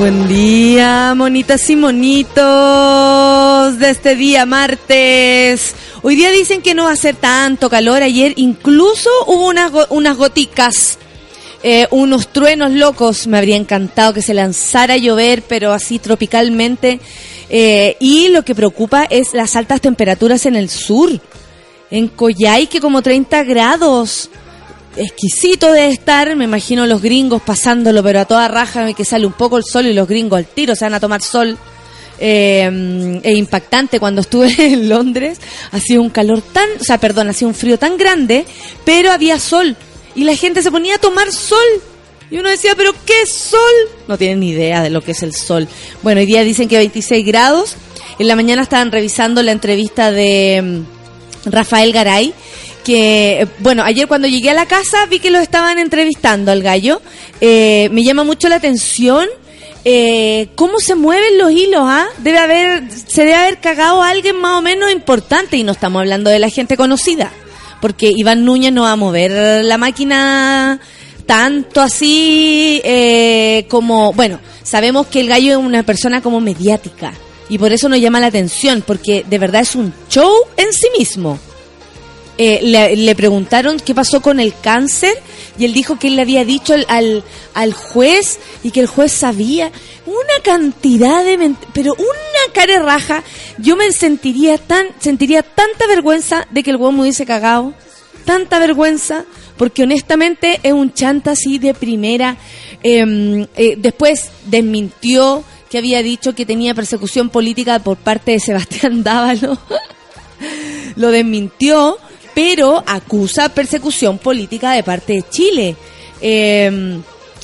Buen día, monitas y monitos de este día martes. Hoy día dicen que no va a ser tanto calor. Ayer incluso hubo unas, go- unas goticas, eh, unos truenos locos. Me habría encantado que se lanzara a llover, pero así tropicalmente. Eh, y lo que preocupa es las altas temperaturas en el sur. En Coyhaique como 30 grados exquisito de estar, me imagino los gringos pasándolo, pero a toda raja que sale un poco el sol y los gringos al tiro se van a tomar sol. Eh, e impactante cuando estuve en Londres, hacía un calor tan, o sea, perdón, hacía un frío tan grande, pero había sol y la gente se ponía a tomar sol. Y uno decía, pero ¿qué sol? No tienen ni idea de lo que es el sol. Bueno, hoy día dicen que 26 grados. En la mañana estaban revisando la entrevista de mm, Rafael Garay, que, eh, bueno, ayer cuando llegué a la casa vi que lo estaban entrevistando al gallo. Eh, me llama mucho la atención eh, cómo se mueven los hilos, ¿ah? Debe haber, se debe haber cagado alguien más o menos importante y no estamos hablando de la gente conocida. Porque Iván Núñez no va a mover la máquina tanto así eh, como, bueno, sabemos que el gallo es una persona como mediática y por eso nos llama la atención, porque de verdad es un show en sí mismo. Eh, le, le preguntaron qué pasó con el cáncer y él dijo que él le había dicho al, al, juez y que el juez sabía una cantidad de pero una cara raja. Yo me sentiría tan sentiría tanta vergüenza de que el huevo me hubiese cagado tanta vergüenza porque honestamente es un chanta así de primera. Eh, eh, después desmintió que había dicho que tenía persecución política por parte de Sebastián Dávalo. Lo desmintió, pero acusa persecución política de parte de Chile. Eh,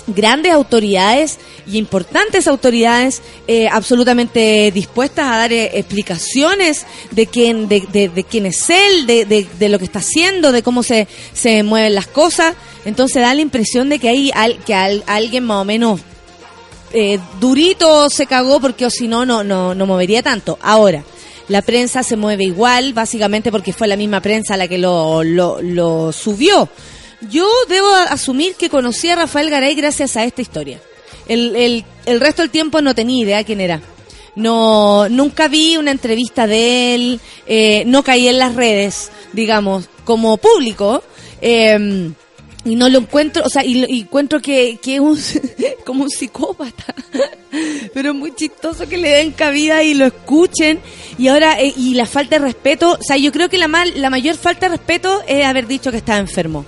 grandes autoridades y importantes autoridades eh, absolutamente dispuestas a dar eh, explicaciones de quién, de, quién es él, de, de- de lo que está haciendo, de cómo se, se mueven las cosas. Entonces da la impresión de que hay al- que al- alguien más o menos eh, durito se cagó porque o si no, no, no, no movería tanto. Ahora, la prensa se mueve igual, básicamente porque fue la misma prensa la que lo, lo, subió. Yo debo asumir que conocí a Rafael Garay gracias a esta historia. El, resto del tiempo no tenía idea quién era. No, nunca vi una entrevista de él, eh, no caí en las redes, digamos, como público. eh, y no lo encuentro, o sea, y, y encuentro que, que es un, como un psicópata. Pero es muy chistoso que le den cabida y lo escuchen. Y ahora, eh, y la falta de respeto, o sea, yo creo que la, mal, la mayor falta de respeto es haber dicho que estaba enfermo.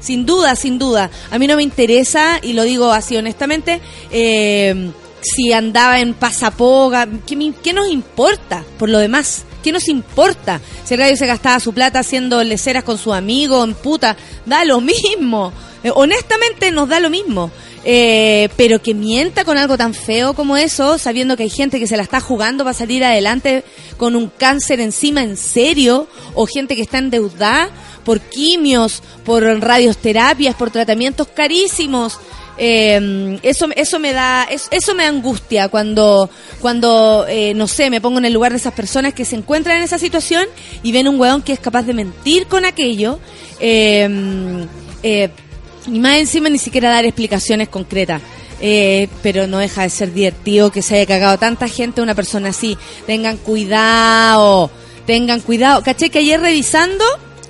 Sin duda, sin duda. A mí no me interesa, y lo digo así honestamente, eh, si andaba en pasapoga, ¿qué, qué nos importa por lo demás? ¿Qué nos importa? Si el gallo se gastaba su plata haciendo leceras con su amigo, en puta, da lo mismo. Eh, honestamente nos da lo mismo. Eh, pero que mienta con algo tan feo como eso, sabiendo que hay gente que se la está jugando para salir adelante con un cáncer encima en serio, o gente que está endeudada por quimios, por radioterapias, por tratamientos carísimos. Eh, eso, eso me da, es- eso me angustia cuando, cuando eh, no sé, me pongo en el lugar de esas personas que se encuentran en esa situación y ven un weón que es capaz de mentir con aquello. eh, eh, y más encima ni siquiera dar explicaciones concretas. Eh, pero no deja de ser divertido que se haya cagado tanta gente una persona así. Tengan cuidado, tengan cuidado. Caché que ayer revisando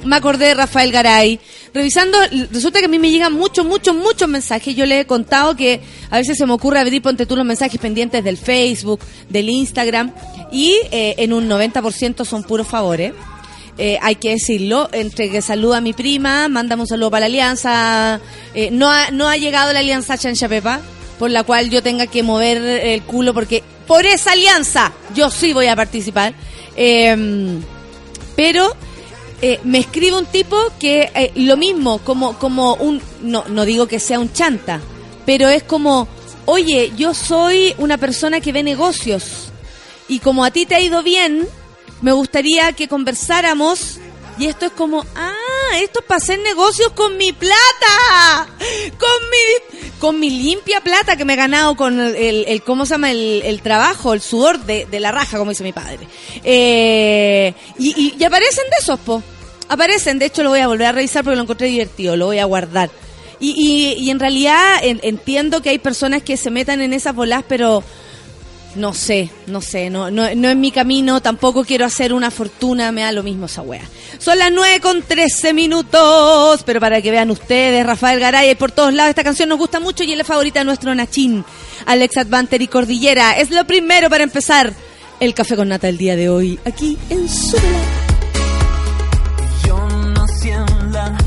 me acordé de Rafael Garay. Revisando, resulta que a mí me llegan muchos, muchos, muchos mensajes. Yo le he contado que a veces se me ocurre abrir, ponte tú los mensajes pendientes del Facebook, del Instagram, y eh, en un 90% son puros favores. Eh, hay que decirlo, entre que saluda a mi prima, mandamos un saludo para la alianza. Eh, no, ha, no ha llegado la alianza Chancha Pepa, por la cual yo tenga que mover el culo, porque por esa alianza yo sí voy a participar. Em, pero eh, me escribe un tipo que eh, lo mismo, como, como un, no, no digo que sea un chanta, pero es como, oye, yo soy una persona que ve negocios y como a ti te ha ido bien, me gustaría que conversáramos y esto es como, ah, esto es para hacer negocios con mi plata, con mi, con mi limpia plata que me he ganado con el, el, ¿cómo se llama? El, el trabajo, el sudor de, de, la raja, como dice mi padre. Eh, y, y, aparecen de esos, po. Aparecen, de hecho lo voy a volver a revisar porque lo encontré divertido, lo voy a guardar. Y, y, y en realidad entiendo que hay personas que se metan en esas bolas, pero no sé, no sé, no, no, no es mi camino, tampoco quiero hacer una fortuna, me da lo mismo esa wea. Son las 9 con 13 minutos, pero para que vean ustedes, Rafael Garay, por todos lados, esta canción nos gusta mucho y es la favorita de nuestro Nachín, Alex Advanter y Cordillera. Es lo primero para empezar el café con nata el día de hoy, aquí en Súbela. Vamos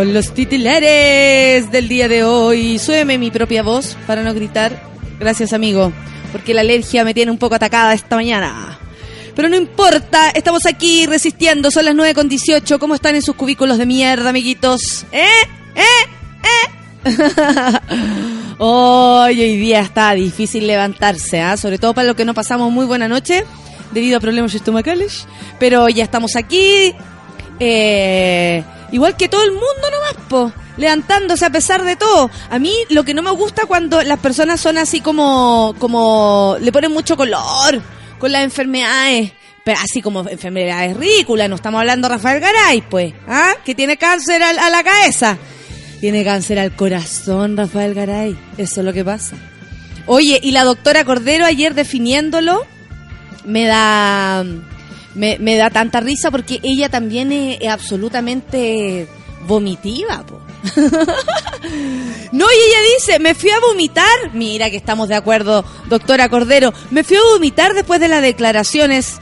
con los titulares del día de hoy. Súbeme mi propia voz para no gritar. Gracias, amigo, porque la alergia me tiene un poco atacada esta mañana. Pero no importa, estamos aquí resistiendo. Son las 9 con 18. ¿Cómo están en sus cubículos de mierda, amiguitos? ¿Eh? ¿Eh? ¿Eh? hoy, día está difícil levantarse, ¿ah? sobre todo para los que no pasamos muy buena noche debido a problemas estomacales. Pero ya estamos aquí. Eh, igual que todo el mundo nomás, po. Levantándose a pesar de todo. A mí lo que no me gusta cuando las personas son así como, como, le ponen mucho color con las enfermedades. Pero así como enfermedades ridículas, no estamos hablando de Rafael Garay, pues, ¿ah? Que tiene cáncer a, a la cabeza. Tiene cáncer al corazón, Rafael Garay. Eso es lo que pasa. Oye, y la doctora Cordero ayer definiéndolo, me da me, me da tanta risa porque ella también es, absolutamente vomitiva, no, y ella dice, me fui a vomitar. Mira que estamos de acuerdo, doctora Cordero. Me fui a vomitar después de las declaraciones.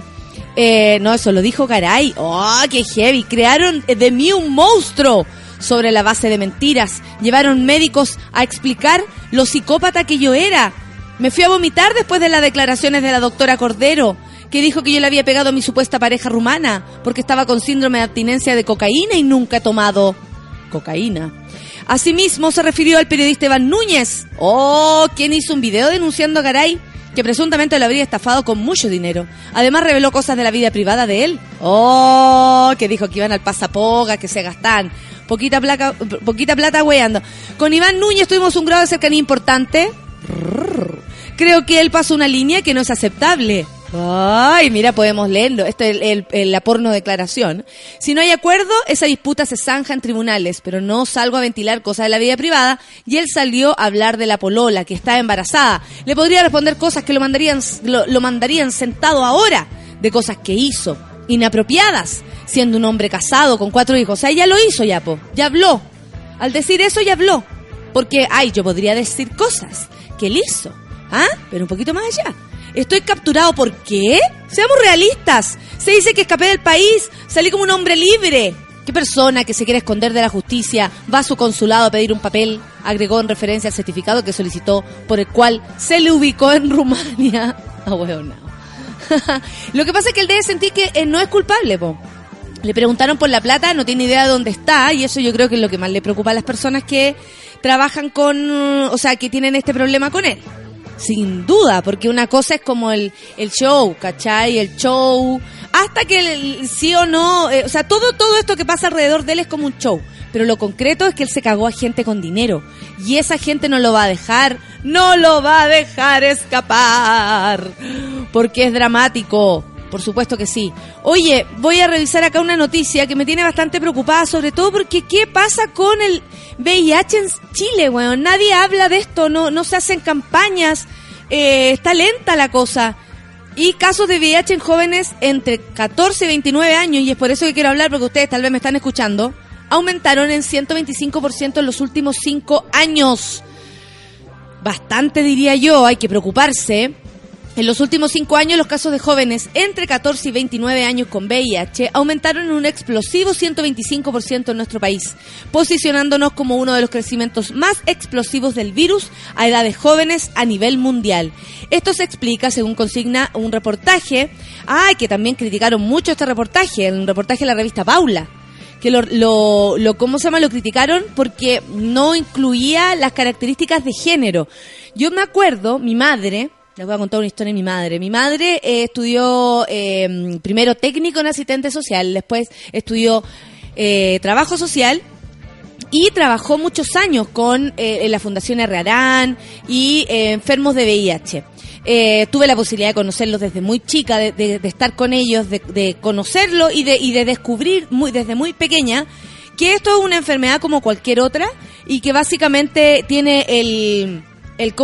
Eh, no, eso lo dijo Garay. ¡Oh, qué heavy! Crearon de mí un monstruo sobre la base de mentiras. Llevaron médicos a explicar lo psicópata que yo era. Me fui a vomitar después de las declaraciones de la doctora Cordero, que dijo que yo le había pegado a mi supuesta pareja rumana porque estaba con síndrome de abstinencia de cocaína y nunca he tomado cocaína. Asimismo, se refirió al periodista Iván Núñez, oh, quien hizo un video denunciando a Garay, que presuntamente lo habría estafado con mucho dinero. Además, reveló cosas de la vida privada de él. Oh, que dijo que iban al pasapoga, que se gastan poquita, placa, poquita plata weando. Con Iván Núñez tuvimos un grado de cercanía importante. Creo que él pasó una línea que no es aceptable. Ay, mira, podemos leerlo. Esto es el, la porno declaración. Si no hay acuerdo, esa disputa se zanja en tribunales, pero no salgo a ventilar cosas de la vida privada. Y él salió a hablar de la polola, que está embarazada. Le podría responder cosas que lo mandarían, lo, lo mandarían sentado ahora, de cosas que hizo, inapropiadas, siendo un hombre casado con cuatro hijos. O sea, ya lo hizo, ya, po. Ya habló. Al decir eso, ya habló. Porque, ay, yo podría decir cosas que él hizo. ¿Ah? Pero un poquito más allá. Estoy capturado, ¿por qué? Seamos realistas. Se dice que escapé del país, salí como un hombre libre. ¿Qué persona que se quiere esconder de la justicia va a su consulado a pedir un papel? Agregó en referencia al certificado que solicitó, por el cual se le ubicó en Rumania. Ah, huevo, no. Lo que pasa es que él debe sentir que eh, no es culpable. Le preguntaron por la plata, no tiene idea de dónde está, y eso yo creo que es lo que más le preocupa a las personas que trabajan con, o sea, que tienen este problema con él. Sin duda, porque una cosa es como el, el show, ¿cachai? El show, hasta que el, sí o no, eh, o sea, todo, todo esto que pasa alrededor de él es como un show. Pero lo concreto es que él se cagó a gente con dinero. Y esa gente no lo va a dejar, no lo va a dejar escapar. Porque es dramático. Por supuesto que sí. Oye, voy a revisar acá una noticia que me tiene bastante preocupada, sobre todo porque ¿qué pasa con el VIH en Chile, weón? Nadie habla de esto, no, no se hacen campañas, eh, está lenta la cosa. Y casos de VIH en jóvenes entre 14 y 29 años, y es por eso que quiero hablar, porque ustedes tal vez me están escuchando, aumentaron en 125% en los últimos 5 años. Bastante diría yo, hay que preocuparse. En los últimos cinco años, los casos de jóvenes entre 14 y 29 años con VIH aumentaron en un explosivo 125% en nuestro país, posicionándonos como uno de los crecimientos más explosivos del virus a edades jóvenes a nivel mundial. Esto se explica, según consigna un reportaje, ay, que también criticaron mucho este reportaje, un reportaje de la revista Paula que lo, lo, lo, ¿cómo se llama? Lo criticaron porque no incluía las características de género. Yo me acuerdo, mi madre, les voy a contar una historia de mi madre. Mi madre eh, estudió eh, primero técnico en asistente social, después estudió eh, trabajo social y trabajó muchos años con la Fundación Herrarán y enfermos de VIH. Tuve la posibilidad de conocerlos desde muy chica, de, estar con ellos, de, de conocerlo y de, descubrir desde muy pequeña que esto es una enfermedad como cualquier otra y que básicamente tiene el, el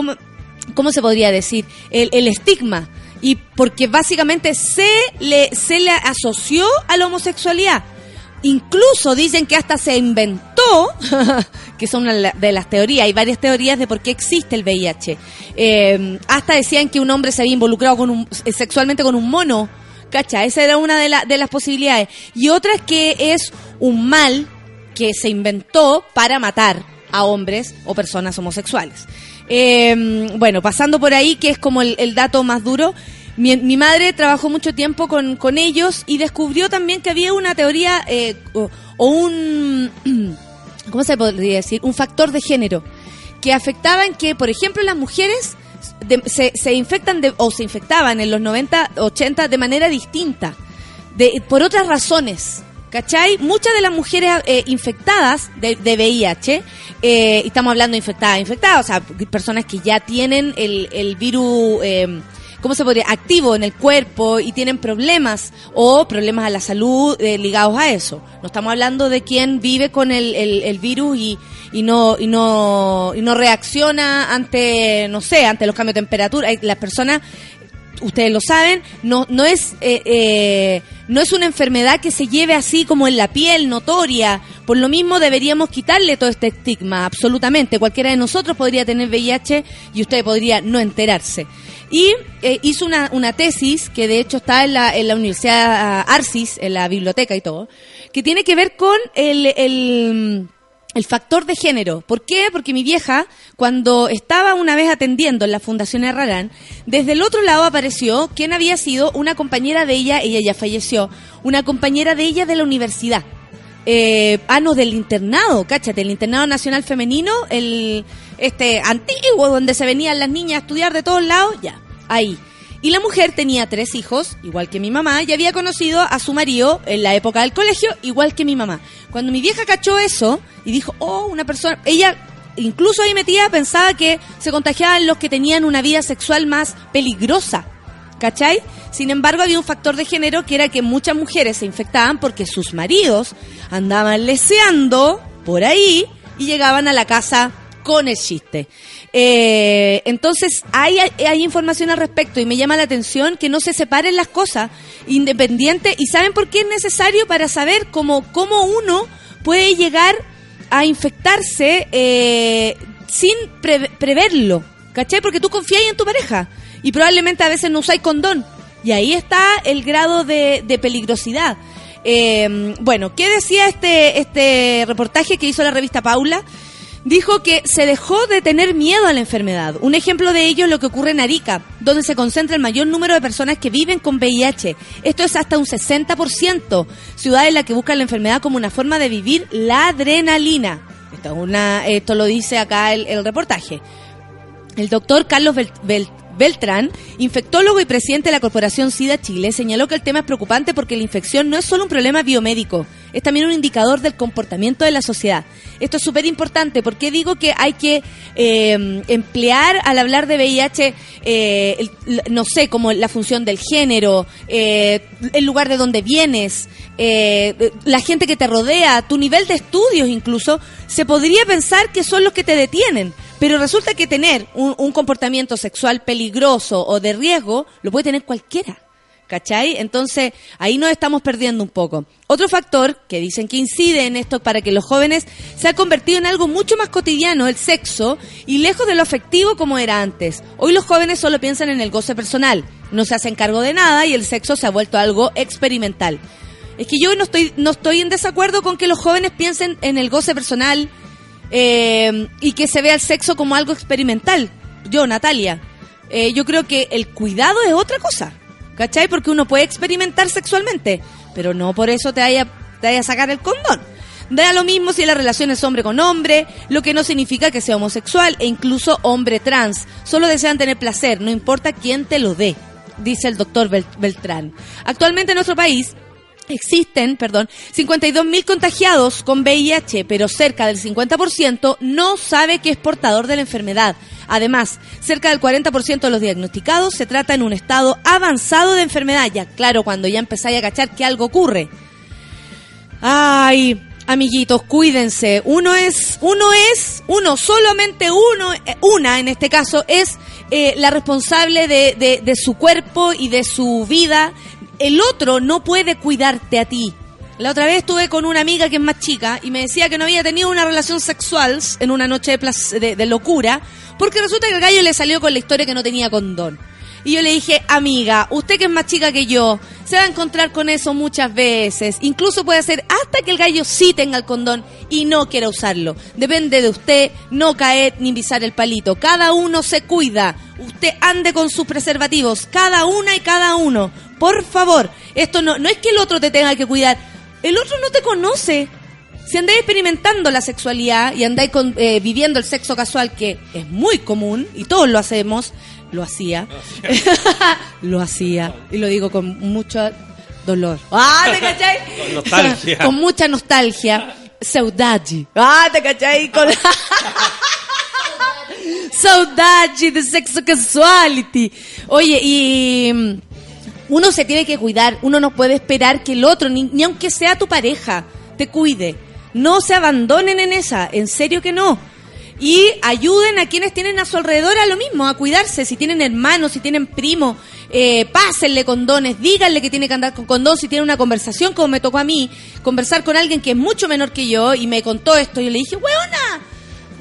¿cómo, se podría decir? El, el estigma. Y porque básicamente se le, se le asoció a la homosexualidad. Incluso dicen que hasta se inventó, que son de las teorías, hay varias teorías de por qué existe el VIH. Eh, hasta decían que un hombre se había involucrado con un, sexualmente con un mono, ¿cacha? Esa era una de, la- de las posibilidades. Y otra es que es un mal que se inventó para matar a hombres o personas homosexuales. Eh, bueno, pasando por ahí, que es como el, dato más duro, mi, madre trabajó mucho tiempo con, con, ellos y descubrió también que había una teoría eh, o, un, ¿cómo se podría decir? Un factor de género que afectaba en que, por ejemplo, las mujeres se, se, infectan de, o se infectaban en los 90, 80 de manera distinta, de, por otras razones. ¿Cachai? Muchas de las mujeres eh, infectadas de, VIH, eh, estamos hablando de infectadas, infectadas, o sea, personas que ya tienen el, el virus, eh, ¿cómo se podría? Activo en el cuerpo y tienen problemas o problemas a la salud eh, ligados a eso. No estamos hablando de quien vive con el, el, el virus y, y no y no y no reacciona ante no sé ante los cambios de temperatura las personas ustedes lo saben, no, no, es, eh, eh, no es una enfermedad que se lleve así como en la piel, notoria. Por lo mismo deberíamos quitarle todo este estigma, absolutamente. Cualquiera de nosotros podría tener VIH y usted podría no enterarse. Y eh, hizo una, una tesis, que de hecho está en la, en la Universidad Arcis, en la biblioteca y todo, que tiene que ver con el, el el factor de género. ¿Por qué? Porque mi vieja, cuando estaba una vez atendiendo en la Fundación Herrarán, desde el otro lado apareció quien había sido una compañera de ella, ella ya falleció, una compañera de ella de la universidad. Eh, ah, no, del internado, cáchate, el internado nacional femenino, el este antiguo, donde se venían las niñas a estudiar de todos lados, ya, ahí. Y la mujer tenía tres hijos, igual que mi mamá, y había conocido a su marido en la época del colegio, igual que mi mamá. Cuando mi vieja cachó eso y dijo, oh, una persona, ella incluso ahí metía, pensaba que se contagiaban los que tenían una vida sexual más peligrosa. ¿Cachai? Sin embargo, había un factor de género que era que muchas mujeres se infectaban porque sus maridos andaban leseando por ahí y llegaban a la casa con el chiste. Eh, entonces, hay, hay información al respecto y me llama la atención que no se separen las cosas independientes. ¿Y saben por qué es necesario? Para saber cómo, cómo uno puede llegar a infectarse eh, sin preverlo. ¿Cachai? Porque tú confías en tu pareja y probablemente a veces no usáis condón. Y ahí está el grado de, peligrosidad. Eh, bueno, ¿qué decía este, este reportaje que hizo la revista Paula? Dijo que se dejó de tener miedo a la enfermedad. Un ejemplo de ello es lo que ocurre en Arica, donde se concentra el mayor número de personas que viven con VIH. Esto es hasta un 60%. Ciudad en la que buscan la enfermedad como una forma de vivir la adrenalina. Esto, lo dice acá el, reportaje. El doctor Carlos Belt, Beltrán, infectólogo y presidente de la Corporación SIDA Chile, señaló que el tema es preocupante porque la infección no es solo un problema biomédico, es también un indicador del comportamiento de la sociedad. Esto es súper importante porque digo que hay que eh, emplear al hablar de VIH, eh, no sé, como la función del género, eh, el lugar de donde vienes, la gente que te rodea, tu nivel de estudios incluso, se podría pensar que son los que te detienen. Pero resulta que tener un, comportamiento sexual peligroso o de riesgo lo puede tener cualquiera. ¿Cachai? Entonces, ahí nos estamos perdiendo un poco. Otro factor que dicen que incide en esto para que los jóvenes se ha convertido en algo mucho más cotidiano, el sexo, y lejos de lo afectivo como era antes. Hoy los jóvenes solo piensan en el goce personal, no se hacen cargo de nada y el sexo se ha vuelto algo experimental. Es que yo no estoy, no estoy en desacuerdo con que los jóvenes piensen en el goce personal, eh, y que se vea el sexo como algo experimental. Yo, Natalia, eh, yo creo que el cuidado es otra cosa, ¿cachai? Porque uno puede experimentar sexualmente, pero no por eso te vaya, te vaya a sacar el condón. Da lo mismo si la relación es hombre con hombre, lo que no significa que sea homosexual e incluso hombre trans. Solo desean tener placer, no importa quién te lo dé, dice el doctor Beltrán. Actualmente en nuestro país Existen, perdón, 52.000 contagiados con VIH, pero cerca del 50% no sabe que es portador de la enfermedad. Además, cerca del 40% de los diagnosticados se trata en un estado avanzado de enfermedad. Ya, claro, cuando ya empezáis a cachar que algo ocurre. Ay, amiguitos, cuídense. Uno es, uno es, uno, solamente uno, eh, una en este caso, es eh, la responsable de, de, de su cuerpo y de su vida el otro no puede cuidarte a ti. La otra vez estuve con una amiga que es más chica y me decía que no había tenido una relación sexual en una noche de, locura porque resulta que el gallo le salió con la historia que no tenía condón. Y yo le dije, amiga, usted que es más chica que yo, se va a encontrar con eso muchas veces. Incluso puede ser hasta que el gallo sí tenga el condón y no quiera usarlo. Depende de usted no caer ni pisar el palito. Cada uno se cuida. Usted ande con sus preservativos, cada una y cada uno. Por favor, esto no, no es que el otro te tenga que cuidar. El otro no te conoce. Si andáis experimentando la sexualidad y andáis eh, viviendo el sexo casual, que es muy común y todos lo hacemos, lo hacía. lo hacía. Y lo digo con mucho dolor. ¡Ah, te cachai! Con nostalgia. con mucha nostalgia. Saudade. ¡Ah, te cachai! Con... Saudade de sexo casuality. Oye, y mm, uno se tiene que cuidar, uno no puede esperar que el otro, ni, ni aunque sea tu pareja, te cuide. No se abandonen en esa, en serio que no. Y ayuden a quienes tienen a su alrededor a lo mismo, a cuidarse. Si tienen hermanos, si tienen primos, eh, pásenle condones, díganle que tiene que andar con condón. Si tiene una conversación, como me tocó a mí, conversar con alguien que es mucho menor que yo y me contó esto, yo le dije, weona,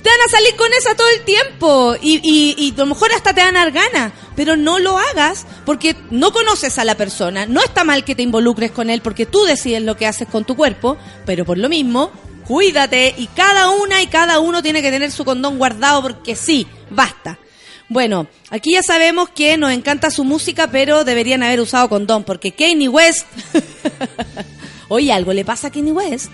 te van a salir con esa todo el tiempo y, y, y a lo mejor hasta te van a dar ganas, pero no lo hagas porque no conoces a la persona. No está mal que te involucres con él porque tú decides lo que haces con tu cuerpo, pero por lo mismo, cuídate y cada una y cada uno tiene que tener su condón guardado porque sí, basta. Bueno, aquí ya sabemos que nos encanta su música, pero deberían haber usado condón porque Kanye West... Oye, algo le pasa a Kanye West.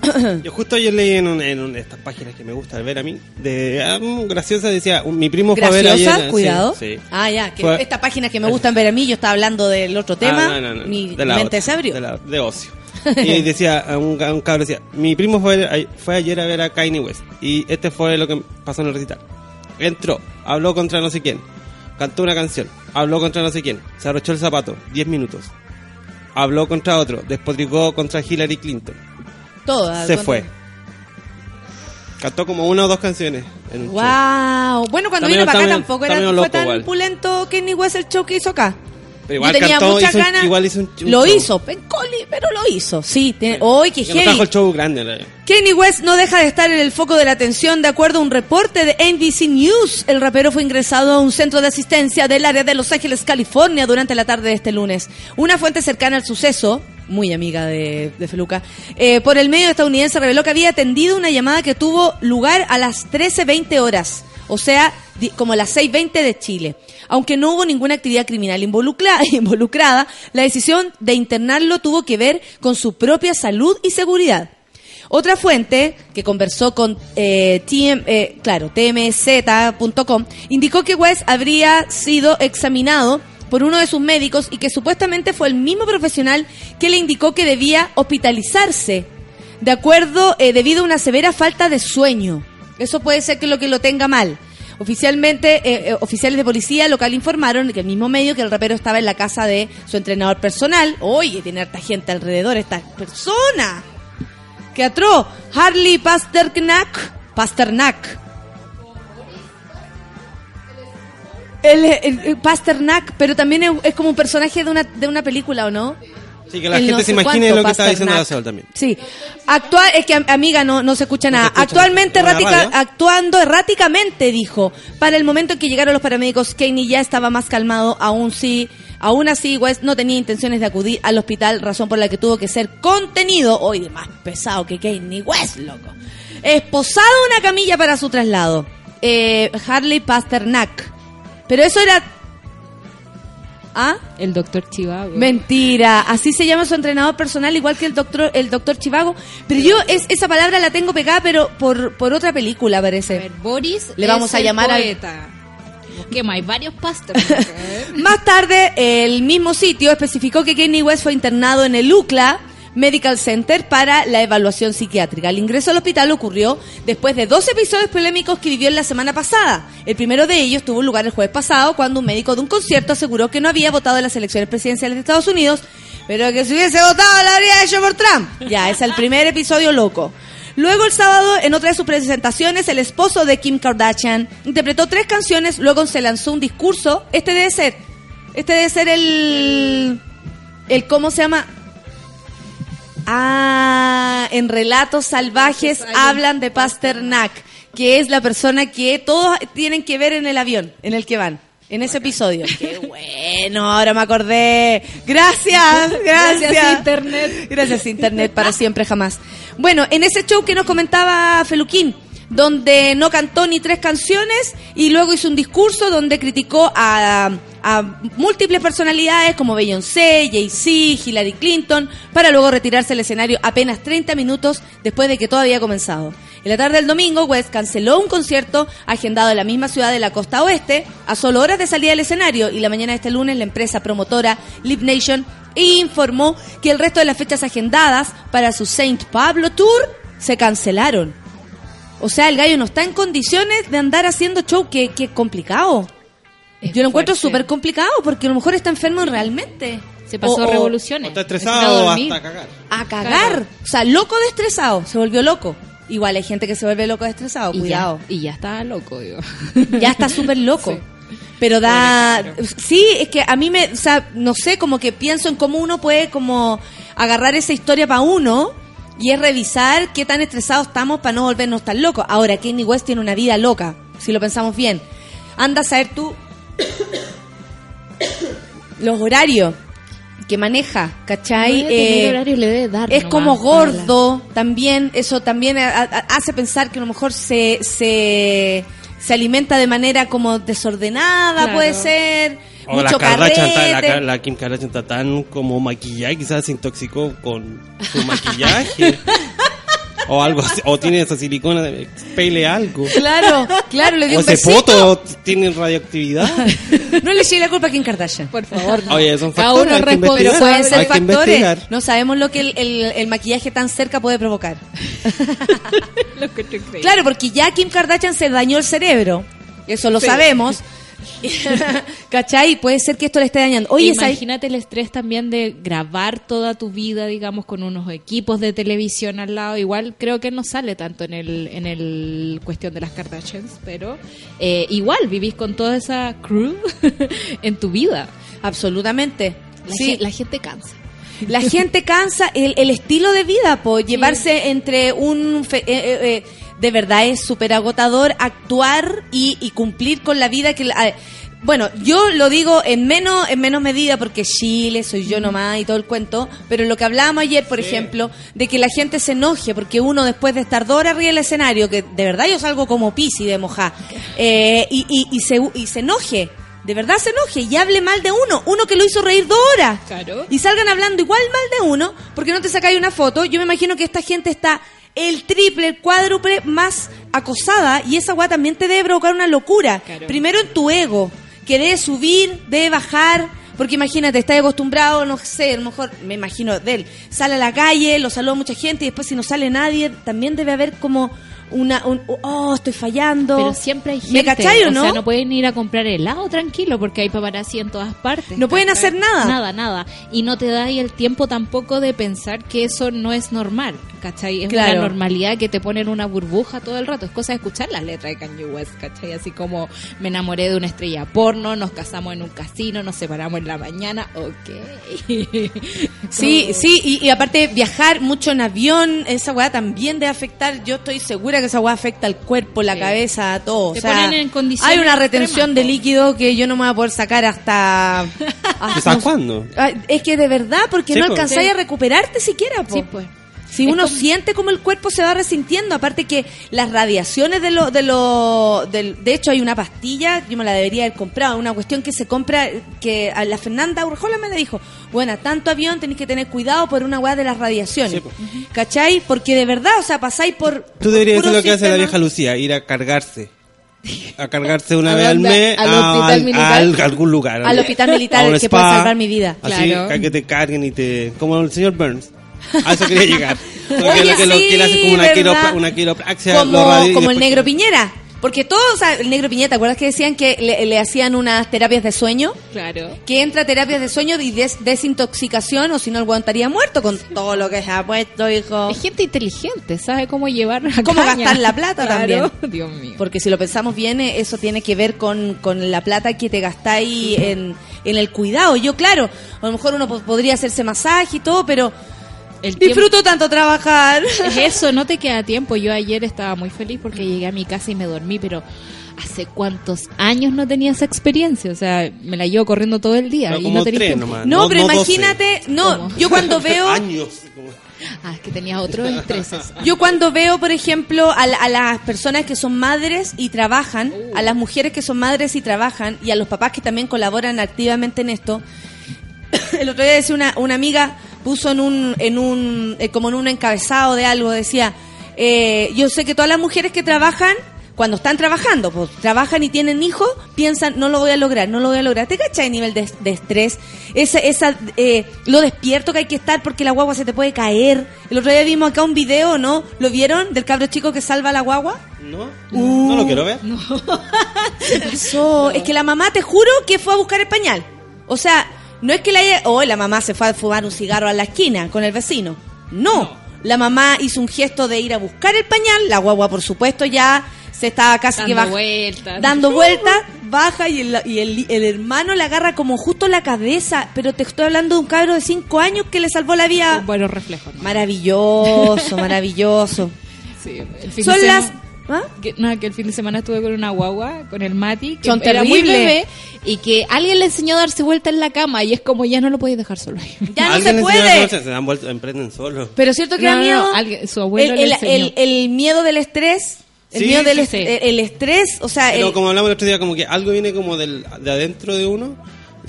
Yo justo ayer leí en, un- en un- estas páginas que me gusta ver a mí, de ah, mm, graciosa, decía, un- mi primo fue a ver Graciosa, ayer. cuidado. Sí, sí. Ah, ya, que Fue- esta página que me gustan ver a mí, yo estaba hablando del otro tema, Ah, no, no, no, mi de la mente otra, se abrió. De, la- de ocio. Y decía, un, un cabro decía, mi primo fue, fue ayer a ver a Kanye West. Y este fue lo que pasó en el recital. Entró, habló contra no sé quién, cantó una canción, habló contra no sé quién, se arrochó el zapato, 10 minutos. Habló contra otro, despotricó contra Hillary Clinton. Toda, se fue. Cantó como una o dos canciones en un show. Wow. Bueno, cuando Está vino para acá tampoco era, fue loco tan igual. pulento Kenny West el show que hizo acá. Pero igual Yo tenía cantó, muchas hizo un- ganas. igual hizo un, un lo show. hizo, Pencoli, pero lo hizo. Sí, tiene- ¡Ay, qué Que no trajo heavy! el show grande. la- Kanye West no deja de estar en el foco de la atención de acuerdo a un reporte de NBC News. El rapero fue ingresado a un centro de asistencia del área de Los Ángeles, California, durante la tarde de este lunes. Una fuente cercana al suceso, muy amiga de, de Feluca, eh, por el medio estadounidense reveló que había atendido una llamada que tuvo lugar a las 13.20 horas, o sea, di- como las 6.20 de Chile. Aunque no hubo ninguna actividad criminal involucra- involucrada, la decisión de internarlo tuvo que ver con su propia salud y seguridad. Otra fuente que conversó con eh, TM, eh, claro, tmz.com indicó que West habría sido examinado por uno de sus médicos y que supuestamente fue el mismo profesional que le indicó que debía hospitalizarse de acuerdo eh, debido a una severa falta de sueño. Eso puede ser que lo que lo tenga mal. Oficialmente, eh, eh, oficiales de policía local informaron que el mismo medio que el rapero estaba en la casa de su entrenador personal. Oye, tiene harta gente alrededor esta persona. ¡Qué atroz! Harley Pasternak. Pasternak. El Pasternak, pero también es, es como un personaje de una, de una película, ¿o no? Sí, que la gente no se imagine cuánto lo que está diciendo la. Sol también. Sí. Actual, es que am- amiga no, no se escucha nada. escucha, Actualmente actuando erráticamente, dijo. Para el momento en que llegaron los paramédicos, Kanye ya estaba más calmado, aún sí. Aún así, West no tenía intenciones de acudir al hospital, razón por la que tuvo que ser contenido, hoy más pesado que Kanye West, loco. Esposado una camilla para su traslado. Eh, Harley Pasternak. Pero eso era... ¿Ah? El doctor Chivago. Mentira, así se llama su entrenador personal, igual que el doctor, el doctor Chivago. Pero yo es, esa palabra la tengo pegada, pero por, por otra película A parece. ver, Boris Le vamos es a el llamar al- poeta. Busquemos, hay varios ver. Más tarde, el mismo sitio especificó que Kanye West fue internado en el UCLA Medical Center para la evaluación psiquiátrica. El ingreso al hospital ocurrió después de dos episodios polémicos que vivió en la semana pasada. El primero de ellos tuvo lugar el jueves pasado cuando un médico de un concierto aseguró que no había votado en las elecciones presidenciales de Estados Unidos, pero que si hubiese votado lo habría hecho por Trump. Ya, es el primer episodio loco. Luego el sábado, en otra de sus presentaciones, el esposo de Kim Kardashian interpretó tres canciones, luego se lanzó un discurso. Este debe ser, este debe ser el, el ¿cómo se llama? Ah, en Relatos Salvajes hablan de Pasternak, que es la persona que todos tienen que ver en el avión en el que van. en ese episodio. Qué bueno, ahora me acordé. Gracias, gracias. Gracias, Internet. Gracias, Internet, para siempre, jamás. Bueno, en ese show que nos comentaba Feluquín, donde no cantó ni tres canciones y luego hizo un discurso donde criticó a, a múltiples personalidades como Beyoncé, Jay-Z, Hillary Clinton, para luego retirarse del escenario apenas 30 minutos después de que todo había comenzado. En la tarde del domingo, West canceló un concierto agendado en la misma ciudad de la costa oeste a solo horas de salida del escenario y la mañana de este lunes la empresa promotora Live Nation informó que el resto de las fechas agendadas para su Saint Pablo Tour se cancelaron. O sea, el gallo no está en condiciones de andar haciendo show, que, que complicado. Es Yo lo encuentro súper complicado porque a lo mejor está enfermo realmente. Se pasó O- revoluciones. O está estresado dormir. hasta cagar. A cagar. O sea, loco de estresado. Se volvió loco. Igual hay gente que se vuelve loco de estresado. Y Cuidado. Ya, y ya estaba loco, digo. Ya está súper loco. Sí. Pero da... Sí, es que a mí me... O sea, no sé, como que pienso en cómo uno puede como agarrar esa historia para uno y es revisar qué tan estresados estamos para no volvernos tan locos. Ahora, Kanye West tiene una vida loca, si lo pensamos bien. Anda a saber tú los horarios que maneja, ¿cachai? No Eh, horario, le debe dar es nomás como gordo también eso también a- a- hace pensar que a lo mejor se se, se alimenta de manera como desordenada Claro. puede ser O la Kardashian, carrete la, la Kim Kardashian está tan como maquillada, quizás se intoxicó con su maquillaje. o algo así, o tiene esa silicona, de- pele algo. claro claro le dio O un ese poto tiene radioactividad. no le eche la culpa a Kim Kardashian Por favor, no. Oye, son Cada factores, uno hay que responde. pero pueden ser hay factores no sabemos lo que el, el- el maquillaje tan cerca puede provocar Lo que tú crees. claro porque ya Kim Kardashian se dañó el cerebro eso lo sabemos ¿cachai? puede ser que esto le esté dañando oye Imagínate el estrés también de grabar toda tu vida, digamos, con unos equipos de televisión al lado. Igual creo que no sale tanto en el, en el cuestión de las Kardashians, pero eh, igual vivís con toda esa crew en tu vida. absolutamente La, sí gen- la gente cansa. La gente cansa el, el estilo de vida, pues llevarse entre un... fe- eh, eh, eh, de verdad es súper agotador actuar y, y cumplir con la vida que... la- ah, bueno, yo lo digo en menos en menos medida porque Chile, soy yo nomás y todo el cuento, pero lo que hablábamos ayer, por ejemplo, de que la gente se enoje porque uno después de estar dos horas arriba del escenario, que de verdad yo salgo como pisi de mojar, eh, y, y, y, se, y se enoje, de verdad se enoje y hable mal de uno, uno que lo hizo reír dos horas. Claro. y salgan hablando igual mal de uno porque no te sacáis una foto, yo me imagino que esta gente está el triple, el cuádruple más acosada y esa weá también te debe provocar una locura. Claro. Primero en tu ego, que debe subir, debe bajar, porque imagínate, estás acostumbrado, no sé, a lo mejor, me imagino de él, sale a la calle, lo saluda mucha gente y después si no sale nadie, también debe haber como una, un, oh, estoy fallando. Pero siempre hay gente. ¿Me cachai o no? O sea, no pueden ir a comprar helado tranquilo porque hay paparazzi en todas partes. No pueden hacer nada. Nada, nada. Y no te da ahí el tiempo tampoco de pensar que eso no es normal. ¿Cachai? Es Claro. una normalidad que te pone en una burbuja todo el rato. Es cosa de escuchar las letras de Kanye West, ¿cachai? Así como me enamoré de una estrella porno, nos casamos en un casino, nos separamos en la mañana. Ok. Sí, sí, y, y aparte viajar mucho en avión, esa weá también debe afectar, yo estoy segura que esa weá afecta al cuerpo, la Sí. cabeza, todo. Te o sea, ponen en condiciones hay una retención extremas, de líquido que yo no me voy a poder sacar hasta... hasta- ¿Hasta cuándo? Es que de verdad, porque Sí, no alcanzáis a recuperarte siquiera, po. Sí, pues. Si Es uno como- siente como el cuerpo se va resintiendo, aparte que las radiaciones de lo, de lo, del- de hecho hay una pastilla, yo me la debería haber comprado, una cuestión que se compra, que a la Fernanda Urjola me la dijo, bueno, tanto avión tenéis que tener cuidado por una weá de las radiaciones, Sí. ¿cachai? Porque de verdad, o sea, pasáis por... Tú deberías hacer lo que hace la vieja Lucía, ir a cargarse. A cargarse una ¿A vez al mes ¿Al a, militar? al- a algún lugar. Al hospital militar, A un que spa, puede salvar mi vida. Así, Claro. que te carguen y te... Como el señor Burns. A eso quería llegar. Porque Oye, lo que, lo sí, que le hace como una, ¿verdad? quiropra, una quiropraxia. lo como, el negro Piñera. Porque todos, o sea, el negro Piñera, ¿te acuerdas que decían que le, le hacían unas terapias de sueño? Claro. que entra a terapias de sueño y des- desintoxicación o si no el weón estaría muerto con todo lo que se ha puesto, hijo. Es gente inteligente, sabe cómo llevar a Cómo caña. gastar la plata Claro. Dios mío. Porque si lo pensamos bien, eh, eso tiene que ver con, con la plata que te gastáis en, en el cuidado. Yo, claro, a lo mejor uno po- podría hacerse masaje y todo, pero El tiempo- disfruto tanto trabajar. Es eso, no te queda tiempo. Yo ayer estaba muy feliz porque llegué a mi casa y me dormí, pero hace cuántos años no tenía esa experiencia. O sea, me la llevo corriendo todo el día. Pero y como no tenés tres nomás. No, pero 12. imagínate, no, ¿Cómo? yo cuando veo, Años. como- Ah, es que tenía otros estreses. yo cuando veo, por ejemplo, a, la- a las personas que son madres y trabajan, a las mujeres que son madres y trabajan, y a los papás que también colaboran activamente en esto, el otro día decía una, una amiga, puso en un, en un, eh, como en un encabezado de algo, decía, eh, yo sé que todas las mujeres que trabajan, cuando están trabajando, pues trabajan y tienen hijos, piensan, no lo voy a lograr, no lo voy a lograr. ¿Te cachai el nivel de, de estrés? Esa, esa, eh, lo despierto que hay que estar porque la guagua se te puede caer. El otro día vimos acá un video, ¿no? ¿Lo vieron? Del cabro chico que salva a la guagua. ¿No? Uh. No lo quiero ver. ¿Qué pasó? Es que la mamá, te juro, que fue a buscar el pañal. O sea, no es que la haya... Oh, la mamá se fue a fumar un cigarro a la esquina con el vecino. No. La mamá hizo un gesto de ir a buscar el pañal. La guagua, por supuesto, ya se estaba casi que Dando baja- vueltas. Dando vueltas, baja y, el, y el, el hermano la agarra como justo la cabeza. Pero te estoy hablando de un cabro de 5 años que le salvó la vida. Buenos reflejos. ¿no? Maravilloso, maravilloso. Sí, el fin Son las... ¿Ah? Que, no, que el fin de semana estuve con una guagua, con el Mati, que Son era muy bebé y que alguien le enseñó a darse vuelta en la cama y es como ya no lo podéis dejar solo ahí. Ya no se puede. Se dan vuelta, emprenden solos. Pero cierto que No, da no, miedo. no, alguien- su abuelo el, le el- enseñó. el- el miedo del estrés. El Sí, miedo del sí, est- sí. El, el estrés, o sea, Pero el- como hablamos el otro día, como que algo viene como del, de adentro de uno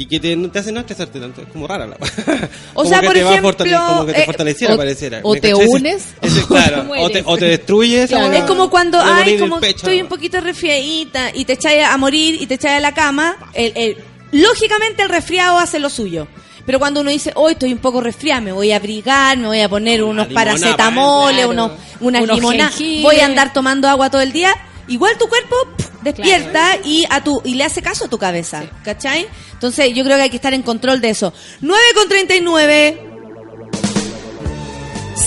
y que te, hace no estresarte tanto. Es como rara la O Como sea, que por te va a ejemplo, fortale- como que te eh, fortaleciera, o- pareciera. o ¿Me te cachai? Unes, ese, o claro, o, te, o te destruyes. Claro. es como cuando, ay, como pecho, estoy un poquito resfriadita y te echáis a morir y te echáis a la cama, el, el- lógicamente el resfriado hace lo suyo. Pero cuando uno dice, hoy estoy un poco resfriada, me voy a abrigar, me voy a poner unos paracetamoles, unos, unas Unos limonadas, voy a andar tomando agua todo el día, igual tu cuerpo pff, despierta y a tu y le hace caso a tu cabeza, ¿cachai? Entonces yo creo que hay que estar en control de eso. 9 con 39.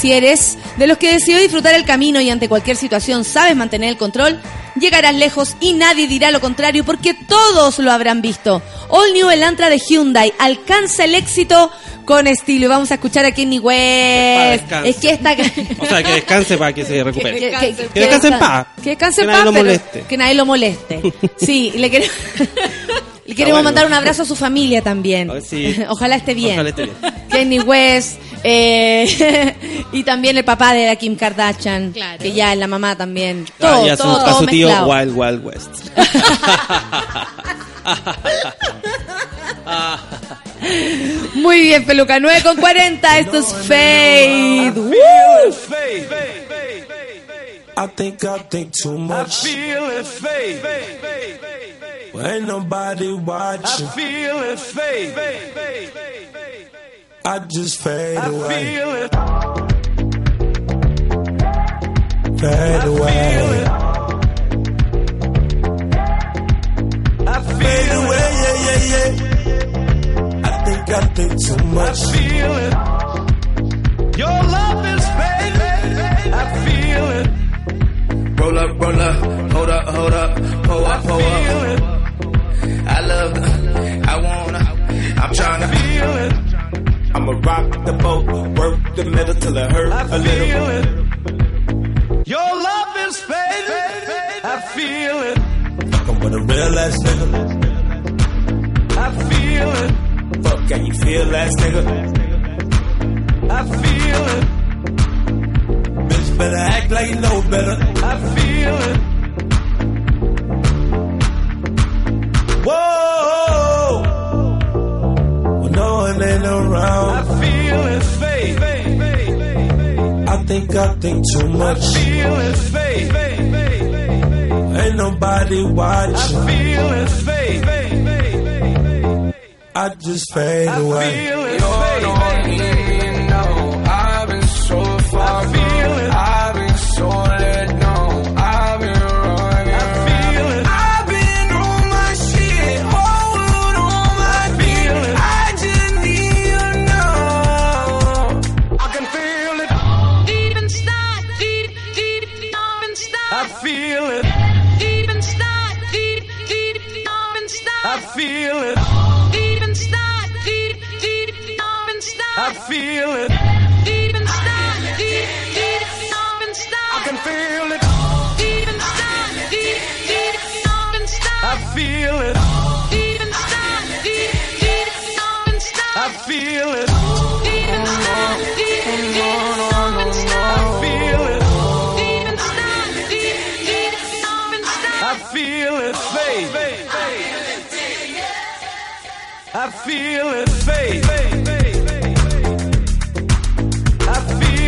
Si eres de los que decidió disfrutar el camino y ante cualquier situación sabes mantener el control, llegarás lejos y nadie dirá lo contrario porque todos lo habrán visto. All New Elantra de Hyundai alcanza el éxito con estilo y vamos a escuchar a Kenny West. descanse. Es que esta O sea, que descanse para que se recupere. que, que- que- Que descanse en paz. Que descanse en Que nadie paz, lo pero moleste. que nadie lo moleste. Sí, le queremos, le queremos bueno. mandar un abrazo a su familia también. Sí. Ojalá esté bien. Ojalá esté bien. Kenny West eh, y también el papá de la Kim Kardashian, Claro. que ya es la mamá también. Ah, Todo, y a su, todo, a todo su tío mezclado. Wild Wild West. Muy bien, peluca 9 con 40. Esto es Fade. ¡Woo! I think I think too much. feel it fade. Well, ain't nobody watching. Feel it fade. I just fade away, Feel it. Fade away, I fade feel away. it. Yeah, yeah, yeah. I think I think too much. I Feel it. Your love is fading. I feel it. Roll up, roll up, hold up, hold up, pull up, pull up. I Feel it. I love, I wanna, I'm tryna. Feel it. I'ma rock the boat, work the middle till it hurt I a little. feel it. Your love is fading. I feel it. Fucking with a real ass nigga. I feel it. Fuck, can you feel ass nigga? I feel it. Bitch, better act like you know better. I feel it. Whoa, when no one ain't around. I feel it fade. I think I think too much. I Feel it fade. Ain't nobody watching. I Feel it fade. I just fade I away. feel it fade. I've been so far I feel it. I've been so feel it. Deep inside, deep, deep inside. I can feel it. Deep inside, deep, deep feel it. Deep inside, deep, deep down inside. I feel it. Deep inside, deep, deep down inside. I feel it. Deep inside, deep, deep down inside. I feel it. I feel it.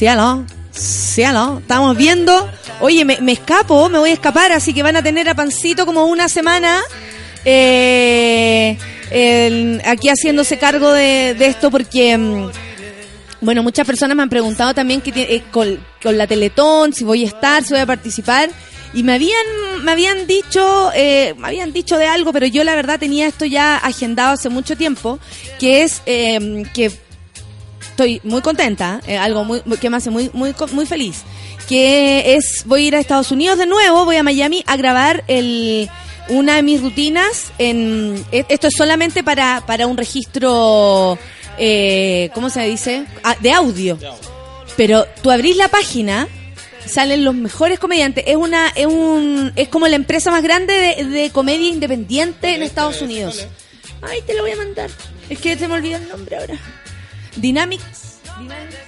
Cielo, cielo, estamos viendo. Oye, me, me escapo, me voy a escapar, así que van a tener a Pancito como una semana eh, aquí haciéndose cargo de, de esto porque, mm, bueno, muchas personas me han preguntado también eh, con, con la Teletón, si voy a estar, si voy a participar. Y me habían, me habían dicho, eh, me habían dicho de algo, pero yo la verdad tenía esto ya agendado hace mucho tiempo, que es eh, que estoy muy contenta, eh, algo muy, que me hace muy, muy, muy feliz, que es, voy a ir a Estados Unidos de nuevo, voy a Miami a grabar el, una de mis rutinas, en, e- esto es solamente para, para un registro, eh, ¿cómo se dice? Ah, de audio. Pero tú abrís la página, salen los mejores comediantes, es una, es un, es como la empresa más grande de, de comedia independiente en Estados Unidos. Ay, te lo voy a mandar. Es que se me olvidó el nombre ahora. Dynamics. Dynamics.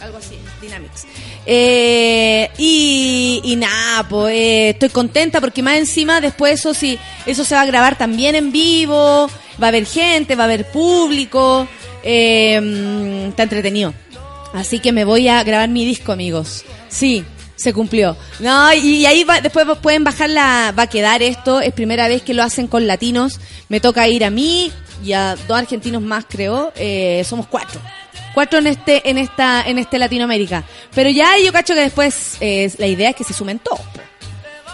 Algo así, Dynamics. Eh, y, y nada, pues eh, estoy contenta porque más encima después eso sí, eso se va a grabar también en vivo, va a haber gente, va a haber público, eh, mm, está entretenido. Así que me voy a grabar mi disco, amigos. Sí, se cumplió. No, y, ahí va- después pueden bajar la, va a quedar esto, es primera vez que lo hacen con latinos. Me toca ir a mí y a dos argentinos más, creo. Eh, somos cuatro. Cuatro en este, en esta, en este Latinoamérica. Pero ya yo cacho que después eh, la idea es que se sumen todos.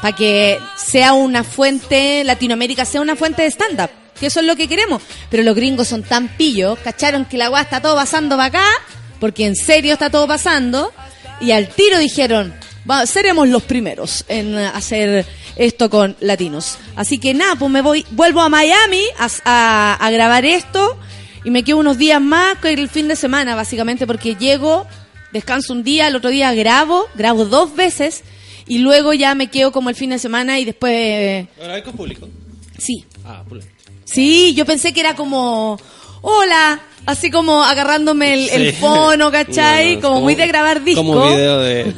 Para que sea una fuente, Latinoamérica sea una fuente de stand-up. Que eso es lo que queremos. Pero los gringos son tan pillos, cacharon que la guay está todo pasando para acá, porque en serio está todo pasando, y al tiro dijeron, "Va, seremos los primeros en eh, hacer esto con latinos. Así que nada, pues me voy, vuelvo a Miami a, a- a grabar esto, y me quedo unos días más que el fin de semana, básicamente, porque llego, descanso un día, el otro día grabo, grabo dos veces, y luego ya me quedo como el fin de semana y después... eh, ¿Ahora hay con público? sí, Ah, público. Sí, yo pensé que era como, hola, así como agarrándome el, el fono, ¿cachai? No, no, como, muy de grabar disco. Como un video de,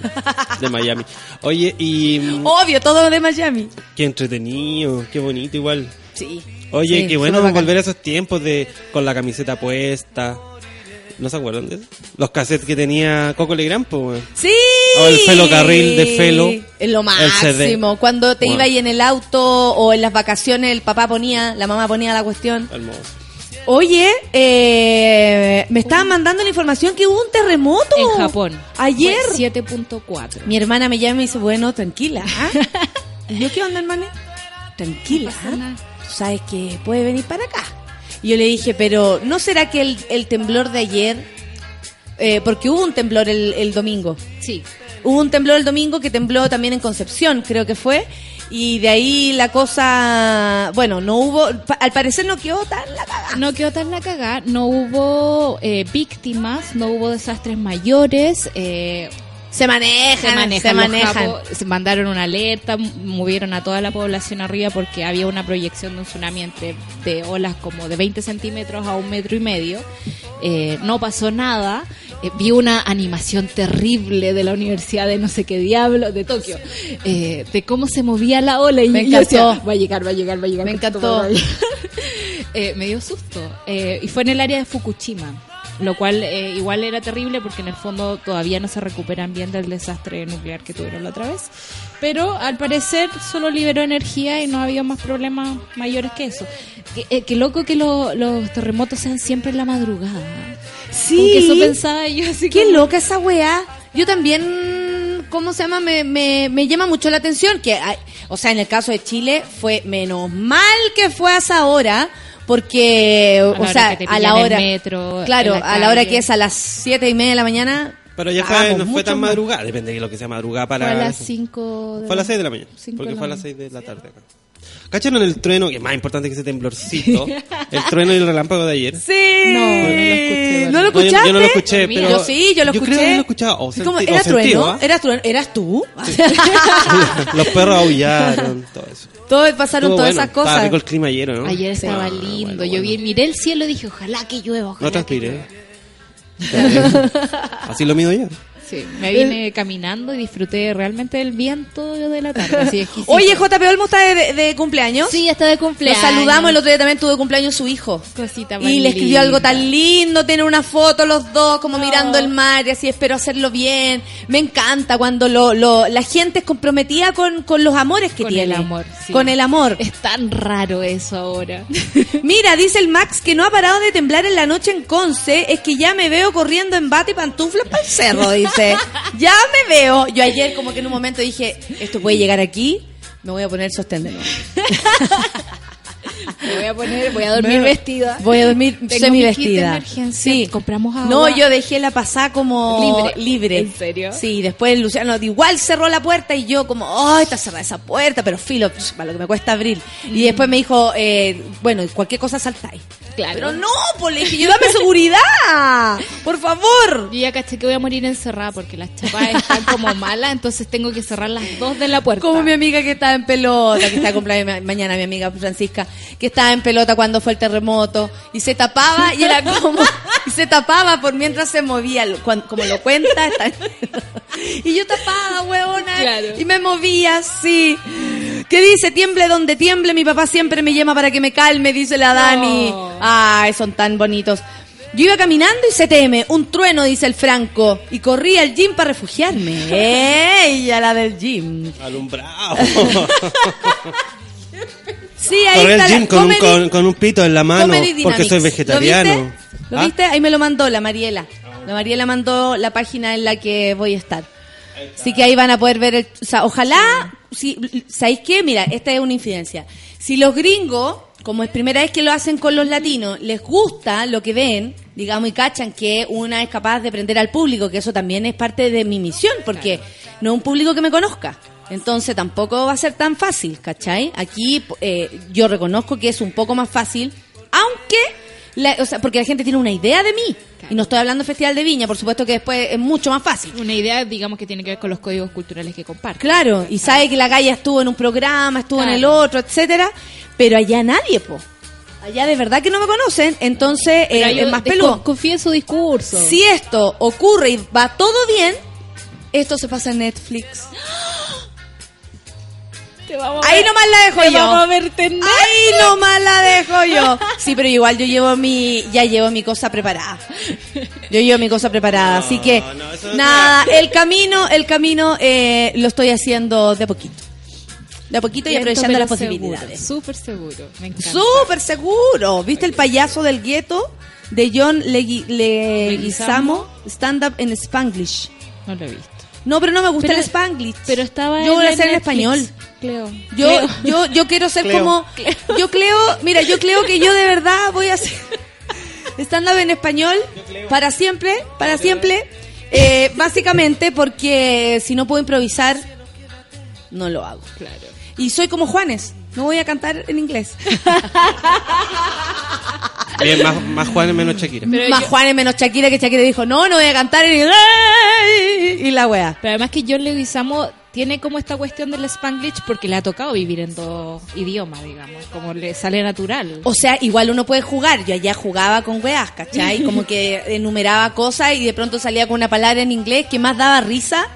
de Miami. Oye, y mm, Obvio, todo de Miami. qué entretenido, qué bonito igual. Sí. Oye, Sí, qué bueno bacán. volver a esos tiempos de con la camiseta puesta. ¿No se acuerdan de eso? Los cassettes que tenía Coco Legrand, pues. Sí. O el Felo Carril de Felo. Es lo máximo. Cuando te Bueno. iba ahí en el auto o en las vacaciones, el papá ponía, la mamá ponía la cuestión. Hermoso. Oye, eh, me estaban mandando la información que hubo un terremoto. En Japón. Ayer. Fue 7.4. Mi hermana me llama y me dice, bueno, tranquila. ¿ah? ¿Y yo qué onda, hermana? Tranquila. Tú sabes que puede venir para acá. Y yo le dije, pero ¿no será que el, el temblor de ayer, eh, porque hubo un temblor el, el domingo, Sí. hubo un temblor el domingo que tembló también en Concepción, creo que fue, y de ahí la cosa, bueno, no hubo, al parecer no quedó tan la cagada. No quedó tan la cagada, no hubo eh, víctimas, no hubo desastres mayores. eh, Se manejan, se manejan. se manejan. japos, se mandaron una alerta, movieron a toda la población arriba porque había una proyección de un tsunami entre de olas como de 20 centímetros a un metro y medio. Eh, no pasó nada. Eh, vi una animación terrible de la Universidad de no sé qué diablo, de Tokio, eh, de cómo se movía la ola. Y Me yo decía, encantó. va a llegar, va a llegar, va a llegar. Me encantó. va a llegar". Eh, me dio susto. Eh, y fue en el área de Fukushima. Lo cual eh, igual era terrible porque en el fondo todavía no se recuperan bien del desastre nuclear que tuvieron la otra vez. Pero al parecer solo liberó energía y no había más problemas mayores que eso. Qué, eh, qué loco que lo- los terremotos sean siempre en la madrugada. Sí. Como que eso pensaba yo así Qué como- loca esa weá. Yo también, ¿cómo se llama? Me, me, me llama mucho la atención que, hay- o sea, en el caso de Chile fue menos mal que fue a esa hora, porque, o sea, a la hora, metro, claro, la a la hora que es a las siete y media de la mañana. Pero ya fue, hagamos no fue tan madrugada, depende de lo que sea madrugada para... Fue a las eso. 5 Fue a las 6 de la mañana, Cinco porque fue a las mañana. 6 de la tarde acá. ¿Cacharon el trueno? Que es más importante que ese temblorcito. el trueno y el relámpago de ayer. Sí. No, no lo escuché, ¿No lo No, yo- escuchaste? yo, no lo escuché, pero... Yo sí, yo lo escuché. Yo creo que lo escuchaba. ¿Era o trueno? ¿ah? ¿Era trueno? ¿Eras tú? Los perros aullaron, todo eso. Todo, pasaron Estuvo todas bueno. esas cosas. Estaba rico el clima ayer, ¿no? Ayer estaba Ah, lindo. bueno, Yo bueno. vi, miré el cielo y dije, ojalá que llueva, ojalá No que transpiré. Así lo mido yo. Sí, me vine caminando y disfruté realmente del viento de la tarde. Así. Oye, JP Olmo está de, de cumpleaños. sí, está de Lo cumpleaños. saludamos, el otro día también tuvo cumpleaños su hijo. Cosita Y le escribió linda. algo tan lindo, tiene una foto los dos como mirando el mar y así espero hacerlo bien. Me encanta cuando lo, lo- la gente es comprometida con, con los amores que Con tiene. el amor, sí. Con el amor. Es tan raro eso ahora. Mira, dice el Max que no ha parado de temblar en la noche en Conce, es que ya me veo corriendo en bata y pantuflas para el cerro, dice. Ya me veo. Yo ayer como que en un momento dije, esto puede llegar aquí, me voy a poner sostén de nuevo. Me voy a poner, voy a dormir vestida. Voy a dormir semi vestida. Sí. Compramos agua. No, yo dejé la pasada como Libre. libre. ¿En serio? Sí, después Luciano igual cerró la puerta y yo como, ¡ay, está cerrada esa puerta! Pero filo, para lo que me cuesta abrir. Y después me dijo, eh, bueno, cualquier cosa saltáis. Claro. Pero no, pues le dije, yo dame seguridad, por favor. Yo ya caché que voy a morir encerrada porque las chapas están como malas, entonces tengo que cerrar las dos de la puerta. Como mi amiga que estaba en pelota, que está de cumpleaños mañana, mi amiga Francisca, que estaba en pelota cuando fue el terremoto y se tapaba y era como, y se tapaba por mientras se movía, como lo cuenta, está- y yo tapada, huevona, Claro. y me movía así. ¿Qué dice? Tiemble donde tiemble, mi papá siempre me llama para que me calme, dice la Dani. Ay, son tan bonitos. Yo iba caminando y se teme, un trueno, dice el Franco, y corrí al gym para refugiarme. Ella, la del gym. Alumbrado. Sí, ahí Correr está al la gym con un, Comedy- con, con un pito en la mano Comedy porque soy vegetariano. ¿Lo viste? ¿Lo ¿Ah? viste? Ahí me lo mandó la Mariela. La Mariela mandó la página en la que voy a estar. Así que ahí van a poder ver, el- o sea, ojalá, si, ¿sabéis qué? Mira, esta es una infidencia. Si los gringos, como es primera vez que lo hacen con los latinos, les gusta lo que ven, digamos, y cachan que una es capaz de prender al público, que eso también es parte de mi misión, porque no es un público que me conozca. Entonces tampoco va a ser tan fácil, ¿cachai? Aquí eh, yo reconozco que es un poco más fácil, aunque, la- o sea, porque la gente tiene una idea de mí. Y no estoy hablando de Festival de Viña, por supuesto que después es mucho más fácil. Una idea, digamos, que tiene que ver con los códigos culturales que comparten. Claro, y sabe que la Gaia estuvo en un programa, estuvo en el otro, etcétera, pero allá nadie, po. Allá de verdad que no me conocen, entonces eh, es más peludo. Confío en su discurso. Si esto ocurre y va todo bien, esto se pasa en Netflix. Te vamos Ahí ver- nomás la dejo te yo. vamos a en Ahí nomás la dejo yo. Sí, pero igual yo llevo mi, ya llevo mi cosa preparada. Yo llevo mi cosa preparada, así que no, eso no nada, el camino, el camino eh, lo estoy haciendo de a poquito, de a poquito y aprovechando las posibilidades. Súper seguro. Me encanta. Súper seguro. ¿Viste el payaso del gueto de John Legui- Leguizamo? Stand up en Spanglish. No lo he visto. No, pero no me gusta Pero- el Spanglish. Pero estaba Yo voy a hacer en Netflix, español. Cleo. Yo, Cleo. yo, yo quiero ser Cleo. como. Yo creo, mira, yo creo que yo de verdad voy a hacer stand-up en español para siempre, para siempre. eh, básicamente porque si no puedo improvisar, no lo hago. Claro. Y soy como Juanes, no voy a cantar en inglés. Bien, más, más Juan menos Shakira. Pero Más yo- Juanes menos Shakira que Shakira dijo, no, no voy a cantar en inglés. y la wea. Pero además que John Leguizamo tiene como esta cuestión del Spanglish porque le ha tocado vivir en dos idiomas, digamos, como le sale natural. O sea, igual uno puede jugar. Yo allá jugaba con weas, ¿cachai? Como que enumeraba cosas y de pronto salía con una palabra en inglés que más daba risa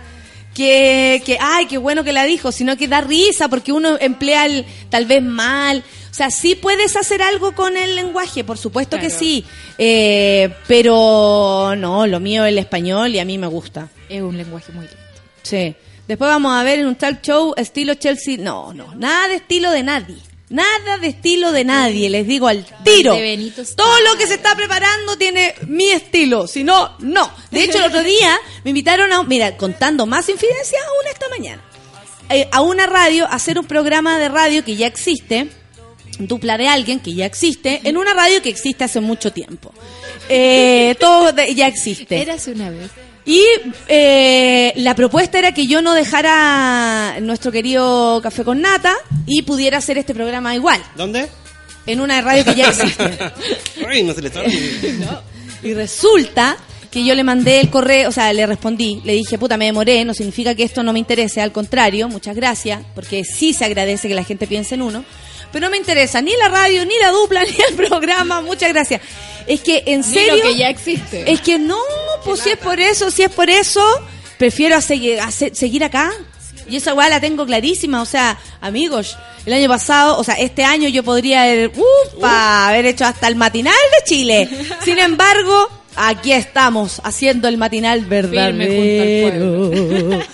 que, que ay, qué bueno que la dijo, sino que da risa porque uno emplea el tal vez mal. O sea, sí puedes hacer algo con el lenguaje, por supuesto que sí. Eh, pero no, lo mío es el español y a mí me gusta. Es un lenguaje muy lindo. Sí. Después vamos a ver en un talk show estilo Chelsea. No, no, nada de estilo de nadie. Nada de estilo de nadie, les digo al tiro. Todo lo que se está preparando tiene mi estilo, si no, no. De hecho, el otro día me invitaron a, mira, contando más infidencias aún esta mañana, eh, a una radio, a hacer un programa de radio que ya existe, dupla de alguien que ya existe, en una radio que existe hace mucho tiempo. Eh, todo de- ya existe. Érase una vez. Y eh, la propuesta era que yo no dejara nuestro querido Café con Nata y pudiera hacer este programa igual, ¿Dónde? en una radio que ya existe. Ay, no se le sabe. y resulta que yo le mandé el correo, o sea, le respondí, le dije, puta, me demoré, no significa que esto no me interese, al contrario, muchas gracias, porque sí se agradece que la gente piense en uno, pero no me interesa ni la radio, ni la dupla, ni el programa, muchas gracias. Es que, en serio... que ya existe. Es que no, pues si es por eso, si es por eso, prefiero a segui- a se- seguir acá. Y esa weá la tengo clarísima, o sea, amigos, el año pasado, o sea, este año yo podría haber, upa, haber hecho hasta el matinal de Chile. Sin embargo, aquí estamos, haciendo el matinal verdadero. Firme junto al pueblo.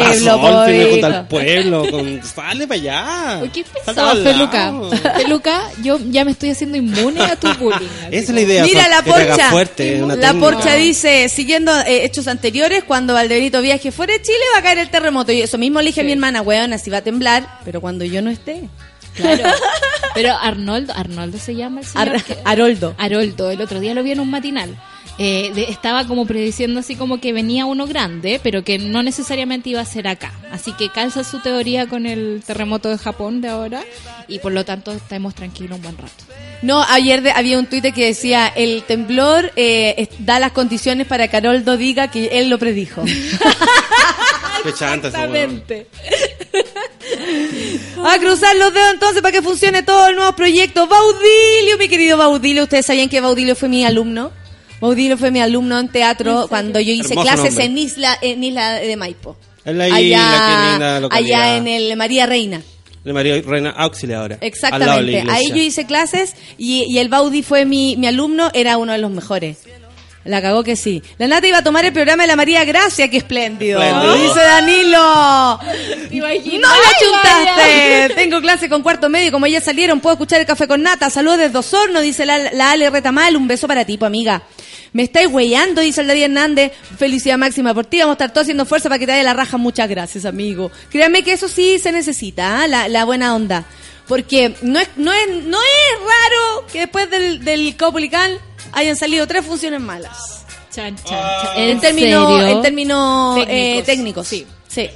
Razón, pobrecito. firme contra el pueblo. Con... Sale para allá. ¿Qué al Peluca? Peluca, yo ya me estoy haciendo inmune a tu bullying. Esa es la idea. Mira la porcha. fuerte, la porcha dice, siguiendo eh, hechos anteriores, cuando Valdebenito viaje fuera de Chile va a caer el terremoto. Y eso mismo le dije a mi hermana, weón, así va a temblar, pero cuando yo no esté. Claro. Pero Arnoldo, Arnoldo se llama el señor. Ar- que- Haroldo. Haroldo, el otro día lo vi en un matinal. Eh, de- estaba como prediciendo así como que venía uno grande, pero que no necesariamente iba a ser acá. Así que calza su teoría con el terremoto de Japón de ahora y por lo tanto estamos tranquilos un buen rato. No, ayer de- había un tuit que decía, el temblor eh, es- da las condiciones para que Haroldo diga que él lo predijo. Weón. A cruzar los dedos entonces para que funcione todo el nuevo proyecto. Baudilio, mi querido Baudilio. Ustedes sabían que Baudilio fue mi alumno. Baudilio fue mi alumno en teatro cuando yo hice Hermoso clases nombre. en Isla, en Isla de Maipo. Es la isla, qué linda localidad. allá en el María Reina. De María Reina Auxilia ahora. Al lado de la Exactamente. Ahí yo hice clases y, y el Baudi fue mi, mi alumno, era uno de los mejores. La cagó que sí. La Nata iba a tomar el programa de la María Gracia, qué espléndido. Espléndido. Dice Danilo. No la chuntaste. Tengo clase con cuarto medio. Como ya salieron, puedo escuchar el café con nata. Saludos desde Osorno, dice la, la Ale Retamal. Un beso para ti, po, amiga. Me estáis weyando, dice el David Hernández. Felicidad máxima por ti. Vamos a estar todos haciendo fuerza para que te vaya la raja. Muchas gracias, amigo. Créanme que eso sí se necesita, ¿ah? la, la buena onda. Porque no es, no es, no es raro que después del, del Caupolicán hayan salido tres funciones malas. Chan, chan, chan. En términos en términos Técnicos. eh, técnicos. Sí. sí.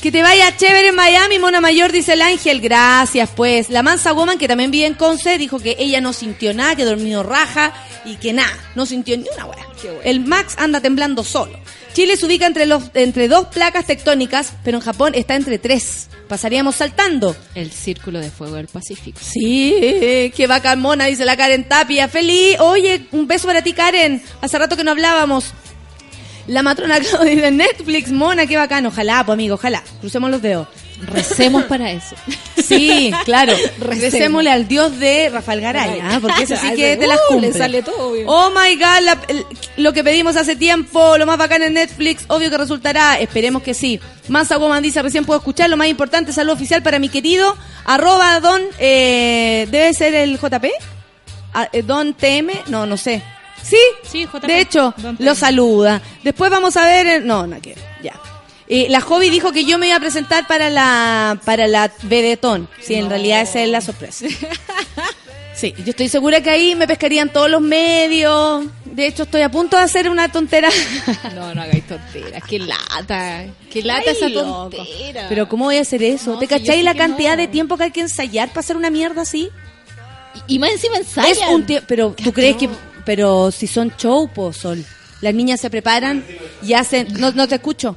Que te vaya chévere en Miami, Mona Mayor, dice el ángel. Gracias, pues. La Mansa Woman, que también vive en Conce, dijo que ella no sintió nada, que dormió raja y que nada, no sintió ni una hueá. El Max anda temblando solo. Chile se ubica entre, los, entre dos placas tectónicas, pero en Japón está entre tres. Pasaríamos saltando. El círculo de fuego del Pacífico. Sí, qué bacán mona, dice la Karen Tapia. Feliz. Oye, un beso para ti, Karen. Hace rato que no hablábamos. La matrona Claudia de Netflix, mona, qué bacán. Ojalá, pues amigo, ojalá. Crucemos los dedos. Recemos para eso. Sí, claro. Recemos. Recémosle al dios de Rafael Garay, ¿ah? porque ese sí que te las cumple. le sale todo. Oh my god, la- el- lo que pedimos hace tiempo, lo más bacán en Netflix, obvio que resultará, esperemos que sí. Mansa Woman dice, recién puedo escuchar, lo más importante, saludo oficial para mi querido, arroba don, eh, debe ser el JP, Ah, eh, don TM, no, no sé. Sí, Sí, JP, de hecho, lo saluda. Después vamos a ver, eh, no, no que ya. Eh, la Hobby dijo que yo me iba a presentar para la para la Vedetón. Sí, en realidad esa es la sorpresa. Sí, yo estoy segura que ahí me pescarían todos los medios. De hecho, estoy a punto de hacer una tontera. No, no hagáis tonteras. Qué lata. Qué lata Ay, esa loco. tontera. Pero ¿cómo voy a hacer eso? No, ¿Te si cacháis la cantidad no. de tiempo que hay que ensayar para hacer una mierda así? Y más encima ensayan. Es un tiempo, pero tú crees que pero si son show, po, Sol. Las niñas se preparan y hacen... No, no te escucho.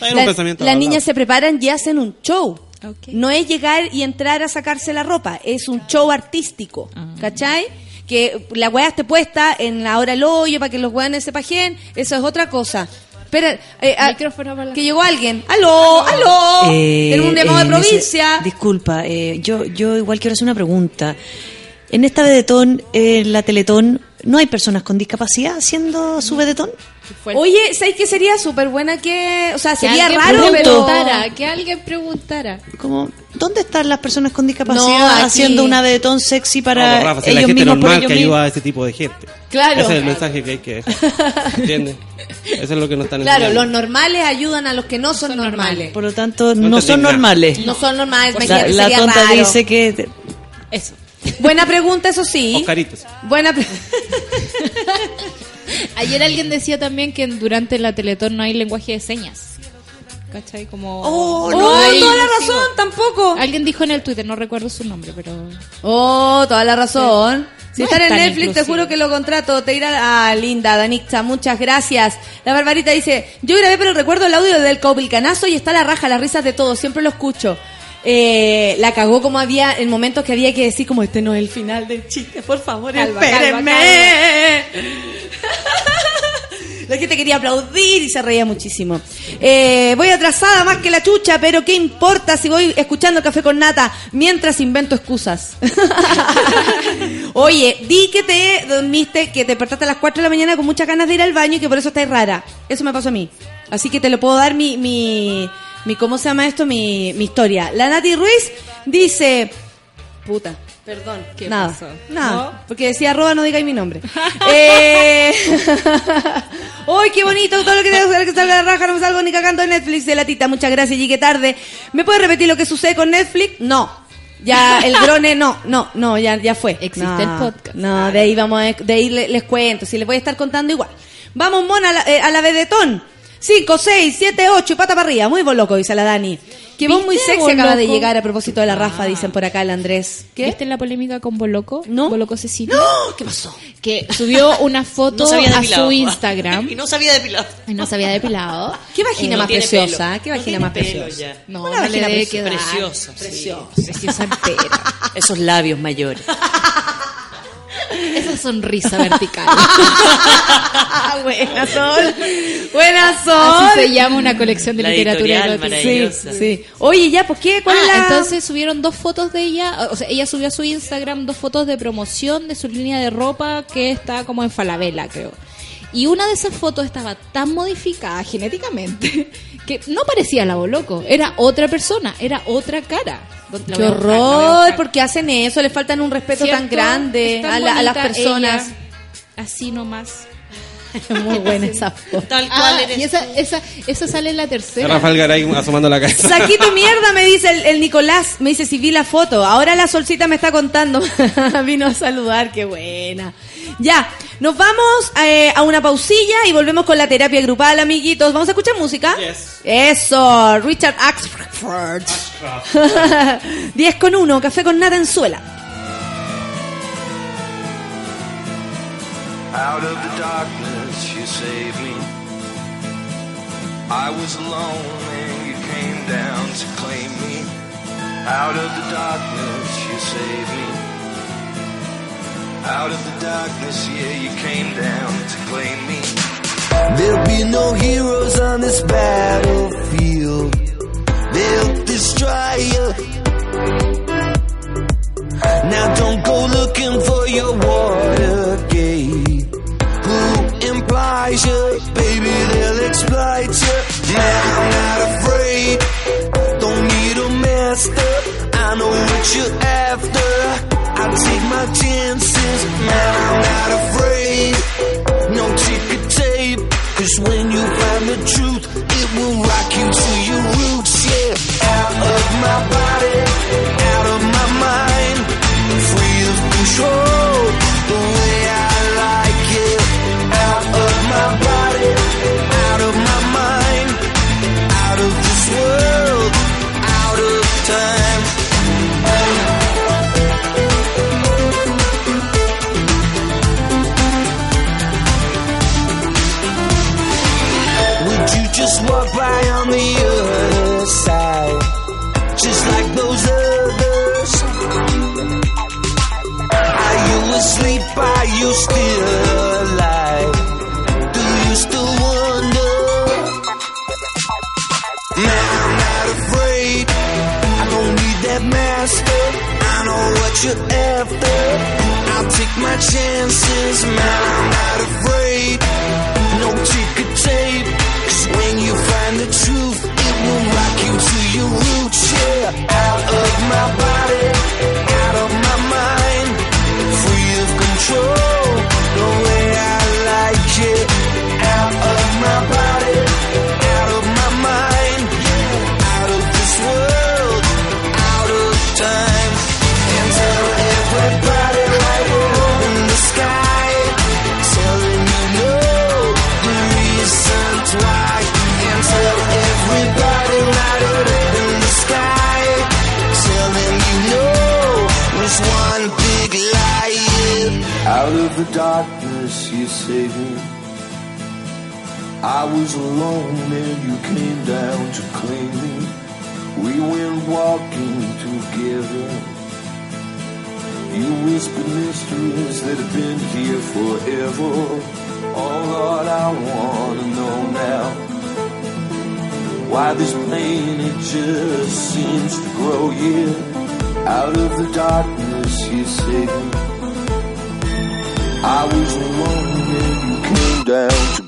En La- un pensamiento las niñas se preparan y hacen un show. Ok. No es llegar y entrar a sacarse la ropa, es un show artístico, Ah. ¿cachai? Que la weá esté puesta en la hora del hoyo para que los weones se pajen, eso es otra cosa. Espera, eh, ah, Micrófono para la- que llegó alguien. ¡Aló! ¡Aló! Eh, Tenemos un llamado eh, de en ese- provincia. disculpa, eh, yo, yo igual quiero hacer una pregunta. En esta vedetón, en la Teletón, ¿no hay personas con discapacidad haciendo su vedetón? Fue el- Oye, ¿sabes qué sería súper buena que... O sea, que sería alguien raro, pero... preguntara, que alguien preguntara. Como, ¿Dónde están las personas con discapacidad No, haciendo una vedetón sexy para Rafa, si la ellos gente mismos por normal ellos que mismos? ayuda a ese tipo de gente. Claro. Ese es el mensaje que hay que dejar. ¿Entiendes? Eso es lo que nos están Claro, los normales ayudan a los que no son, normales. Por lo tanto, No son normales. No son normales, La, imagínate, la sería tonta raro. dice que... Eso. Buena pregunta, eso sí. Oscaritos. Buena pre- Ayer alguien decía también que durante la Teletón no hay lenguaje de señas. ¿Cachai? Como... Oh, no no, hay toda la razón, tampoco. Alguien dijo en el Twitter, no recuerdo su nombre, pero... Oh, toda la razón. Si No están es en Netflix, te juro que lo contrato. Te irá. Ah, linda, Danixa, muchas gracias. La Barbarita dice: Yo grabé, pero recuerdo el audio del Caubilcanazo y está la raja, las risas de todos. Siempre lo escucho. Eh, la cagó como había en momentos que había que decir como este no es el final del chiste, por favor, Calma, espérenme. La gente quería aplaudir y se reía muchísimo. Eh, voy atrasada más que la chucha, pero ¿qué importa si voy escuchando café con nata mientras invento excusas? Oye, di que te dormiste, que te despertaste a las 4 de la mañana con muchas ganas de ir al baño y que por eso estás rara. Eso me pasó a mí. Así que te lo puedo dar mi, mi, mi ¿cómo se llama esto? Mi, mi historia. La Nati Ruiz dice, puta, perdón, ¿Qué nada, pasó? nada, ¿No? porque decía arroba no digáis mi nombre. eh... ¡Uy, qué bonito! Todo lo que tengo que salga de la raja, no me salgo ni cagando en Netflix de la tita. Muchas gracias, llegué tarde. ¿Me puedes repetir lo que sucede con Netflix? No. Ya, el drone, no, no, no, ya, ya fue. Existe No, el podcast. No, de ahí vamos, a- de ahí le- les, cuento, si les voy a estar contando igual. Vamos, mona, a la, eh, a la vedetón. 5, 6, 7, 8 y pata para arriba. Muy loco, dice la Dani. Que vos muy ¿Viste, sexy acaba de Boloco? llegar a propósito de la Rafa, dicen por acá el Andrés. ¿Qué? ¿Viste la polémica con Boloco? No. Boloco Cecilia. ¡No! ¿Qué pasó? Que subió una foto No a su Instagram y no se había depilado. y no se había depilado. ¿Qué vagina No más tiene preciosa? pelo. ¿Qué No vagina más preciosa? ya. No, Una no le vagina debe quedar. Preciosa, Preciosa. Preciosa entera. Esos labios mayores. Esa sonrisa vertical. Buena sol. Buena sol. Así se llama una colección de La literatura erótica. Sí, sí. Oye, ya, pues qué, ¿cuál Ah, es la...? entonces subieron dos fotos de ella, o sea, ella subió a su Instagram dos fotos de promoción de su línea de ropa que está como en Falabella, creo. Y una de esas fotos estaba tan modificada genéticamente que no parecía la Boloco, era otra persona, era otra cara. Qué horror, porque hacen eso, le faltan un respeto tan grande a, la- a las personas. ella, así nomás. Muy buena esa foto. Tal cual Ah, eres y esa, tú. esa, esa sale en la tercera. Rafael Garay asomando la cabeza. Saquito mierda, me dice el, el Nicolás. Me dice si vi la foto. Ahora la solcita me está contando. Vino a saludar, qué buena. Ya, nos vamos eh, a una pausilla y volvemos con la terapia grupal, amiguitos. ¿Vamos a escuchar música? Yes. Eso, Richard Axford. 10 con 1, café con nada en suela. Out of the darkness, you saved me. I was alone and you came down to claim me. Out of the darkness, you saved me. Out of the darkness, yeah, you came down to claim me. There'll be no heroes on this battlefield. my chances, man, I'm out of room. I was alone and you came down to claim me. We went walking together. You whispered mysteries that have been here forever. Oh Lord, I wanna know now. Why this pain it just seems to grow, yeah. Out of the darkness you saved me. I was alone and you came down to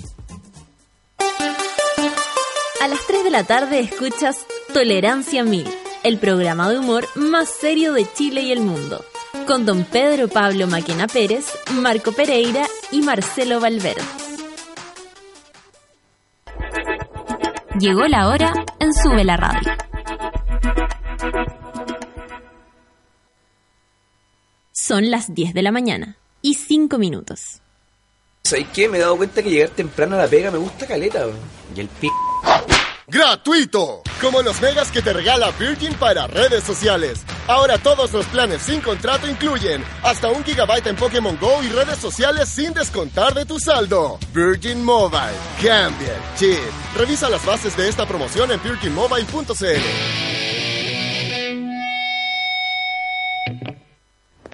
A las 3 de la tarde escuchas Tolerancia Mil, el programa de humor más serio de Chile y el mundo, con don Pedro Pablo Maquena Pérez, Marco Pereira y Marcelo Valverde. Llegó la hora en Sube la Radio. Son las 10 de la mañana y 5 minutos. ¿Sabes qué? Me he dado cuenta que llegar temprano a la pega me gusta caleta. Y el p... ¡Gratuito! Como los megas que te regala Virgin para redes sociales. Ahora todos los planes sin contrato incluyen hasta un gigabyte en Pokémon Go y redes sociales sin descontar de tu saldo. Virgin Mobile. Cambia el chip. Revisa las bases de esta promoción en virginmobile.cl.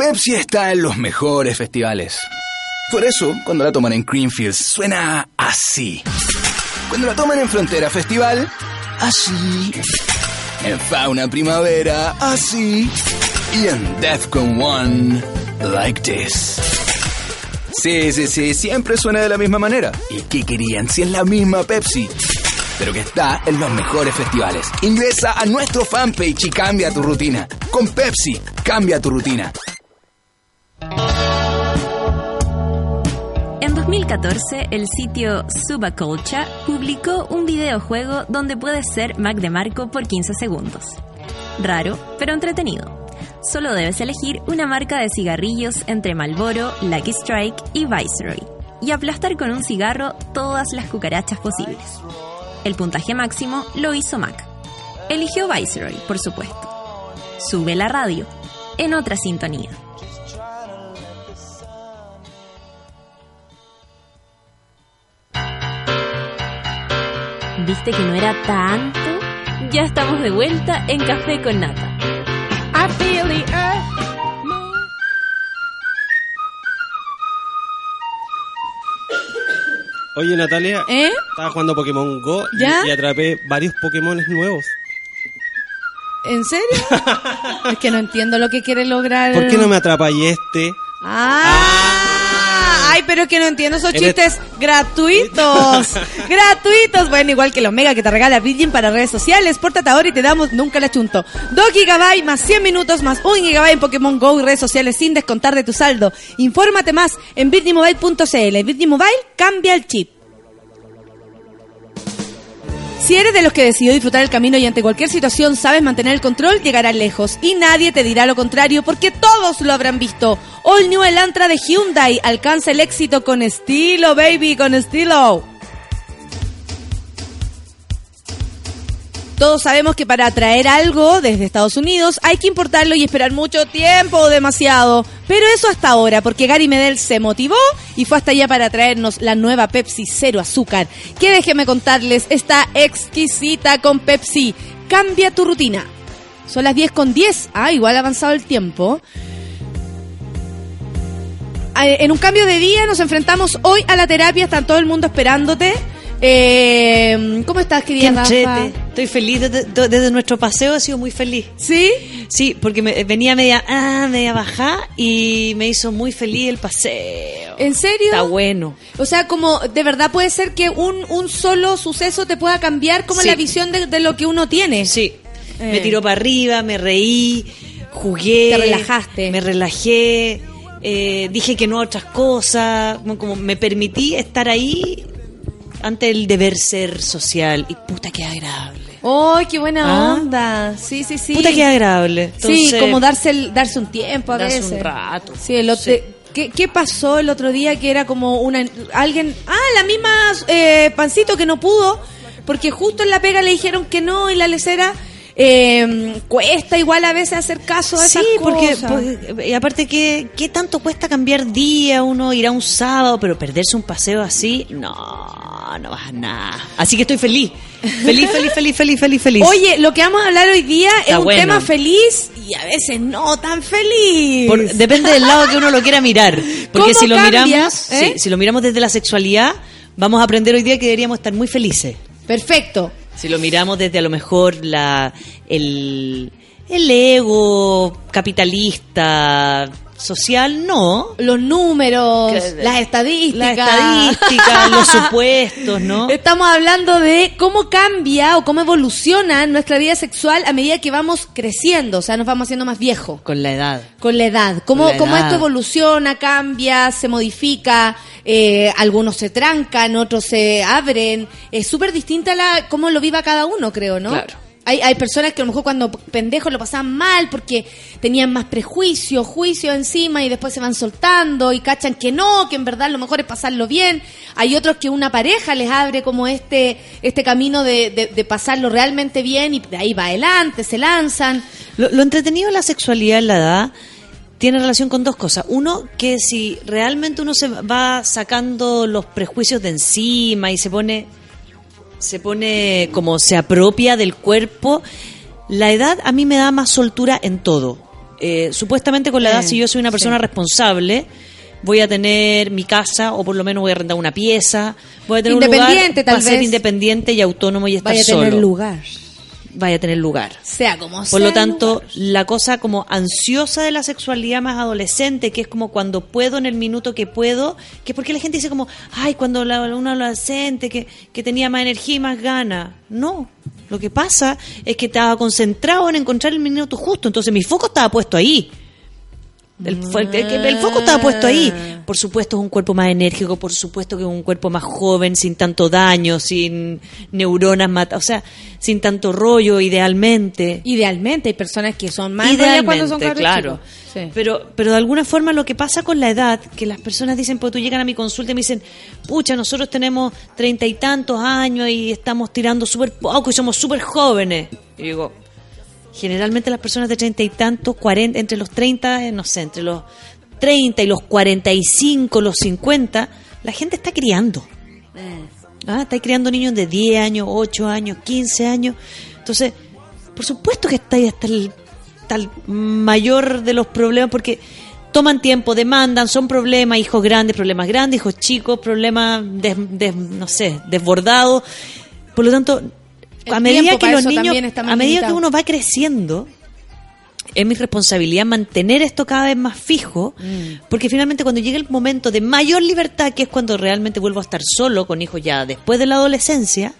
Pepsi está en los mejores festivales. Por eso, cuando la toman en Greenfields, suena así. Cuando la toman en Frontera Festival, así. En Fauna Primavera, así. Y en Defcon One, like this. Sí, sí, sí, siempre suena de la misma manera. ¿Y qué querían si es la misma Pepsi? Pero que está en los mejores festivales. Ingresa a nuestro fanpage y cambia tu rutina. Con Pepsi, cambia tu rutina. En 2014, el sitio Subaculture publicó un videojuego donde puedes ser Mac DeMarco por 15 segundos. Raro, pero entretenido. Solo debes elegir una marca de cigarrillos entre Marlboro, Lucky Strike y Viceroy, y aplastar con un cigarro todas las cucarachas posibles. El puntaje máximo lo hizo Mac. Eligió Viceroy, por supuesto. Sube la radio, en otra sintonía. ¿Viste que no era tanto? Ya estamos de vuelta en Café con Nata. I feel the earth. Oye, Natalia, ¿Eh? estaba jugando Pokémon Go y- ¿Ya? y atrapé varios Pokémon nuevos. ¿En serio? es que no entiendo lo que quiere lograr. ¿Por qué no me atrapáis este? Ah, ay, pero es que no entiendo esos chistes gratuitos. gratuitos. Bueno, igual que los mega que te regala Virgin para redes sociales. Pórtate ahora y te damos nunca la chunto. 2 GB más 100 minutos más 1 GB en Pokémon Go y redes sociales sin descontar de tu saldo. Infórmate más en virginmobile.cl. Virgin Mobile cambia el chip. Si eres de los que decidió disfrutar el camino y ante cualquier situación sabes mantener el control, llegarás lejos. Y nadie te dirá lo contrario porque todos lo habrán visto. All New Elantra de Hyundai alcanza el éxito con estilo, baby, con estilo. Todos sabemos que para traer algo desde Estados Unidos hay que importarlo y esperar mucho tiempo o demasiado. Pero eso hasta ahora, porque Gary Medel se motivó y fue hasta allá para traernos la nueva Pepsi Cero Azúcar, que déjenme contarles, está exquisita con Pepsi. Cambia tu rutina. Son las 10 con 10. Ah, igual ha avanzado el tiempo. Ah, En un cambio de día nos enfrentamos hoy a la terapia, está todo el mundo esperándote. Eh, ¿Cómo estás, querida Rafa? Estoy feliz desde, de- desde nuestro paseo, he sido muy feliz. ¿Sí? Sí, porque me, venía media, ah, media baja y me hizo muy feliz el paseo. ¿En serio? Está bueno. O sea, como de verdad puede ser que un, un solo suceso te pueda cambiar como Sí. la visión de, de lo que uno tiene. Sí. Eh. Me tiró para arriba, me reí, jugué. Te relajaste. Me relajé, eh, dije que no a otras cosas, como, como me permití estar ahí ante el deber ser social. Y puta que agradable. ¡Ay, qué buena Ah. onda! Sí, sí, sí. Puta que agradable. sí, como darse el- darse un tiempo a darse veces. un rato. Sí, el otro, ¿qué, qué pasó el otro día que era como una alguien, ah, la misma eh, pancito que no pudo porque justo en la pega le dijeron que no y la lecera eh, cuesta igual a veces hacer caso a Sí, esas porque, cosas. porque- y aparte que qué tanto cuesta cambiar día, uno irá un sábado, pero perderse un paseo así, no, no vas a nada. Así que estoy feliz. Feliz, feliz, feliz, feliz, feliz, feliz. Oye, lo que vamos a hablar hoy día es un bueno. tema feliz y a veces no tan feliz. Por- depende del lado que uno lo quiera mirar. Porque ¿Cómo si lo cambia, miramos, eh? sí, si lo miramos desde la sexualidad, vamos a aprender hoy día que deberíamos estar muy felices. Perfecto. Si lo miramos desde a lo mejor la el, el ego capitalista social, no. Los números, Que- las estadísticas. Las estadísticas, los supuestos, ¿no? Estamos hablando de cómo cambia o cómo evoluciona nuestra vida sexual a medida que vamos creciendo, o sea, nos vamos haciendo más viejos. Con la edad. Con la edad, cómo, esto evoluciona, cambia, se modifica, eh, algunos se trancan, otros se abren. Es súper distinta la cómo lo viva cada uno, creo, ¿no? Claro. Hay, hay personas que a lo mejor cuando pendejos lo pasaban mal porque tenían más prejuicios, juicios encima y después se van soltando y cachan que no, que en verdad lo mejor es pasarlo bien. Hay otros que una pareja les abre como este, este camino de, de- pasarlo realmente bien y de ahí va adelante, se lanzan. Lo, lo entretenido de la sexualidad en la edad tiene relación con dos cosas. Uno, que si realmente uno se va sacando los prejuicios de encima y se pone, se pone como se apropia del cuerpo, la edad a mí me da más soltura en todo. Eh, supuestamente con la edad, Eh, si yo soy una persona sí. responsable, voy a tener mi casa o por lo menos voy a rentar una pieza, voy a tener un lugar, Independiente, tal a ser vez. independiente y autónomo y estar Vaya a tener lugar. Vaya a tener lugar. Sea como Por sea lo el tanto, la cosa como ansiosa de la sexualidad más adolescente, que es como cuando puedo en el minuto que puedo, que es porque la gente dice como, ay, cuando la, una adolescente que, que tenía más energía y más ganas. No, lo que pasa es que estaba concentrado en encontrar el minuto justo, entonces mi foco estaba puesto ahí. El, foco estaba puesto ahí. Por supuesto es un cuerpo más enérgico, por supuesto que es un cuerpo más joven, sin tanto daño, sin neuronas mata, o sea, sin tanto rollo, idealmente. Idealmente, hay personas que son más Idealmente, cuando son claro. Sí. Pero, pero de alguna forma lo que pasa con la edad, que las personas dicen, pues tú llegan a mi consulta y me dicen, pucha, nosotros tenemos treinta y tantos años y estamos tirando súper poco y somos súper jóvenes. Y digo, generalmente las personas de treinta y tantos, cuarenta, entre los treinta, eh, no sé, entre los treinta y los cuarenta y cinco, los cincuenta, la gente está criando. Ah, está criando niños de 10 años, 8 años, 15 años. Entonces, por supuesto que está ahí hasta el, hasta el mayor de los problemas porque toman tiempo, demandan, son problemas, hijos grandes, problemas grandes, hijos chicos, problemas, des- des- no sé, desbordados. Por lo tanto, a medida que los niños, a medida que uno va creciendo, es mi responsabilidad mantener esto cada vez más fijo, Mm. porque finalmente cuando llegue el momento de mayor libertad, que es cuando realmente vuelvo a estar solo con hijos ya después de la adolescencia,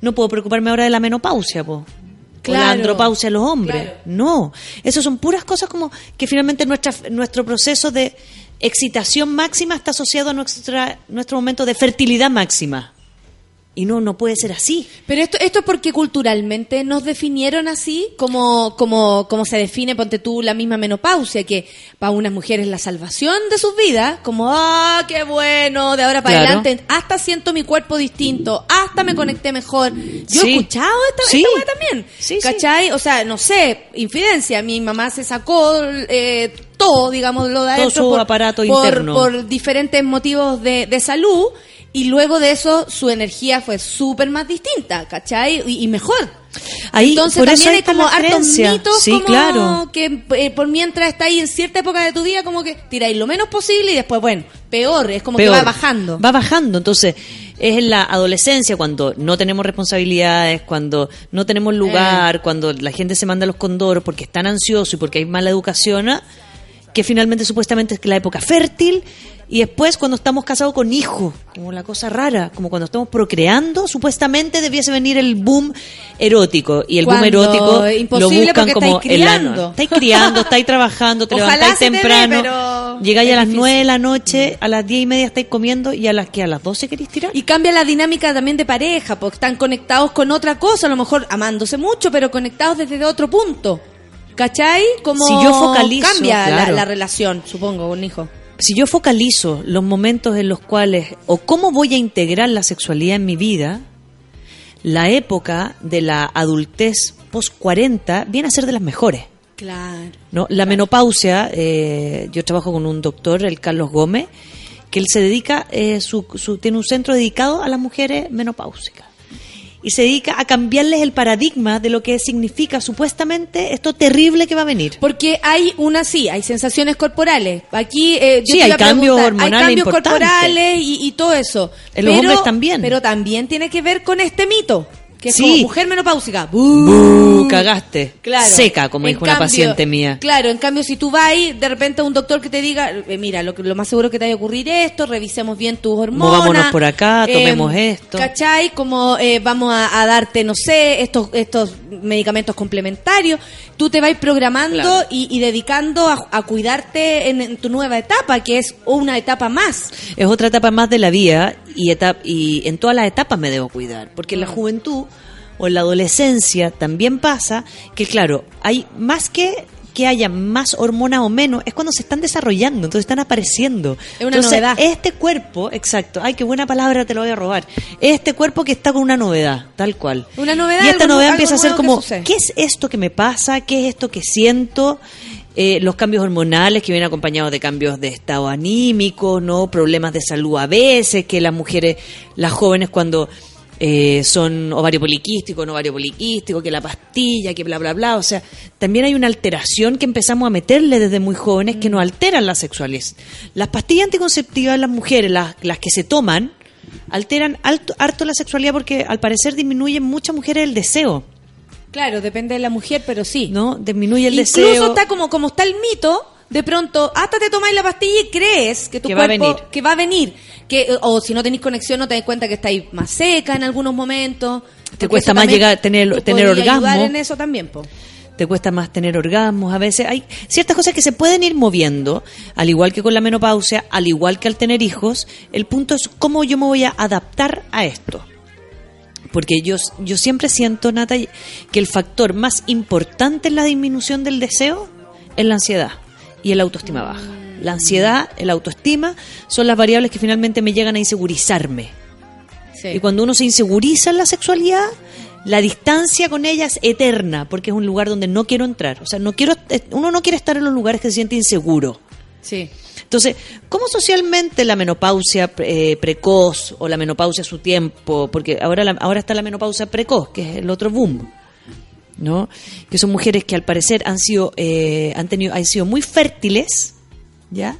no puedo preocuparme ahora de la menopausia, po. O la Claro. andropausia a los hombres. Claro. No, eso son puras cosas como que finalmente nuestra, nuestro proceso de excitación máxima está asociado a nuestra, nuestro momento de fertilidad máxima. Y no, no puede ser así. Pero esto, esto es porque culturalmente nos definieron así, como, como, como se define, ponte tú, la misma menopausia, que para unas mujeres es la salvación de sus vidas, como, ah, qué bueno, de ahora para Claro. adelante, hasta siento mi cuerpo distinto, hasta me conecté mejor. Yo Sí. he escuchado esta, Sí. esta también, ¿cachai? O sea, no sé, infidencia, mi mamá se sacó eh, todo, digamos, lo de Todo adentro su aparato por, interno. por diferentes motivos de, de salud y luego de eso su energía fue súper más distinta, ¿cachai? Y, y mejor. Ahí, Entonces también hay como hartos mitos Sí, como claro. que eh, por mientras está ahí en cierta época de tu vida como que tiráis lo menos posible y después, bueno, peor, es como Peor. que va bajando. Va bajando. Entonces, es en la adolescencia cuando no tenemos responsabilidades, cuando no tenemos Eh. lugar, cuando la gente se manda a los condoros porque están ansiosos y porque hay mala educación, ¿ah? que finalmente supuestamente es la época fértil. Y después cuando estamos casados con hijos, como la cosa rara, como cuando estamos procreando, supuestamente debiese venir el boom erótico. Y el boom erótico lo buscan como estáis criando. Estáis criando, estáis trabajando, te Ojalá levantáis se te temprano, pero llegáis a las. 9 de la noche, a las 10 y media estáis comiendo y a las que a las 12 queréis tirar. Y cambia la dinámica también de pareja, porque están conectados con otra cosa, a lo mejor amándose mucho, pero conectados desde otro punto. ¿Cachai? Como Si yo focalizo, cambia la, relación, supongo, con un hijo. Si yo focalizo los momentos en los cuales, o cómo voy a integrar la sexualidad en mi vida, la época de la adultez post 40 viene a ser de las mejores. Claro. ¿no? La menopausia, eh, yo trabajo con un doctor, el Carlos Gómez, que él se dedica, eh, su, su- tiene un centro dedicado a las mujeres menopáusicas. Y se dedica a cambiarles el paradigma de lo que significa supuestamente esto terrible que va a venir. Porque hay una, sí, hay sensaciones corporales. Aquí, eh, yo Sí, hay cambios hormonales Hay cambios corporales y, y todo eso. En los hombres también. Pero también tiene que ver con este mito. Que es Sí. como mujer menopáusica. Cagaste. Claro. Seca, como En dijo una paciente mía. Claro, en cambio, si tú vas de repente a un doctor que te diga, eh, mira, lo, que- lo más seguro que te vaya a ocurrir esto, revisemos bien tus hormonas. Movámonos por acá, tomemos esto. ¿Cachai? Como eh, vamos a, a darte, no sé, estos, estos medicamentos complementarios. Tú te vas programando Claro. y, y dedicando a, a cuidarte en, en tu nueva etapa, que es una etapa más. Es otra etapa más de la vida y, etap- y en todas las etapas me debo cuidar. Porque en la juventud o en la adolescencia también pasa que, claro, hay más que que haya más hormonas o menos, es cuando se están desarrollando, entonces están apareciendo. Es una entonces, novedad. este cuerpo, exacto, ay, qué buena palabra te lo voy a robar. Este cuerpo que está con una novedad, tal cual. Una novedad. Y esta algo novedad algo empieza a ser como. ¿qué es esto que me pasa? ¿Qué es esto que siento? Eh, los cambios hormonales que vienen acompañados de cambios de estado anímico, ¿no? Problemas de salud a veces, que las mujeres, las jóvenes cuando eh, son ovario poliquístico, no ovario poliquístico, que la pastilla, que bla, bla, bla. O sea, también hay una alteración que empezamos a meterle desde muy jóvenes que nos alteran la sexualidad. Las pastillas anticonceptivas en las mujeres, las, las que se toman, alteran alto, harto la sexualidad porque al parecer disminuyen muchas mujeres el deseo. Claro, depende de la mujer, pero sí. ¿No? Disminuye el Incluso deseo. está como, como está el mito, de pronto, hasta te tomáis la pastilla y crees que tu Que va a cuerpo, venir. que va a venir. Que, o si no tenéis conexión, no te das cuenta que estáis más seca en algunos momentos. Porque cuesta más también llegar- tener- te tener orgasmo. ayudar en eso también, po. te cuesta más tener orgasmos, a veces hay ciertas cosas que se pueden ir moviendo, al igual que con la menopausia, al igual que al tener hijos, el punto es cómo yo me voy a adaptar a esto. Porque yo, yo siempre siento, Nata, que el factor más importante en la disminución del deseo es la ansiedad y el autoestima baja. La ansiedad, el autoestima, son las variables que finalmente me llegan a insegurizarme. Y cuando uno se inseguriza en la sexualidad, la distancia con ella es eterna, porque es un lugar donde no quiero entrar. O sea, no quiero, uno no quiere estar en los lugares que se siente inseguro. Sí. Entonces, ¿cómo socialmente la menopausia eh, precoz o la menopausia a su tiempo? Porque ahora, la- ahora está la menopausia precoz, que es el otro boom, ¿no? Que son mujeres que al parecer han sido, eh, han tenido, han sido muy fértiles, ¿ya?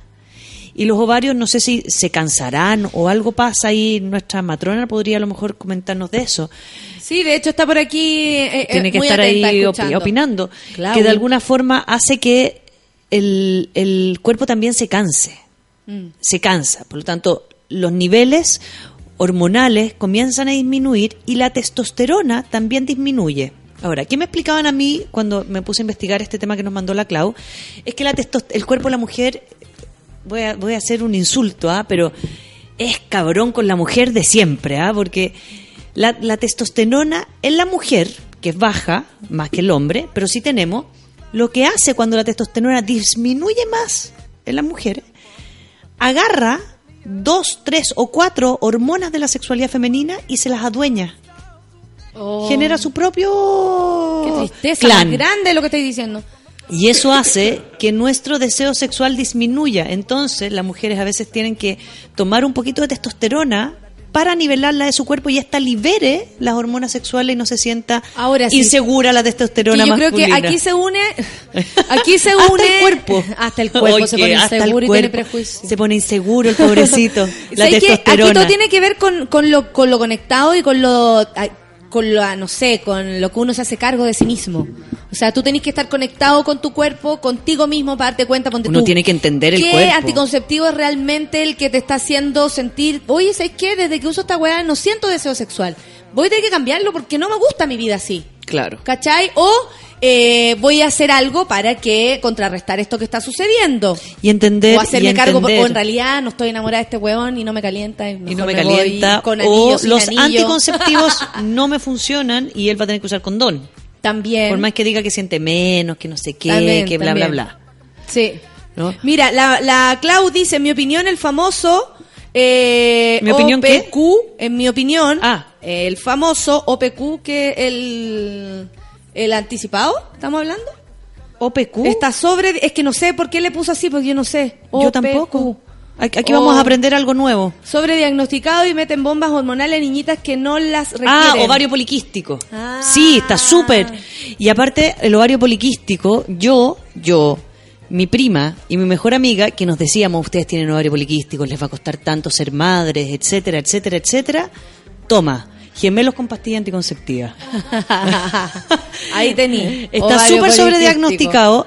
Y los ovarios no sé si se cansarán o algo pasa ahí. Nuestra matrona podría a lo mejor comentarnos de eso. Sí, de hecho está por aquí. eh, eh, Tiene que muy estar atenta, ahí escuchando. opinando. Que de alguna forma hace que el, el cuerpo también se canse. Mm. Se cansa. Por lo tanto, los niveles hormonales comienzan a disminuir y la testosterona también disminuye. Ahora, ¿qué me explicaban a mí cuando me puse a investigar este tema que nos mandó la Clau? Es que la el cuerpo de la mujer, voy a, voy a hacer un insulto, ¿ah? pero es cabrón con la mujer de siempre, ¿ah? porque la, la testosterona en la mujer, que es baja, más que el hombre, pero sí tenemos, lo que hace cuando la testosterona disminuye más en la mujer, agarra dos, tres o cuatro hormonas de la sexualidad femenina y se las adueña. Oh. Genera su propio Qué tristeza, clan. grande lo que estáis diciendo. Y eso hace que nuestro deseo sexual disminuya. Entonces, las mujeres a veces tienen que tomar un poquito de testosterona para nivelarla de su cuerpo y esta libere las hormonas sexuales y no se sienta Ahora sí. insegura la testosterona Que yo creo que aquí se une, aquí se Hasta une el cuerpo. hasta el cuerpo Oye, se pone hasta inseguro y tiene prejuicio. Se pone inseguro el pobrecito. la ¿Sabes qué? Aquí testosterona. todo tiene que ver con, con lo con lo conectado y con lo con lo no sé, con lo que uno se hace cargo de sí mismo. O sea, tú tenés que estar conectado con tu cuerpo, contigo mismo para darte cuenta ponte Uno tú, tiene que entender el ¿Qué cuerpo. anticonceptivo es realmente el que te está haciendo sentir, oye, ¿sabes qué? Desde que uso esta weá no siento deseo sexual. Voy a tener que cambiarlo porque no me gusta mi vida así. Claro. ¿Cachai? O eh, voy a hacer algo para que contrarrestar esto que está sucediendo. Y entender o hacerme y cargo, o en realidad no estoy enamorada de este huevón y no me calienta. Y, y no me voy calienta con o los anillo. anticonceptivos no me funcionan y él va a tener que usar condón. También. Por más que diga que siente menos, que no sé qué, También, que bla, también. bla, bla. Sí. ¿no? Mira, la, la Clau dice, en mi opinión, el famoso eh, ¿Mi opinión qué? OPQ, en mi opinión, Ah. el famoso OPQ que el, el anticipado, ¿estamos hablando? OPQ. Está sobre, es que no sé por qué le puso así, porque yo no sé. Yo OPQ. tampoco. Aquí vamos a aprender algo nuevo. Sobrediagnosticado y meten bombas hormonales a niñitas que no las requieren. Ah, ovario poliquístico. Ah. Sí, está súper. Y aparte, el ovario poliquístico, yo, yo, mi prima y mi mejor amiga, que nos decíamos, ustedes tienen ovario poliquístico, les va a costar tanto ser madres, etcétera, etcétera, etcétera. Toma, gemelos con pastilla anticonceptiva. Ahí tení. Está súper sobrediagnosticado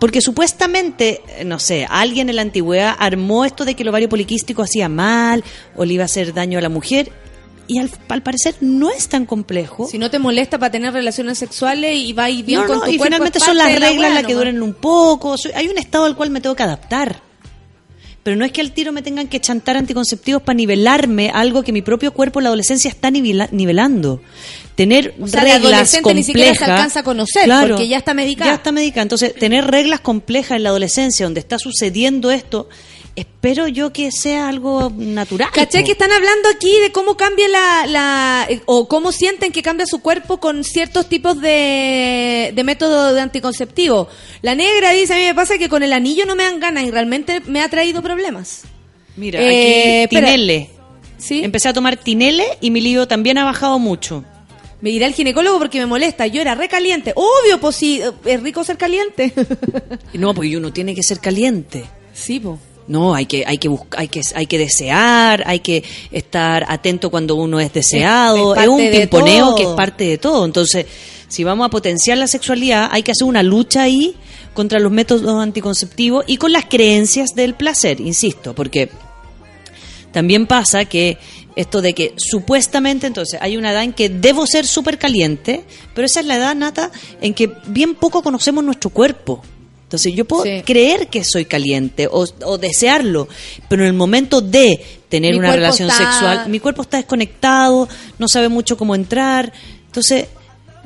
porque supuestamente, eh, no sé, alguien en la antigüedad armó esto de que el ovario poliquístico hacía mal o le iba a hacer daño a la mujer y al, al parecer no es tan complejo. Si no te molesta para tener relaciones sexuales y va a ir bien No, con no, tu y cuerpo, finalmente son las la reglas las que duran un poco. Soy- Hay un estado al cual me tengo que adaptar. Pero no es que al tiro me tengan que chantar anticonceptivos para nivelarme algo que mi propio cuerpo en la adolescencia está nivela- nivelando. Tener O sea, la reglas adolescente ni siquiera se complejas- alcanza a conocer, Claro, porque ya está medicada. Ya está medicada. Entonces, tener reglas complejas en la adolescencia donde está sucediendo esto, espero yo que sea algo natural. ¿Cachai? po. Que están hablando aquí de cómo cambia la, la eh, o cómo sienten que cambia su cuerpo con ciertos tipos de, de método de anticonceptivo. La negra dice, a mí me pasa que con el anillo no me dan ganas y realmente me ha traído problemas. Mira, Eh, aquí. Tinele. Empecé a tomar tinele y mi libido también ha bajado mucho. Me iré al ginecólogo porque me molesta. Yo era recaliente. Obvio, pues sí, eh, es rico ser caliente. No, porque uno tiene que ser caliente. sí, po. No, hay que, hay que buscar, hay que, hay que desear, hay que estar atento cuando uno es deseado. Es- es Es, un pimponeo que es parte de todo. Entonces, si vamos a potenciar la sexualidad, hay que hacer una lucha ahí contra los métodos anticonceptivos y con las creencias del placer, insisto, porque también pasa que esto de que supuestamente entonces hay una edad en que debo ser súper caliente, pero esa es la edad nata en que bien poco conocemos nuestro cuerpo. Entonces yo puedo Sí. creer que soy caliente o, o desearlo, pero en el momento de tener Mi una relación está- sexual, mi cuerpo está desconectado, no sabe mucho cómo entrar. Entonces,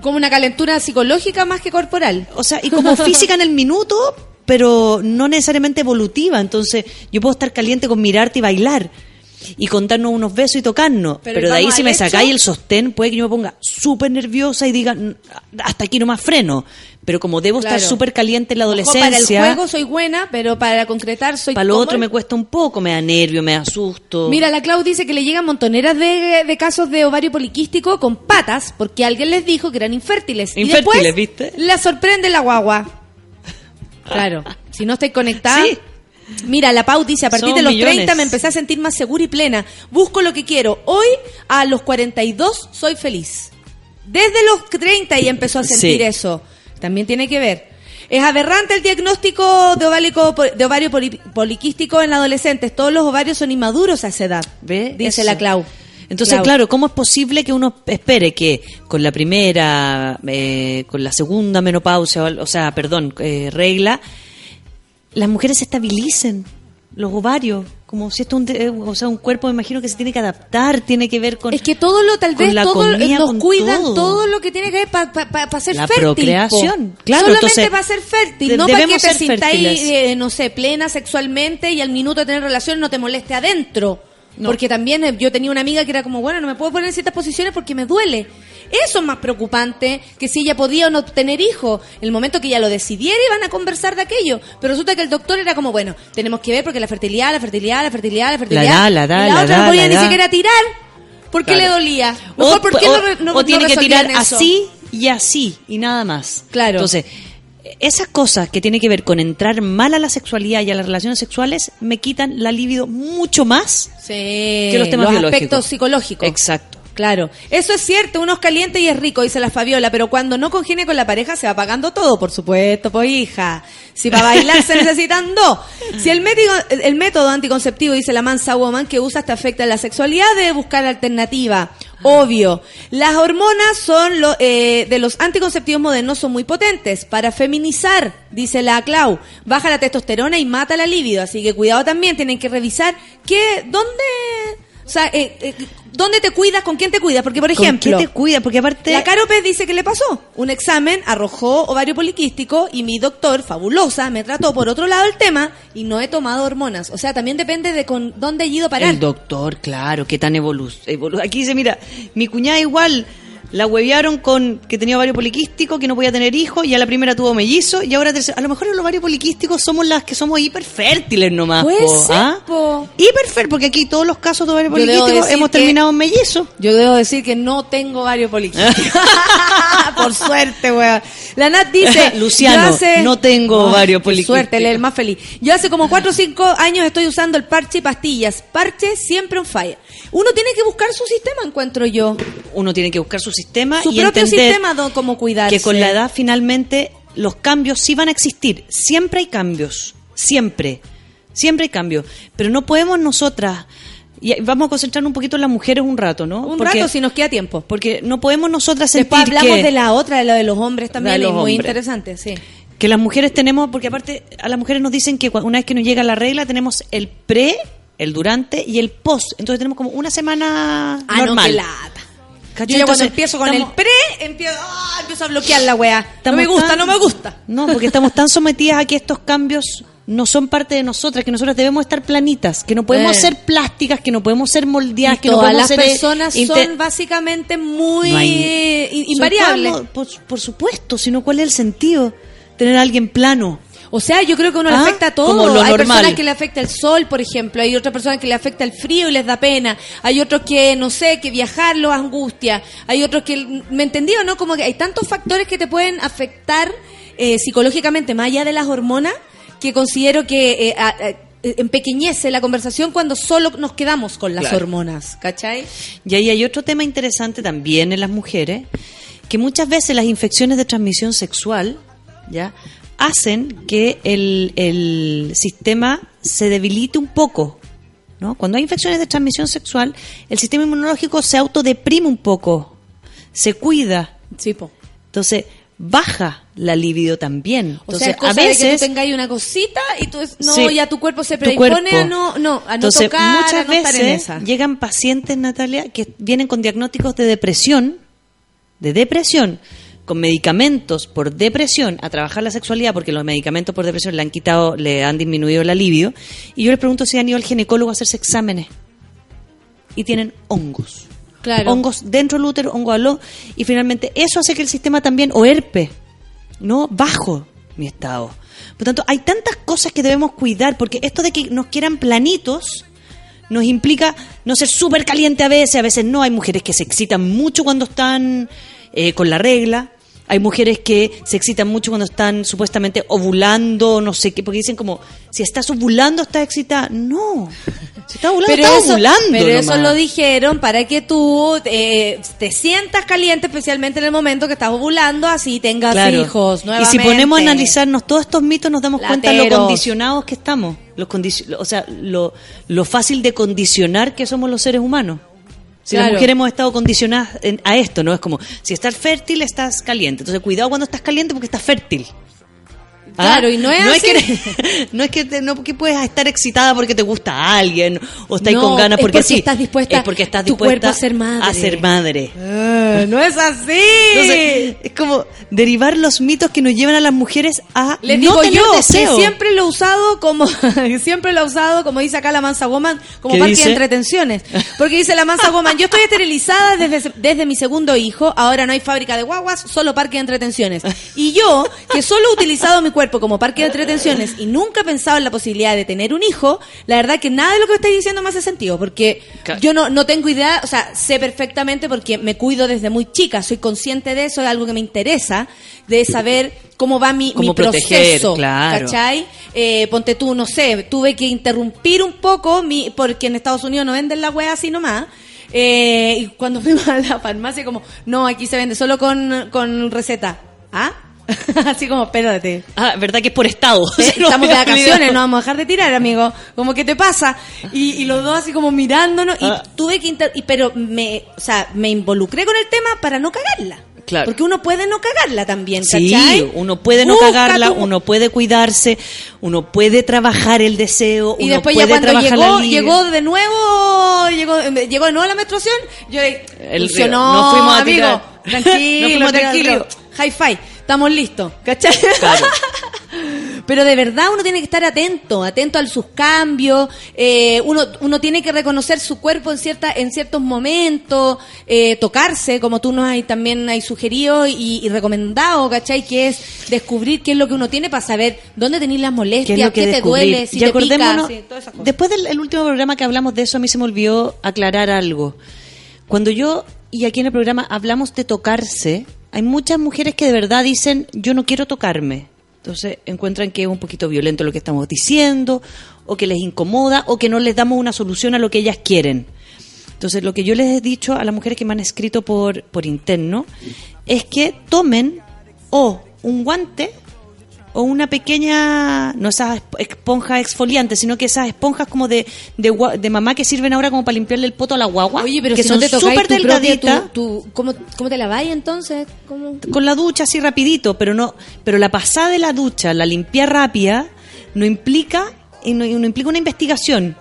Como una calentura psicológica más que corporal. o sea, y como física en el minuto, pero no necesariamente evolutiva. Entonces, yo puedo estar caliente con mirarte y bailar. Y contarnos unos besos y tocarnos. Pero Pero, de ahí si me sacáis el sostén, puede que yo me ponga súper nerviosa y diga, "Mm, hasta aquí nomás freno. Pero como debo Claro. estar súper caliente en la Ojo, adolescencia, para el juego soy buena, pero para concretar soy para lo otro el- me cuesta un poco, me da nervio, me da susto. Mira, la Clau dice que le llegan montoneras de, de casos de ovario poliquístico con patas porque alguien les dijo que eran infértiles. y Infértiles, después ¿viste? La sorprende la guagua. Claro, si no estoy conectada. Sí. Mira, la Pau dice, a partir Son de los millones. 30 me empecé a sentir más segura y plena. Busco lo que quiero. Hoy, a los 42, soy feliz. Desde los 30 y empezó a sentir Sí. eso. También tiene que ver. Es aberrante el diagnóstico de, oválico- de ovario poli- poliquístico en adolescentes. Todos los ovarios son inmaduros a esa edad. ¿Ve? Dice Eso. la Clau. Entonces, Clau. claro, ¿cómo es posible que uno espere que con la primera, eh, con la segunda menopausia, o, o sea, perdón, eh, regla, las mujeres se estabilicen, los ovarios, como si esto un, de- eh, o sea, un cuerpo, me imagino que se tiene que adaptar, tiene que ver con... Es que todo lo, tal vez, todo comida, nos cuidan todo. todo. lo que tiene que ver para ser La fértil. po. procreación, claro, Solamente para ser fértil, de- no para que te ser sintáis, eh, no sé, plena sexualmente y al minuto de tener relación no te moleste adentro. No. Porque también eh, yo tenía una amiga que era como, bueno, no me puedo poner en ciertas posiciones porque me duele. Eso es más preocupante que si ella podía o no tener hijos. El momento que ella lo decidiera iban a conversar de aquello. Pero resulta que el doctor era como, bueno, tenemos que ver porque la fertilidad, la fertilidad, la fertilidad, la fertilidad. edad, la edad, y la, la otra no podía la ni siquiera tirar porque Claro. le dolía. O, Mejor, ¿por qué o- no re- no- o tiene no que tirar eso? así y así y nada más. Claro. Entonces, esas cosas que tienen que ver con entrar mal a la sexualidad y a las relaciones sexuales me quitan la libido mucho más Sí, que los temas biológicos. aspectos psicológicos. Exacto. Claro, eso es cierto, uno es caliente y es rico, dice la Fabiola, pero cuando no congene con la pareja se va pagando todo, por supuesto, pues hija. Si para bailar se necesitan dos. Si el método, el método anticonceptivo, dice la mansa woman, que usas te afecta la sexualidad, debe buscar alternativa. Obvio. Las hormonas son lo, eh, de los anticonceptivos modernos son muy potentes para feminizar, dice la Clau. Baja la testosterona y mata la libido, así que cuidado también, tienen que revisar qué, dónde, o sea, eh, eh, ¿dónde te cuidas? ¿Con quién te cuidas? Porque, por ¿Con ejemplo, qué te cuida? Porque aparte... la Caro Pez dice que le pasó. Un examen arrojó ovario poliquístico y mi doctor, fabulosa, me trató por otro lado el tema y no he tomado hormonas. O sea, también depende de con dónde he ido a parar. El doctor, claro, qué tan evolu evolu- Aquí dice, mira, mi cuñada igual la huevearon con que tenía ovario poliquístico, que no podía tener hijos, y a la primera tuvo mellizo, y ahora tercera. A lo mejor el ovario poliquístico somos las que somos hiperfértiles nomás. Po, ser, ¿ah? po. Hiperfértil, porque aquí todos los casos de ovario poliquístico hemos terminado en mellizo. Yo debo decir que no tengo ovario poliquístico. Por suerte, weón. La Nat dice... Luciano, hace- no tengo ovario poliquístico. suerte, él es el más feliz. Yo hace como 4 o 5 años estoy usando el parche y pastillas. Parche siempre on fire. Uno tiene que buscar su sistema, encuentro yo. Uno tiene que buscar su sistema Su y propio entender sistema, don, cómo cuidarse. que con la edad finalmente los cambios sí van a existir. Siempre hay cambios, siempre, siempre hay cambios. Pero no podemos nosotras, y vamos a concentrarnos un poquito en las mujeres un rato, ¿no? Un Porque- rato si nos queda tiempo. Porque no podemos nosotras sentir Después hablamos que, de la otra, de la de los hombres también, los muy hombres. interesante, sí. que las mujeres tenemos, porque aparte a las mujeres nos dicen que una vez que nos llega la regla tenemos el pre, el durante y el post. Entonces tenemos como una semana Ah, no, normal. qué lata. ¿Cachai? Yo ya cuando empiezo con estamos- el pre, empiezo, ah, empiezo a bloquear la weá. No me gusta, tan- no me gusta. No, porque estamos tan sometidas a que estos cambios no son parte de nosotras, que nosotras debemos estar planitas, que no podemos Eh. ser plásticas, que no podemos ser moldeadas, Y que no podemos las ser eh, personas son básicamente muy No hay- eh, invariables. Por, por supuesto, sino cuál es el sentido tener a alguien plano. O sea, yo creo que a uno le Ah, afecta a todo. como lo hay normal. personas que le afecta el sol, por ejemplo. Hay otras personas que le afecta el frío y les da pena. Hay otros que, no sé, que viajar los angustia. Hay otros que, ¿me entendí o no? Como que hay tantos factores que te pueden afectar eh, psicológicamente, más allá de las hormonas, que considero que eh, a- a- empequeñece la conversación cuando solo nos quedamos con las Claro. hormonas, ¿cachai? Y ahí hay otro tema interesante también en las mujeres, que muchas veces las infecciones de transmisión sexual, ¿ya? Hacen que el, el sistema se debilite un poco. ¿no? Cuando hay infecciones de transmisión sexual, el sistema inmunológico se autodeprime un poco, se cuida. Sí, po. Entonces, baja la libido también. O Entonces, sea, es cosa a de que veces tú tengáis una cosita y tú no, Sí. ya tu cuerpo se predispone cuerpo. a no, no, a no Entonces, tocar, a muchas estar en veces esa. llegan pacientes, Natalia, que vienen con diagnósticos de depresión, de depresión, con medicamentos por depresión, a trabajar la sexualidad, porque los medicamentos por depresión le han quitado, le han disminuido la libido. Y yo les pregunto si han ido al ginecólogo a hacerse exámenes. Y tienen hongos. Claro. Hongos dentro del útero, hongo aló. Y finalmente eso hace que el sistema también, o herpes, no bajo mi estado. Por tanto, hay tantas cosas que debemos cuidar, porque esto de que nos quieran planitos nos implica no ser súper caliente a veces, a veces no. Hay mujeres que se excitan mucho cuando están eh, con la regla. Hay mujeres que se excitan mucho cuando están supuestamente ovulando, no sé qué, porque dicen como, si estás ovulando, estás excitada. No, si estás ovulando, Pero, estás eso, ovulando. pero eso lo dijeron para que tú eh, te sientas caliente, especialmente en el momento que estás ovulando, así tengas Claro. hijos. Y si ponemos a analizarnos todos estos mitos, nos damos cuenta de lo condicionados que estamos. Los o sea, lo, lo fácil de condicionar que somos los seres humanos. Si las Claro. mujeres hemos estado condicionadas en- a esto, ¿no? Es como, si estás fértil, estás caliente. Entonces, cuidado cuando estás caliente porque estás fértil. ¿Ah? Claro, y no es así. que, no es que te- no porque puedes estar excitada porque te gusta a alguien o estás No, con ganas es porque, porque sí. estás dispuesta- es porque estás dispuesta a ser madre. a ser madre. Ah, no es así. Entonces, es como derivar los mitos que nos llevan a las mujeres a Les no digo tener yo deseo. que siempre lo he usado como siempre lo he usado como dice acá la Mansa Woman como ¿Qué parque dice? de entretenciones porque dice la Mansa Woman yo estoy esterilizada desde, desde mi segundo hijo ahora no hay fábrica de guaguas solo parque de entretenciones y yo que solo he utilizado mi cuerpo como parque de entretenciones y nunca he pensado en la posibilidad de tener un hijo la verdad que nada de lo que estáis diciendo me hace sentido porque yo no, no tengo idea o sea sé perfectamente porque me cuido desde muy chica soy consciente de eso es algo que me interesa de saber cómo va mi, mi proteger, proceso claro. ¿cachai? Eh, ponte tú, no sé, tuve que interrumpir un poco mi, porque en Estados Unidos no venden la wea así nomás. Eh, y cuando fuimos a la farmacia, como, no, aquí se vende solo con, con receta. ¿Ah? así como, espérate. Ah, verdad que es por estado. Eh, Estamos de vacaciones, olvidado. no vamos a dejar de tirar, amigo. Como, ¿qué te pasa? Y, y los dos así como mirándonos. Y Ah. tuve que... inter- y, pero me, o sea, me involucré con el tema para no cagarla. Claro. Porque uno puede no cagarla también, Sí, ¿cachai? uno puede no Busca cagarla, tu- uno puede cuidarse, uno puede trabajar el deseo, Y uno después puede ya cuando llegó, llegó de nuevo, llegó, llegó de nuevo la menstruación, yo El- funcionó, nos fuimos a amigo, tirar. Tranquilo, fuimos tirar al tranquilo, high five, estamos listos, ¿cachai? Pero de verdad uno tiene que estar atento, atento a sus cambios, eh, uno, uno tiene que reconocer su cuerpo en cierta, en ciertos momentos, eh, tocarse, como tú nos hay, también hay sugerido y, y recomendado, ¿cachai? Que es descubrir qué es lo que uno tiene para saber dónde tenéis las ¿Qué molestias, es qué, que te duele, si y te pica, sí, después del el último programa que hablamos de eso, a mí se me olvidó aclarar algo. Cuando yo y aquí en el programa hablamos de tocarse, hay muchas mujeres que de verdad dicen, yo no quiero tocarme. Entonces encuentran que es un poquito violento lo que estamos diciendo, o que les incomoda, o que no les damos una solución a lo que ellas quieren. Entonces lo que yo les he dicho a las mujeres que me han escrito por, por interno es que tomen o un guante o una pequeña, no esas esp- esponjas exfoliantes, sino que esas esponjas como de, de, de mamá que sirven ahora como para limpiarle el poto a la guagua, Oye, pero que si son no súper delgaditas, ¿cómo, ¿Cómo te la vais entonces? ¿Cómo? con la ducha así rapidito, pero no, pero la pasada de la ducha, la limpia rápida, no implica, no, y no implica una investigación.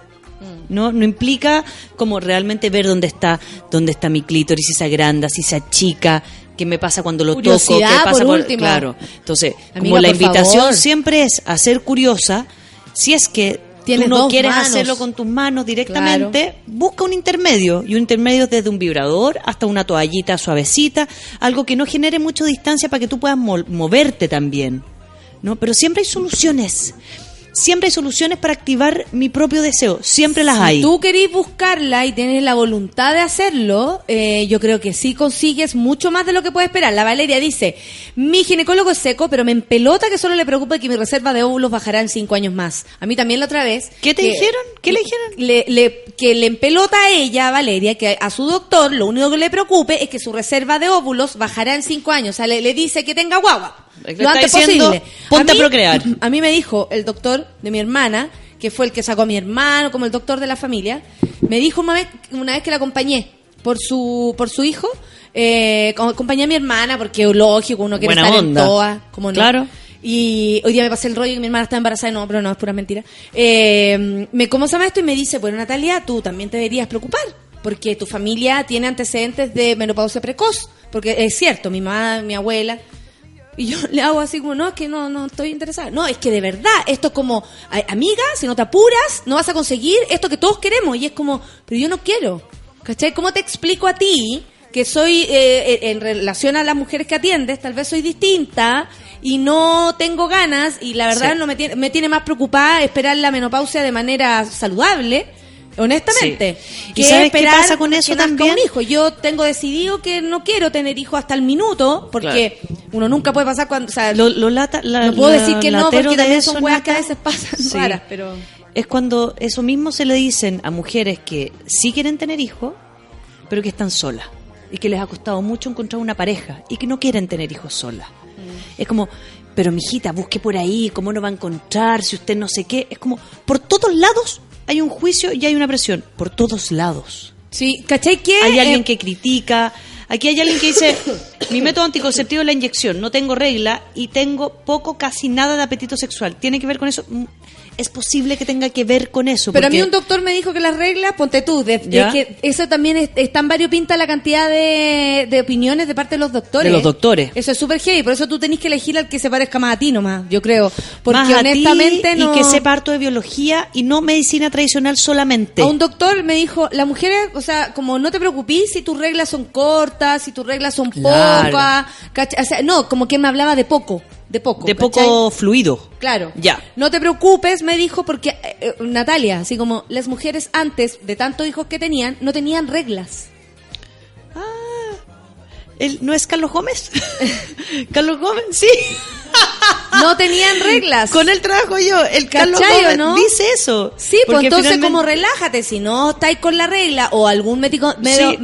No, no implica como realmente ver dónde está, dónde está mi clítoris, si se agranda, si se achica, qué me pasa cuando lo toco, qué Curiosidad, pasa por claro. Entonces, Amiga, como la invitación favor. siempre es a ser curiosa, si es que Tienes tú no quieres manos. hacerlo con tus manos directamente, busca un intermedio. Y un intermedio es desde un vibrador hasta una toallita suavecita, algo que no genere mucha distancia para que tú puedas mo- moverte también. ¿no? Pero siempre hay soluciones. Siempre hay soluciones para activar mi propio deseo. Siempre las Si hay. tú querís buscarla y tienes la voluntad de hacerlo, eh, yo creo que sí consigues mucho más de lo que puedes esperar. La Valeria dice, mi ginecólogo es seco, pero me empelota que solo le preocupa que mi reserva de óvulos bajará en cinco años más. A mí también la otra vez. ¿Qué te que- dijeron? ¿Qué le dijeron? le- le- que le empelota a ella, Valeria, que a su doctor lo único que le preocupe es que su reserva de óvulos bajará en cinco años. O sea, le, le dice que tenga guagua. Lo antes diciendo, posible. ponte a mí- procrear. A mí me dijo el doctor de mi hermana, que fue el que sacó a mi hermano, como el doctor de la familia, me dijo una vez, una vez que la acompañé por su, por su hijo, eh, acompañé a mi hermana, porque lógico, uno quiere Buena estar onda. en todas, como no. Claro. Y hoy día me pasé el rollo que mi hermana está embarazada, no, pero no, es pura mentira. Eh, me ¿Cómo se llama esto? Y me dice, bueno, Natalia, tú también te deberías preocupar, porque tu familia tiene antecedentes de menopausia precoz, porque es cierto, mi mamá, mi abuela, y yo le hago así como, no, es que no, no estoy interesada. No, es que de verdad, esto es como, amiga, si no te apuras, no vas a conseguir esto que todos queremos. Y es como, pero yo no quiero. ¿Cachai? ¿Cómo te explico a ti que soy, eh, en relación a las mujeres que atiendes, tal vez soy distinta y no tengo ganas y la verdad Sí. no me tiene, me tiene más preocupada esperar la menopausia de manera saludable? Honestamente, Sí. ¿Y que sabes qué pasa con eso también? un hijo. Yo tengo decidido que no quiero tener hijos hasta el minuto, porque uno nunca puede pasar cuando, o sea, Lo, lo lata, la- no puedo la- decir que no, porque también son weas que a veces pasan Sí. raras, pero... Es cuando eso mismo se le dicen a mujeres que sí quieren tener hijos, pero que están solas. Y que les ha costado mucho encontrar una pareja y que no quieren tener hijos solas. Mm. Es como, pero mijita, busque por ahí, ¿cómo no va a encontrar? Si usted no sé qué. Es como, por todos lados hay un juicio y hay una presión. Por todos lados. Sí, ¿cachai que? Hay alguien eh, que critica. Aquí hay alguien que dice, mi método anticonceptivo es la inyección, no tengo regla y tengo poco, casi nada de apetito sexual. ¿Tiene que ver con eso? Es posible que tenga que ver con eso. Pero a mí un doctor me dijo que las reglas, ponte tú, de, que eso también es, es tan variopinta la cantidad de, de opiniones de parte de los doctores. De los doctores. Eso es súper heavy, por eso tú tenés que elegir al que se parezca más a ti nomás, yo creo. Porque Más a ti honestamente no... Y que sepa harto de biología y no medicina tradicional solamente. A un doctor me dijo, las mujeres, o sea, como no te preocupes si tus reglas son cortas, si tus reglas son Claro. pocas. O sea, no, como que me hablaba de poco, de poco. de ¿cachai? poco fluido. Claro. Ya. No te preocupes, me dijo, porque eh, eh, Natalia, así como las mujeres antes de tantos hijos que tenían, no tenían reglas. ¿Él no es Carlos Gómez? ¿Carlos Gómez? Sí. No tenían reglas. Con él trabajo yo. El Carlos ¿Cachai o Gómez no? dice eso. Sí, pues entonces finalmente- como relájate, si no estáis con la regla o algún médico, Sí.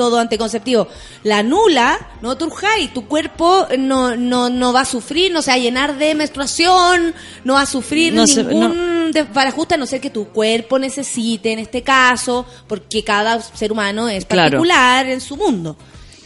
Método anticonceptivo, la nula, no turjáis, tu cuerpo no, no, no va a sufrir, no se va a llenar de menstruación, no va a sufrir No se- ningún desbarajuste, a no ser que tu cuerpo necesite en este caso, porque cada ser humano es Claro. particular en su mundo.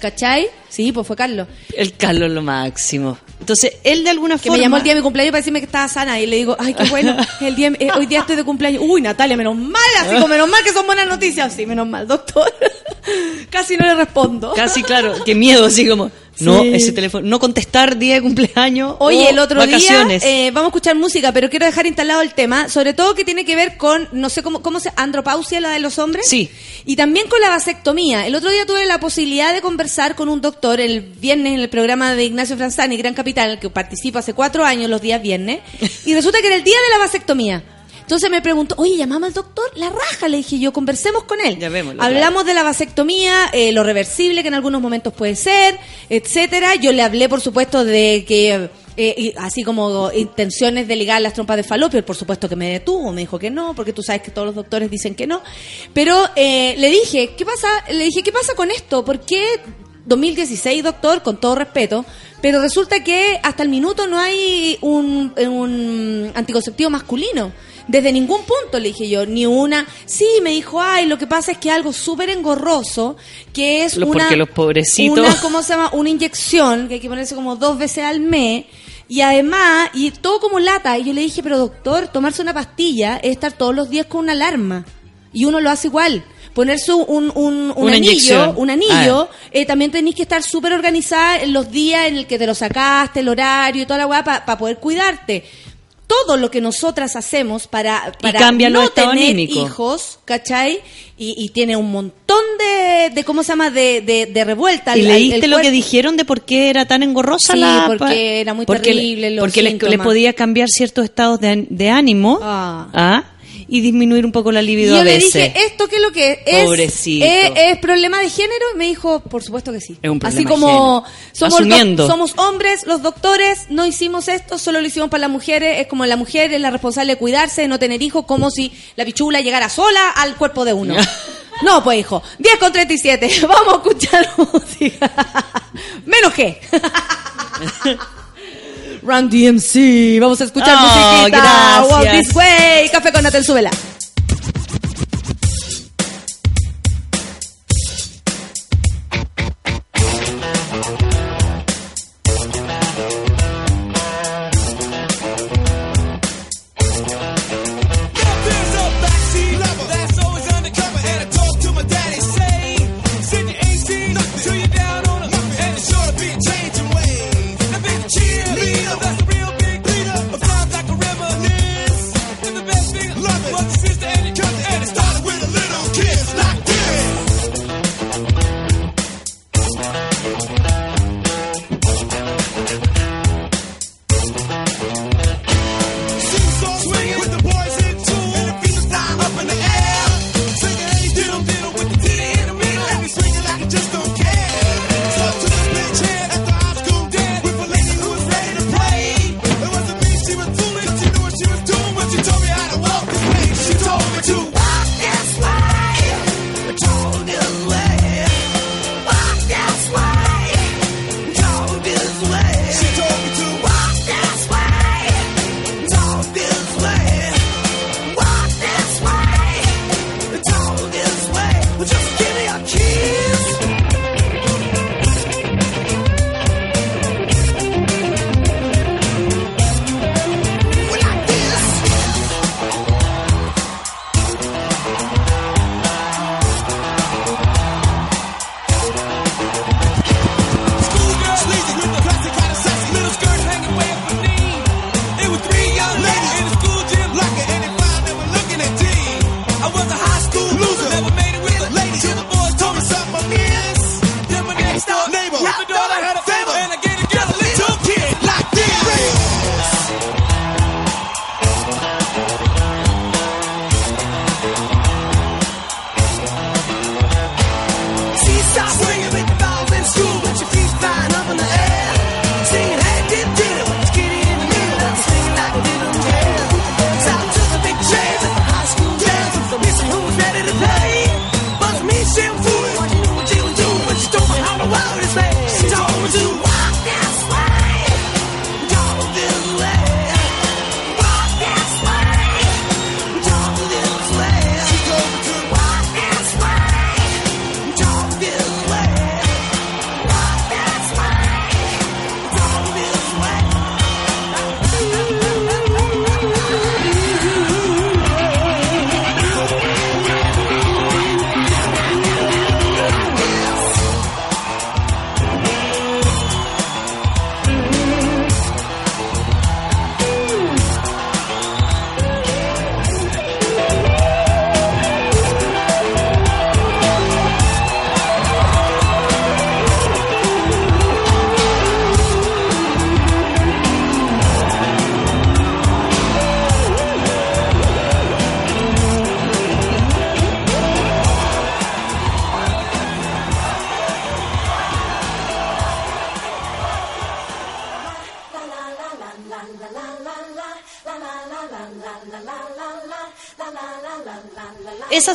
¿Cachai? Sí, pues fue Carlos. El Carlos lo máximo. Entonces, él de alguna Que forma... me llamó el día de mi cumpleaños para decirme que estaba sana y le digo, ay, qué bueno, el día, eh, hoy día estoy de cumpleaños. Uy, Natalia, menos mal, así como menos mal que son buenas noticias. Sí, menos mal, doctor. Casi no le respondo. Casi, claro. Qué miedo, así como... No, Sí. ese teléfono... No contestar día de cumpleaños Oye, o el otro vacaciones. día eh, vamos a escuchar música, pero quiero dejar instalado el tema, sobre todo que tiene que ver con, no sé cómo, cómo se, andropausia, la de los hombres. Sí. Y también con la vasectomía. El otro día tuve la posibilidad de conversar con un doctor el viernes en el programa de Ignacio Franzani, Gran Capital, que participo hace cuatro años los días viernes, y resulta que era el día de la vasectomía. Entonces me preguntó, oye, llamamos al doctor, la raja, le dije yo, conversemos con él. Llamémoslo, Hablamos de la vasectomía, eh, lo reversible que en algunos momentos puede ser, etcétera. Yo le hablé, por supuesto, de que eh, y así como intenciones de ligar las trompas de falopio, por supuesto que me detuvo, me dijo que no, porque tú sabes que todos los doctores dicen que no. Pero eh, le dije, ¿qué pasa? Le dije, ¿qué pasa con esto? ¿Por qué 2016, doctor, con todo respeto, pero resulta que hasta el minuto no hay un, un anticonceptivo masculino. Desde ningún punto le dije yo, ni una. Sí, me dijo, ay, lo que pasa es que algo súper engorroso, que es Los- una. porque los pobrecitos- Una, ¿cómo se llama? Una inyección que hay que ponerse como dos veces al mes. Y además, y todo como lata. Y yo le dije, pero doctor, tomarse una pastilla es estar todos los días con una alarma. Y uno lo hace igual. Ponerse un, un, anillo, inyección. un anillo, eh, también tenéis que estar súper organizada en los días en el que te lo sacaste, el horario y toda la weá para poder cuidarte. Todo lo que nosotras hacemos para, para no tener anímicos. hijos, ¿cachai? Y, y tiene un montón de, de ¿cómo se llama? De, de, de revuelta. ¿Y El- leíste el lo que dijeron de por qué era tan engorrosa Sí, la... porque era muy porque le- terrible los Porque les podía cambiar ciertos estados de, de ánimo Ah. ¿ah? Y disminuir un poco la Y libido yo a le veces. dije, ¿esto qué es lo que es? Pobrecito. ¿Es, es problema de género? Y me dijo, por supuesto que sí. Es un problema Así como somos, Asumiendo. somos hombres, los doctores, no hicimos esto, solo lo hicimos para las mujeres. Es como la mujer es la responsable de cuidarse, de no tener hijos, como si la pichula llegara sola al cuerpo de uno. No, pues hijo, 10 con 37, vamos a escuchar música. Me enojé. Run DMC, vamos a escuchar Oh, musiquita. gracias. Walk this way, café con Natel, súbela.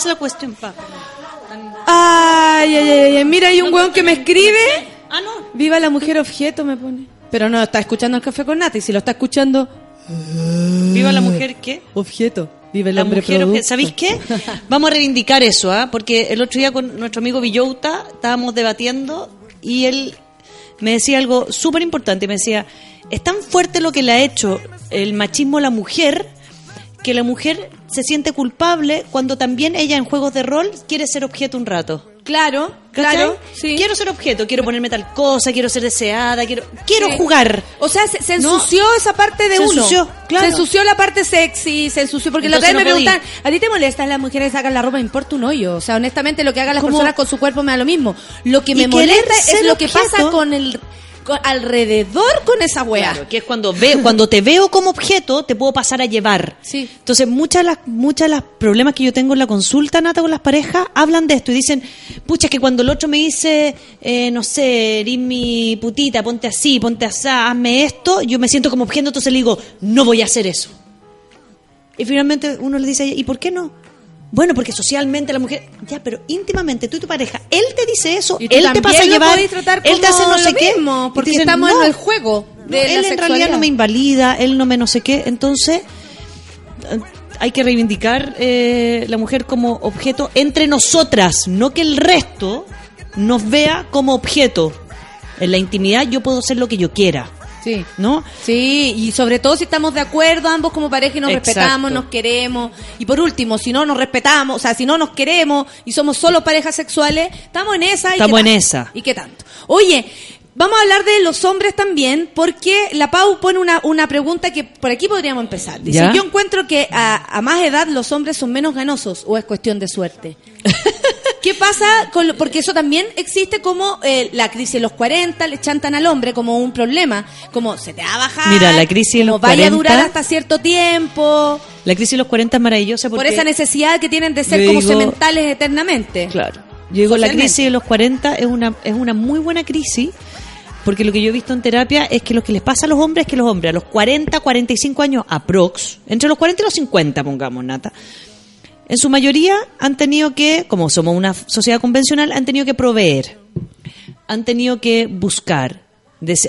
La cuestión, pa. Ay, ay, ay, ay, mira, hay un weón que me escribe. Ah, no. Viva la mujer objeto, me pone. Pero no está escuchando el café con nata y si lo está escuchando. Viva la mujer, ¿qué? Objeto. Viva el La hombre mujer, producto. obje- ¿sabéis qué? Vamos a reivindicar eso, ¿ah? Porque el otro día con nuestro amigo Villouta estábamos debatiendo y él me decía algo súper importante. Me decía, es tan fuerte lo que le ha hecho el machismo a la mujer que la mujer se siente culpable cuando también ella en juegos de rol quiere ser objeto un rato. Claro, ¿Cachai? claro, sí. Quiero ser objeto, quiero ponerme tal cosa, quiero ser deseada, quiero quiero Sí. jugar. O sea, se, se No. ensució esa parte de Se uno. ensució, claro. Se ensució la parte sexy, se ensució. Porque la otra vez me podí. preguntan, ¿a ti te molesta las mujeres que sacan la ropa? Me importa un hoyo. O sea, honestamente, lo que hagan las personas con su cuerpo me da lo mismo. Lo que me molesta es lo que pasa con el con- alrededor con esa wea. Claro, que es cuando ve, cuando te veo como objeto, te puedo pasar a llevar. Sí. Entonces, muchas de las muchas de las problemas que yo tengo en la consulta, Nata, con las parejas, hablan de esto y dicen, pucha, es que cuando el otro me dice, eh, no sé, eres mi putita, ponte así, ponte así, hazme esto, yo me siento como objeto, entonces le digo, no voy a hacer eso. Y finalmente uno le dice, ¿y por qué no? Bueno, porque socialmente la mujer, ya, pero íntimamente tú y tu pareja, él te dice eso, Y tú él te pasa a llevar, tratar él te hace no sé qué, mismo, porque dicen, estamos no, en el juego no, de la él en realidad no me invalida, él no me no sé qué, entonces eh, hay que reivindicar eh, la mujer como objeto entre nosotras, no que el resto nos vea como objeto. En la intimidad yo puedo ser lo que yo quiera, Sí. ¿no? Sí, y sobre todo si estamos de acuerdo ambos como pareja y nos Exacto. respetamos, nos queremos. Y por último, si no nos respetamos, o sea, si no nos queremos y somos solo parejas sexuales, estamos en esa. ¿y Estamos en esa. ¿Y qué tanto? Oye, vamos a hablar de los hombres también, porque la Pau pone una, una pregunta que por aquí podríamos empezar. Dice, ¿Ya? yo encuentro que a, a más edad los hombres son menos ganosos o es cuestión de suerte. ¿Qué pasa con lo- porque eso también existe como eh, la crisis de los 40 le chantan al hombre como un problema, como se te va a bajar, Mira, la crisis de como los vaya a 40 durar hasta cierto tiempo, La crisis de los 40 es maravillosa porque por esa necesidad que tienen de ser como digo- sementales eternamente. Claro. Yo digo, la crisis de los 40 es una, es una muy buena crisis, porque lo que yo he visto en terapia es que lo que les pasa a los hombres es que los hombres a los 40, 45 años, aprox, entre los 40 y los 50, pongamos, Nata, en su mayoría han tenido que, como somos una sociedad convencional, han tenido que proveer, han tenido que buscar.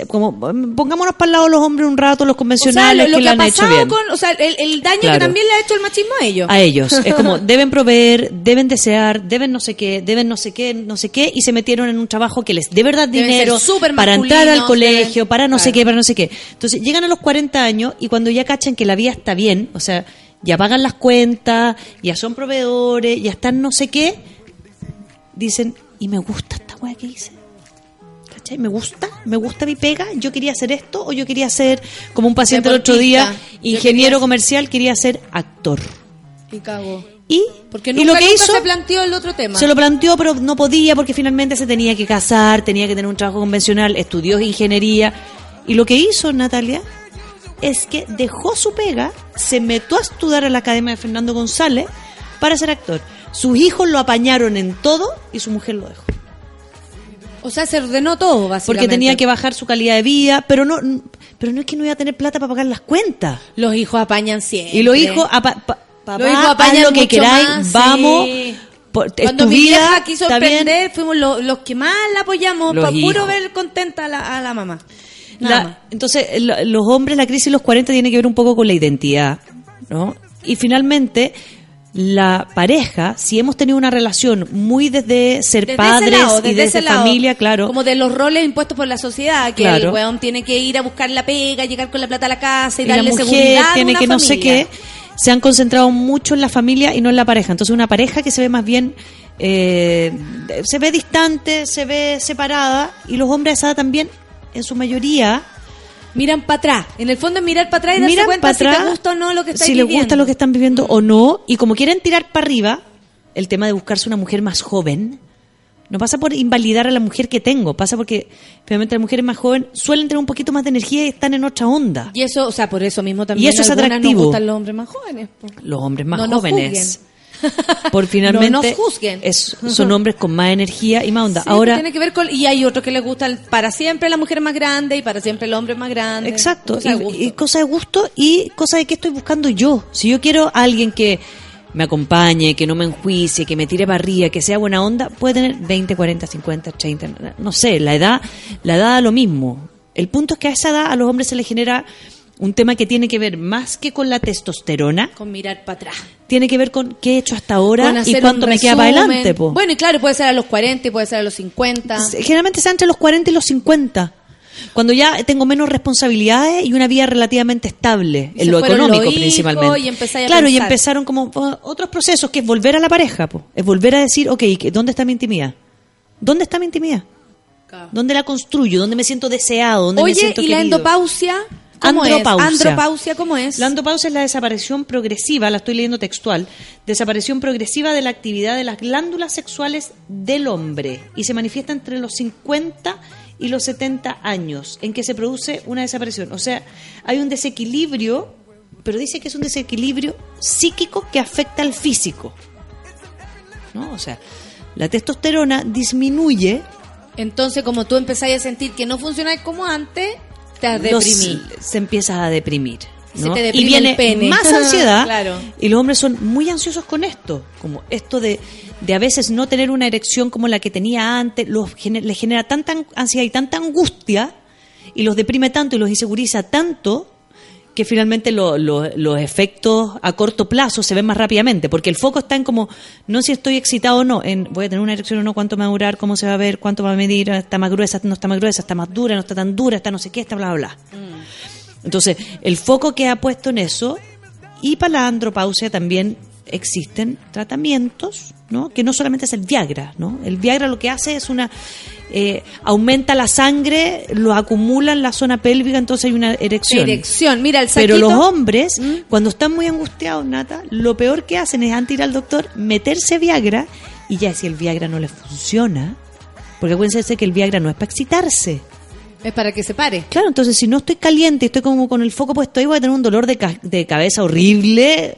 como pongámonos para el lado los hombres un rato los O sea, convencionales lo, lo que que ha han hecho bien con, o sea, el, el daño que también le ha hecho el machismo a ellos. a ellos. Es como, deben proveer, deben desear, deben no sé qué, deben no sé qué, no sé qué, y se metieron en un trabajo que les dé verdad Deben dinero para entrar al colegio, deben- para no sé qué, para no sé qué. Entonces llegan a los 40 años y cuando ya cachan que la vida está bien, o sea, ya pagan las cuentas, ya son proveedores, ya están no sé qué, dicen, y me gusta esta weá que hice. ¿Cachai? Me gusta, me gusta mi pega. Yo quería hacer esto o yo quería ser, como un paciente el otro día, ingeniero quería- comercial, quería ser actor. Y cagó. Y, Porque y nunca, lo que nunca hizo, se planteó el otro tema. se lo planteó, pero no podía porque finalmente se tenía que casar, tenía que tener un trabajo convencional, estudió ingeniería. Y lo que hizo Natalia es que dejó su pega, se metió a estudiar a la Academia de Fernando González para ser actor. Sus hijos lo apañaron en todo y su mujer lo dejó. O sea, se ordenó todo, básicamente. Porque tenía que bajar su calidad de vida, pero no, pero no es que no iba a tener plata para pagar las cuentas. Los hijos apañan siempre. Y los hijos, apa- pa- papá, Los hijos haz apañan lo que queráis, más, vamos. sí. por- es Cuando tu mi vida, vieja quiso emprender, fuimos lo- los que más la apoyamos Los para puro ver contenta a la, a la mamá. La- entonces, lo- los hombres, la crisis de los 40 tiene que ver un poco con la identidad, ¿no? Y finalmente, la pareja, si hemos tenido una relación muy desde ser Desde padres lado, y desde desde ese lado, familia, claro, Como de los roles impuestos por la sociedad, que Claro. el weón tiene que ir a buscar la pega, llegar con la plata a la casa y, y la darle mujer seguridad a tiene una que no sé familia. qué, se han concentrado mucho en la familia y no en la pareja. Entonces, una pareja que se ve más bien, eh, se ve distante, se ve separada, y los hombres de esa edad también, en su mayoría, Miran para atrás. En el fondo es mirar para atrás y darse miran cuenta si atrás te gusta o no lo que estás si les viviendo. gusta lo que están viviendo o no y como quieren tirar para arriba el tema de buscarse una mujer más joven no pasa por invalidar a la mujer que tengo pasa porque finalmente las mujeres más jóvenes suelen tener un poquito más de energía y están en otra onda Y eso, o sea, por eso mismo también Y eso es atractivo. nos gustan los hombres más jóvenes. los hombres más No jóvenes por finalmente No nos juzguen. es- son hombres con más energía y más onda Sí, ahora tiene que ver con y hay otros que les gusta el- para siempre la mujer más grande y para siempre el hombre más grande. Exacto, y, y cosa de gusto y cosa de qué estoy buscando yo. Si yo quiero a alguien que me acompañe, que no me enjuicie, que me tire para arriba, que sea buena onda, puede tener 20, 40, 50, 30, no sé, la edad, la edad da lo mismo. El punto es que a esa edad a los hombres se les genera un tema que tiene que ver más que con la testosterona, con mirar para atrás. tiene que ver con qué he hecho hasta ahora y cuánto me queda para adelante. po. Bueno, y claro, puede ser a los 40 y puede ser a los 50. Generalmente sea entre los 40 y los 50. Cuando ya tengo menos responsabilidades y una vida relativamente estable Y en lo económico principalmente. y claro, y empezaron como otros procesos que es volver a la pareja, po. es volver a decir, ok, ¿qué- ¿dónde está mi intimidad? ¿Dónde está mi intimidad? ¿Dónde la construyo? ¿Dónde me siento deseado? ¿Dónde me Oye, siento ¿y la endopausia? ¿Cómo es? Andropausia. Andropausia, ¿cómo es? La andropausia es la desaparición progresiva, la estoy leyendo textual, desaparición progresiva de la actividad de las glándulas sexuales del hombre y se manifiesta entre los 50 y los 70 años en que se produce una desaparición. O sea, hay un desequilibrio, pero dice que es un desequilibrio psíquico que afecta al físico. ¿No? O sea, la testosterona disminuye Entonces, como tú empezáis a sentir que no funciona como antes, te los- se empieza a deprimir. Se ¿no? te y viene el pene. más ansiedad Claro. y los hombres son muy ansiosos con esto, como esto de, de a veces no tener una erección como la que tenía antes, los gener- les genera tanta ansiedad y tanta angustia y los deprime tanto y los inseguriza tanto que finalmente lo- lo- los efectos a corto plazo se ven más rápidamente, porque el foco está en como, no si estoy excitado o no, en voy a tener una erección o no, cuánto me va a durar, cómo se va a ver, cuánto va a medir, está más gruesa, no está más gruesa, está más dura, no está tan dura, está no sé qué, está bla, bla, bla. Entonces, el foco que ha puesto en eso, y para la andropausia también existen tratamientos, ¿no? Que no solamente es el Viagra, ¿no? El Viagra lo que hace es una eh, aumenta la sangre, lo acumula en la zona pélvica, entonces hay una erección. Erección, mira el Pero saquito. los hombres, cuando están muy angustiados, Nata, lo peor que hacen es antes de ir al doctor, meterse Viagra, y ya si el Viagra no les funciona, porque acuérdense que el Viagra no es para excitarse. Es para que se pare. Claro, entonces si no estoy caliente, estoy como con el foco puesto ahí, voy a tener un dolor de, ca- de cabeza horrible,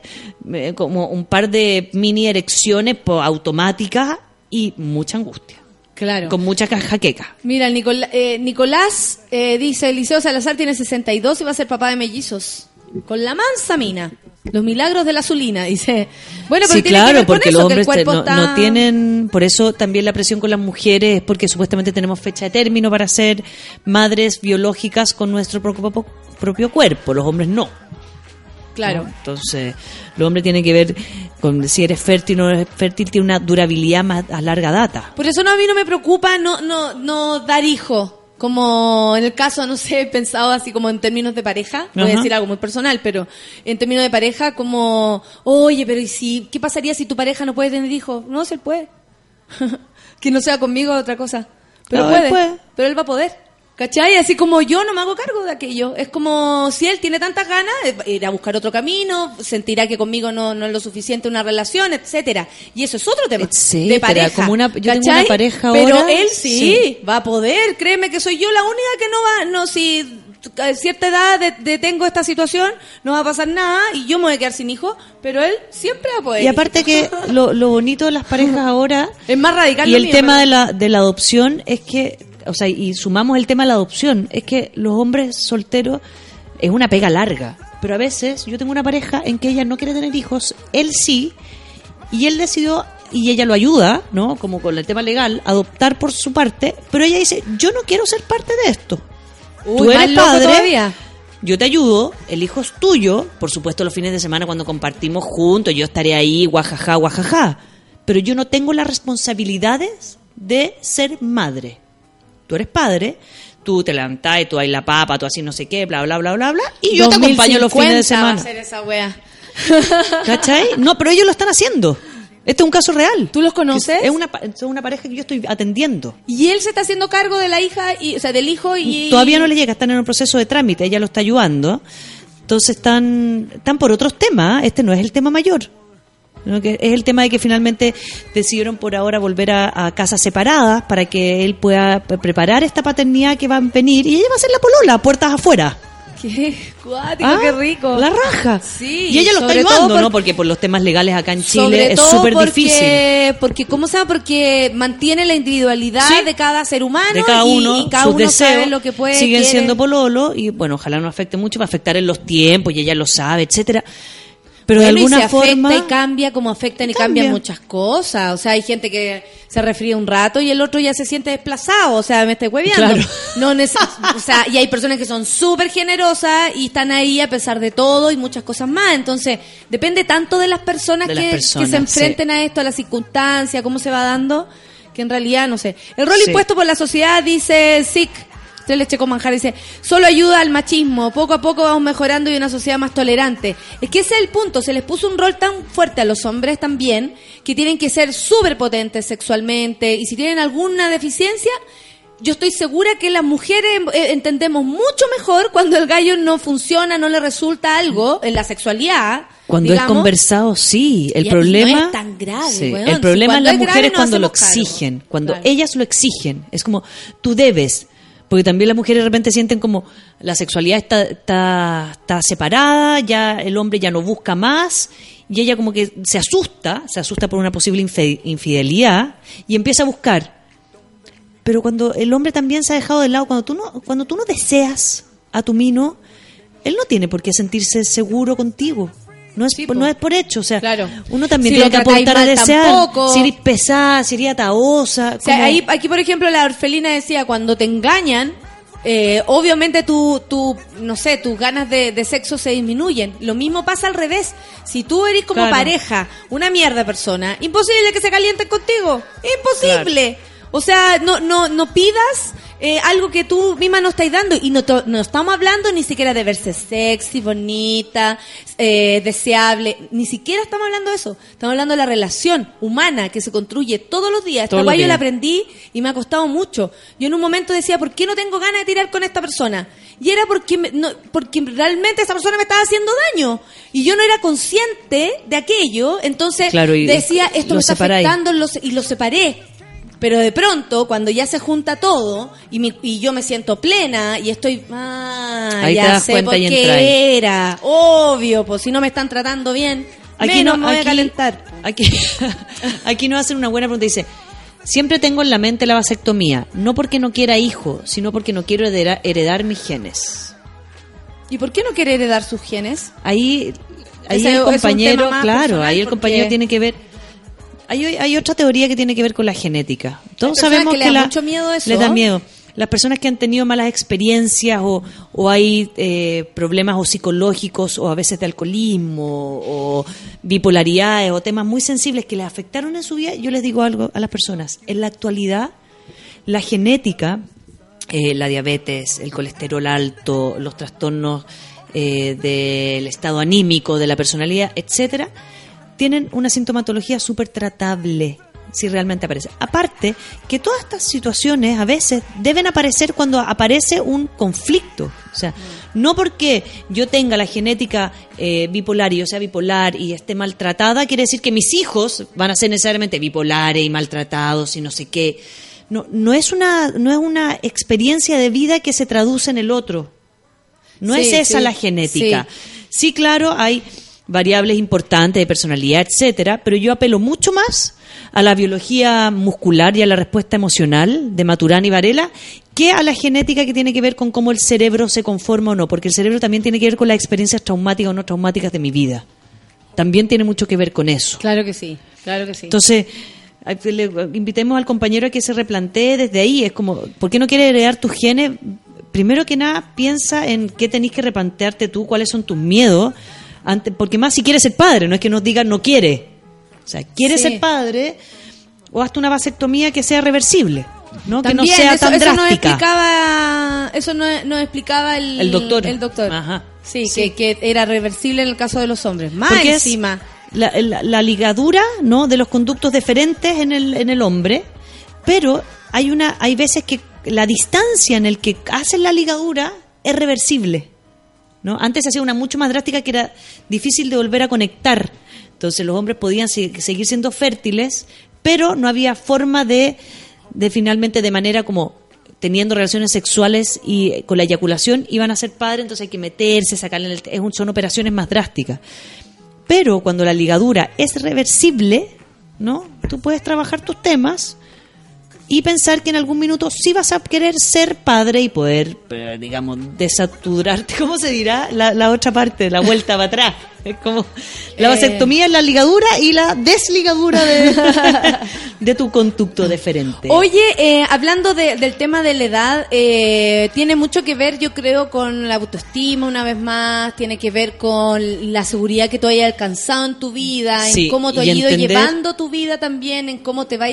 eh, como un par de mini erecciones automáticas y mucha angustia. Claro. Con mucha jaqueca. Mira, el Nicol- eh, Nicolás eh, dice, Eliseo Salazar tiene 62 y va a ser papá de mellizos. Con la mansa mina. Los milagros de la azulina, dice. Bueno, pero sí, tiene que claro, ver con porque eso, los que el hombres cuerpo no, está- no tienen, por eso también la presión con las mujeres es porque supuestamente tenemos fecha de término para ser madres biológicas con nuestro propio, propio cuerpo, los hombres no. Claro. ¿no? Entonces, los hombres tienen que ver con si eres fértil o no eres fértil, tiene una durabilidad más a larga data. Por eso no, a mí no me preocupa no, no, no dar hijo. Como en el caso, no sé, he pensado así como en términos de pareja. Voy a decir algo muy personal, pero en términos de pareja, como, oye, pero ¿y si, qué pasaría si tu pareja no puede tener hijos? No, si él puede. que no sea conmigo otra cosa. Pero No, él puede, puede. Pero él va a poder. ¿Cachai? Así como yo no me hago cargo de aquello. Es como si él tiene tantas ganas, eh, irá a buscar otro camino, sentirá que conmigo no, no es lo suficiente una relación, etcétera. Y eso es otro tema. Etcétera, de pareja. como una- yo tengo una pareja Pero él sí, sí. va a poder. Créeme que soy yo la única que no va, no, si a cierta edad de- detengo esta situación, no va a pasar nada y yo me voy a quedar sin hijos, pero él siempre va a poder. Y aparte que lo, lo bonito de las parejas ahora Es más radical y el mío, tema pero- de la, de la adopción es que, o sea, y sumamos el tema de la adopción, es que los hombres solteros es una pega larga. Pero a veces yo tengo una pareja en que ella no quiere tener hijos, él sí, y él decidió, y ella lo ayuda, ¿no? Como con el tema legal, adoptar por su parte, pero ella dice, yo no quiero ser parte de esto. Uy, Tú eres padre, todavía. yo te ayudo, el hijo es tuyo, por supuesto los fines de semana cuando compartimos juntos, yo estaré ahí, guajaja, guajaja, pero yo no tengo las responsabilidades de ser madre. Tú eres padre, tú te levantás y tú hay la papa, tú así no sé qué, bla, bla, bla, bla, bla, y yo te acompaño los fines de 2050 va a semana. ser esa wea. ¿Cachai? No, pero ellos lo están haciendo. Este es un caso real. ¿Tú los conoces? Es una, es una pareja que yo estoy atendiendo. Y él se está haciendo cargo de la hija, y, o sea, del hijo y... Todavía no le llega, están en un proceso de trámite, ella lo está ayudando. Entonces están, están por otros temas, este no es el tema mayor. ¿No? Que es el tema de que finalmente decidieron por ahora volver a, a casas separadas para que él pueda pre- preparar esta paternidad que va a venir y ella va a ser la polola, puertas afuera. Qué cuático, Ah, qué rico. La raja. Sí. y ella lo está ayudando, por- ¿no? Porque por los temas legales acá en Chile es súper difícil. Porque, ¿cómo se llama? Porque mantiene la individualidad Sí. de cada ser humano de cada uno, y, cada sus uno sabe deseos lo que puede siguen quiere. siendo pololo y bueno, ojalá no afecte mucho, va a afectar en los tiempos y ella lo sabe, etcétera. Pero de Bueno, y alguna se afecta forma y cambia como afectan y Cambia. cambian muchas cosas. O sea, hay gente que se resfría un rato y el otro ya se siente desplazado. O sea, me estoy hueveando. Claro. No neces- o sea, y hay personas que son súper generosas y están ahí a pesar de todo y muchas cosas más. Entonces, depende tanto de las personas, De las que, personas, que se enfrenten a esto, a las circunstancias, cómo se va dando, que en realidad, no sé. El rol Sí. impuesto por la sociedad, dice SIC, Tres leche con manjar dice, solo ayuda al machismo, poco a poco vamos mejorando y una sociedad más tolerante. Es que ese es el punto, se les puso un rol tan fuerte a los hombres también, que tienen que ser súper potentes sexualmente, y si tienen alguna deficiencia, yo estoy segura que las mujeres eh, entendemos mucho mejor cuando el gallo no funciona, no le resulta algo en la sexualidad. Cuando digamos. es conversado, sí. El Y- problema. no es tan grave, Sí, weón. El problema en las es mujeres cuando lo exigen. Cuando Claro. ellas lo exigen. Es como, tú debes. Porque también las mujeres de repente sienten como la sexualidad está, está, está separada, ya el hombre ya no busca más. Y ella como que se asusta, se asusta por una posible infidelidad y empieza a buscar. Pero cuando el hombre también se ha dejado de lado, cuando tú no, cuando tú no deseas a tu mino, él no tiene por qué sentirse seguro contigo. No es, no es por hecho, o sea, uno también Si tiene que apuntar a desear. tampoco. Si eres pesada, si eres ataosa. O sea, ahí, aquí, por ejemplo, la orfelina decía, cuando te engañan, eh, obviamente tu, tu, no sé, tus ganas de, de sexo se disminuyen. Lo mismo pasa al revés. Si tú eres como Claro. pareja, una mierda persona, imposible que se calienten contigo. Imposible. O sea, no, no, no pidas eh, algo que tú misma no estás dando. Y no, to- no estamos hablando ni siquiera de verse sexy, bonita, eh, deseable. Ni siquiera estamos hablando de eso. Estamos hablando de la relación humana que se construye todos los días. Esta los guay yo la aprendí y me ha costado mucho. Yo en un momento decía, ¿por qué no tengo ganas de tirar con esta persona? Y era porque, me- no, porque realmente esa persona me estaba haciendo daño. Y yo no era consciente de aquello. Entonces Claro, decía, esto me está afectando lo se- y lo separé. Pero de pronto, cuando ya se junta todo y, mi- y yo me siento plena y estoy, ah, Ahí te ya das sé cuenta por y qué era, obvio, pues si no me están tratando bien, menos me voy a calentar. Aquí, aquí nos hacen una buena pregunta. Dice, siempre tengo en la mente la vasectomía, no porque no quiera hijo, sino porque no quiero heredar, heredar mis genes. ¿Y por qué no quiere heredar sus genes? Ahí, ahí Ese el compañero, claro, ahí el porque- compañero tiene que ver. Hay, hay otra teoría que tiene que ver con la genética. Todos sabemos que que, le da la- mucho miedo eso. les da miedo. Las personas que han tenido malas experiencias o, o hay eh, problemas o psicológicos o a veces de alcoholismo o bipolaridades o temas muy sensibles que les afectaron en su vida, yo les digo algo a las personas. En la actualidad, la genética, eh, la diabetes, el colesterol alto, los trastornos eh, del estado anímico, de la personalidad, etcétera, tienen una sintomatología súper tratable si realmente aparece. Aparte, que todas estas situaciones a veces deben aparecer cuando aparece un conflicto. O sea, no porque yo tenga la genética eh, bipolar y yo sea bipolar y esté maltratada, quiere decir que mis hijos van a ser necesariamente bipolares y maltratados y no sé qué. No, no es una, no es una experiencia de vida que se traduce en el otro. No Sí, es esa sí, la genética. Sí. claro, hay variables importantes de personalidad, etcétera, pero yo apelo mucho más a la biología muscular y a la respuesta emocional de Maturana y Varela que a la genética que tiene que ver con cómo el cerebro se conforma o no, porque el cerebro también tiene que ver con las experiencias traumáticas o no traumáticas de mi vida. También tiene mucho que ver con eso. Claro que sí, claro que sí. Entonces, ay, le- invitemos al compañero a que se replantee desde ahí. Es como, ¿por qué no quiere heredar tus genes? Primero que nada, piensa en qué tenés que replantearte tú, cuáles son tus miedos. Antes, porque más si quieres ser padre, no es que nos digan no quiere. O sea, quieres Sí. ser padre o hazte una vasectomía que sea reversible, ¿no? que no sea eso, tan eso drástica. explicaba, eso no, nos explicaba el, El doctor. El doctor. Sí, Sí. Que, que era reversible en el caso de los hombres. Más Porque encima. La, la- la ligadura no de los conductos deferentes en el, en el hombre, pero hay una hay veces que la distancia en el que hacen la ligadura es reversible. ¿No? Antes hacía una mucho más drástica que era difícil de volver a conectar. Entonces los hombres podían se- seguir siendo fértiles, pero no había forma de, de finalmente de manera como teniendo relaciones sexuales y eh, con la eyaculación iban a ser padres, entonces hay que meterse, sacarle el, son operaciones más drásticas. Pero cuando la ligadura es reversible, ¿no? Tú puedes trabajar tus temas y pensar que en algún minuto sí vas a querer ser padre y poder, eh, digamos, desaturarte, ¿cómo se dirá? La, la otra parte, la vuelta para atrás. Es como la Eh. vasectomía es la ligadura y la desligadura de, de tu conducto deferente. Oye, eh, hablando de- del tema de la edad, eh, tiene mucho que ver, yo creo, con la autoestima, una vez más, tiene que ver con la seguridad que tú hayas alcanzado en tu vida, Sí, en cómo tú has ido entender- llevando tu vida también, en cómo te vas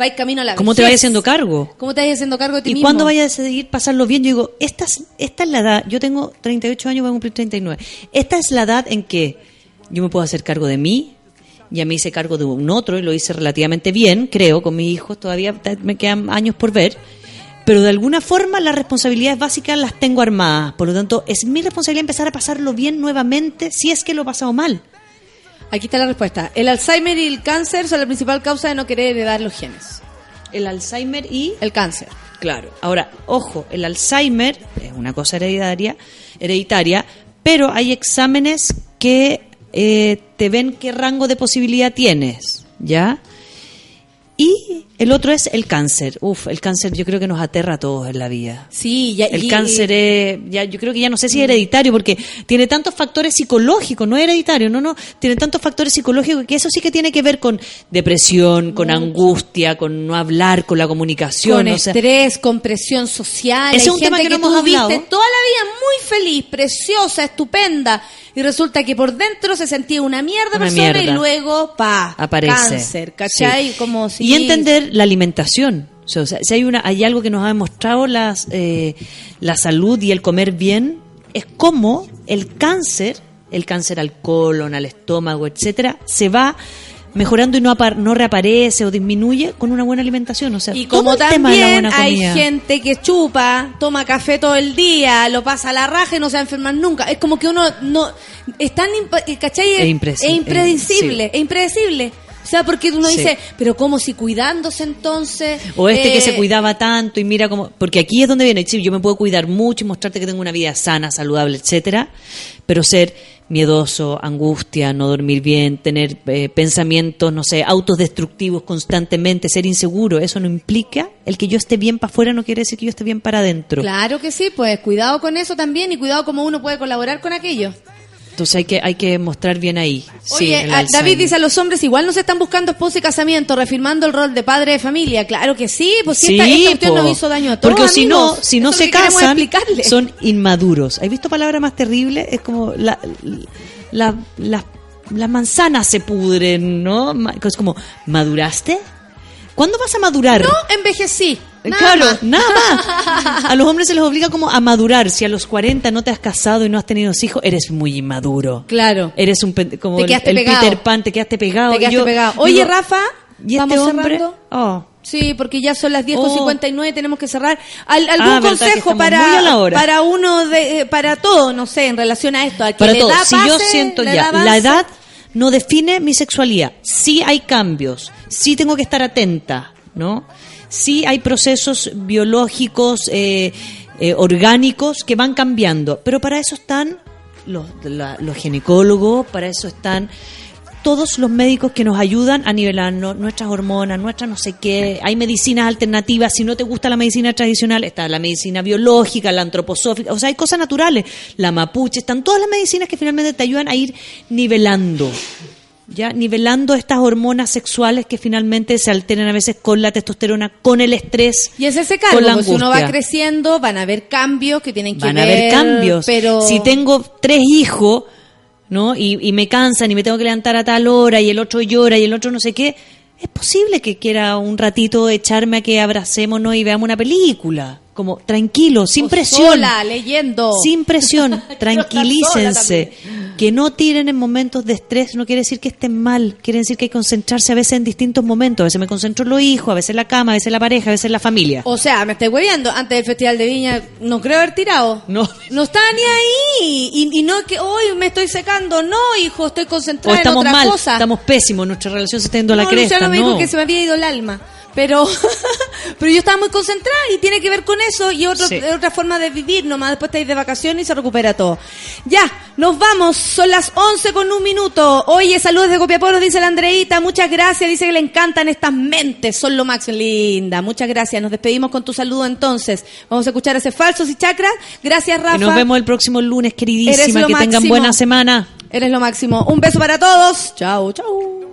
va camino a la ¿Cómo te vejez, vayas haciendo cargo? ¿Cómo te vayas haciendo cargo de ti ¿Y mismo? cuándo vayas a decidir pasarlo bien? Yo digo, esta es, esta es la edad, yo tengo 38 años, voy a cumplir 39. Esta es la edad en que yo me puedo hacer cargo de mí, ya me hice cargo de un otro y lo hice relativamente bien, creo, con mis hijos, todavía me quedan años por ver. Pero de alguna forma las responsabilidades básicas las tengo armadas. Por lo tanto, es mi responsabilidad empezar a pasarlo bien nuevamente si es que lo he pasado mal. Aquí está la respuesta. El Alzheimer y el cáncer son la principal causa de no querer heredar los genes. El Alzheimer y... El cáncer. Claro. Ahora, ojo, el Alzheimer es una cosa hereditaria, hereditaria pero hay exámenes que eh, te ven qué rango de posibilidad tienes, ¿ya? Y el otro es el cáncer. Uf, el cáncer yo creo que nos aterra a todos en la vida. Sí, ya, El y- cáncer es, ya, yo creo que ya no sé si es hereditario, porque tiene tantos factores psicológicos, no es hereditario, no, no, tiene tantos factores psicológicos que eso sí que tiene que ver con depresión, con angustia, con no hablar, con la comunicación. con o sea, estrés, con presión social. Ese es un tema que no hemos hablado. toda la vida muy feliz, preciosa, estupenda. Y resulta que por dentro se sentía una mierda Una persona y luego, pa, aparece. cáncer, ¿cachai? Sí. Como si... Y entender la alimentación. O sea, o sea, si hay, una, hay algo que nos ha demostrado las, eh, la salud y el comer bien, es cómo el cáncer, el cáncer al colon, al estómago, etcétera, se va mejorando y no, apar- no reaparece o disminuye con una buena alimentación. O sea, Y como también hay gente que chupa, toma café todo el día, lo pasa a la raja y no se va a enfermar nunca. Es como que uno no... Es tan... ¿Cachai? Es Es impredecible, eh, es impredecible. O sea, porque uno Sí. dice, pero ¿cómo si cuidándose entonces? O este que eh, se cuidaba tanto y mira cómo... Porque aquí es donde viene, sí, yo me puedo cuidar mucho y mostrarte que tengo una vida sana, saludable, etcétera, pero ser miedoso, angustia, no dormir bien, tener eh, pensamientos, no sé, autodestructivos constantemente, ser inseguro, eso no implica el que yo esté bien para afuera, no quiere decir que yo esté bien para adentro. Claro que sí, pues cuidado con eso también y cuidado cómo uno puede colaborar con aquello. Entonces hay que, hay que mostrar bien ahí. Oye, el a- Alzheimer. David dice a los hombres igual no se están buscando esposa y casamiento, reafirmando el rol de padre de familia. Claro que sí, pues si esta, esta cuestión po. nos hizo daño a todos. Porque si no, si no se casan, son inmaduros. ¿Has visto palabra más terrible? Es como la, la, la- las manzanas se pudren, ¿no? Es como, ¿maduraste? ¿Cuándo vas a madurar? No, envejecí. Nada claro, más. nada más. A los hombres se les obliga como a madurar. Si a los 40 no te has casado y no has tenido hijos, eres muy inmaduro. Claro. Eres un como Te el-. Peter Pan, te quedaste pegado. Te quedaste yo pegado. Oye, digo, Rafa, ¿y este hombre? cerrando. Oh. Sí, porque ya son las 10 Oh. con 59 tenemos que cerrar. ¿Al- ¿Algún Ah, consejo para, para uno, de, eh, para todo, no sé, en relación a esto? A que Para todo. Si yo siento la ya, la edad no define mi sexualidad. Sí hay cambios, sí tengo que estar atenta, ¿no? Sí hay procesos biológicos, eh, eh, orgánicos que van cambiando, pero para eso están los, ginecólogos, para eso están todos los médicos que nos ayudan a nivelar no- nuestras hormonas, nuestras no sé qué. Hay medicinas alternativas. Si no te gusta la medicina tradicional, está la medicina biológica, la antroposófica. O sea, hay cosas naturales. La mapuche. Están todas las medicinas que finalmente te ayudan a ir nivelando. Ya, nivelando estas hormonas sexuales que finalmente se alteran a veces con la testosterona, con el estrés. Y hacerse con cargo, la pues si uno va creciendo, van a haber cambios que tienen que Van ver. a haber cambios. Pero... Si tengo tres hijos, ¿no? Y, y me cansan y me tengo que levantar a tal hora y el otro llora y el otro no sé qué, es posible que quiera un ratito echarme a que abracémonos y veamos una película. Como tranquilo, sin O presión. sola, leyendo. Sin presión, tranquilícense. Que no tiren en momentos de estrés no quiere decir que estén mal, quiere decir que hay que concentrarse a veces en distintos momentos. A veces me concentro en los hijos, a veces en la cama, a veces en la pareja, a veces en la familia. O sea, me estoy hueviando. Antes del Festival de Viña, no creo haber tirado. No. No estaba ni ahí. Y, y no que hoy me estoy secando. No, hijo, estoy O concentrada estamos en otra mal, cosa. estamos pésimos, nuestra relación se está yendo a la no, cresta. Luciano me no. dijo que se me había ido el alma. Pero, pero yo estaba muy concentrada y tiene que ver con eso y otro, otra forma de vivir nomás. Después estáis de vacaciones y se recupera todo. Ya, nos vamos. Son las 11 con un minuto. Oye, saludos de Copiapó, nos dice la Andreita. Muchas gracias. Dice que le encantan estas mentes. Son lo máximo. Linda, muchas gracias. Nos despedimos con tu saludo entonces. Vamos a escuchar a ese Falsos y Chakras. Gracias, Rafa. Y nos vemos el próximo lunes, queridísima. Que tengan buena semana. Eres lo máximo. Un beso para todos. Chao, chao.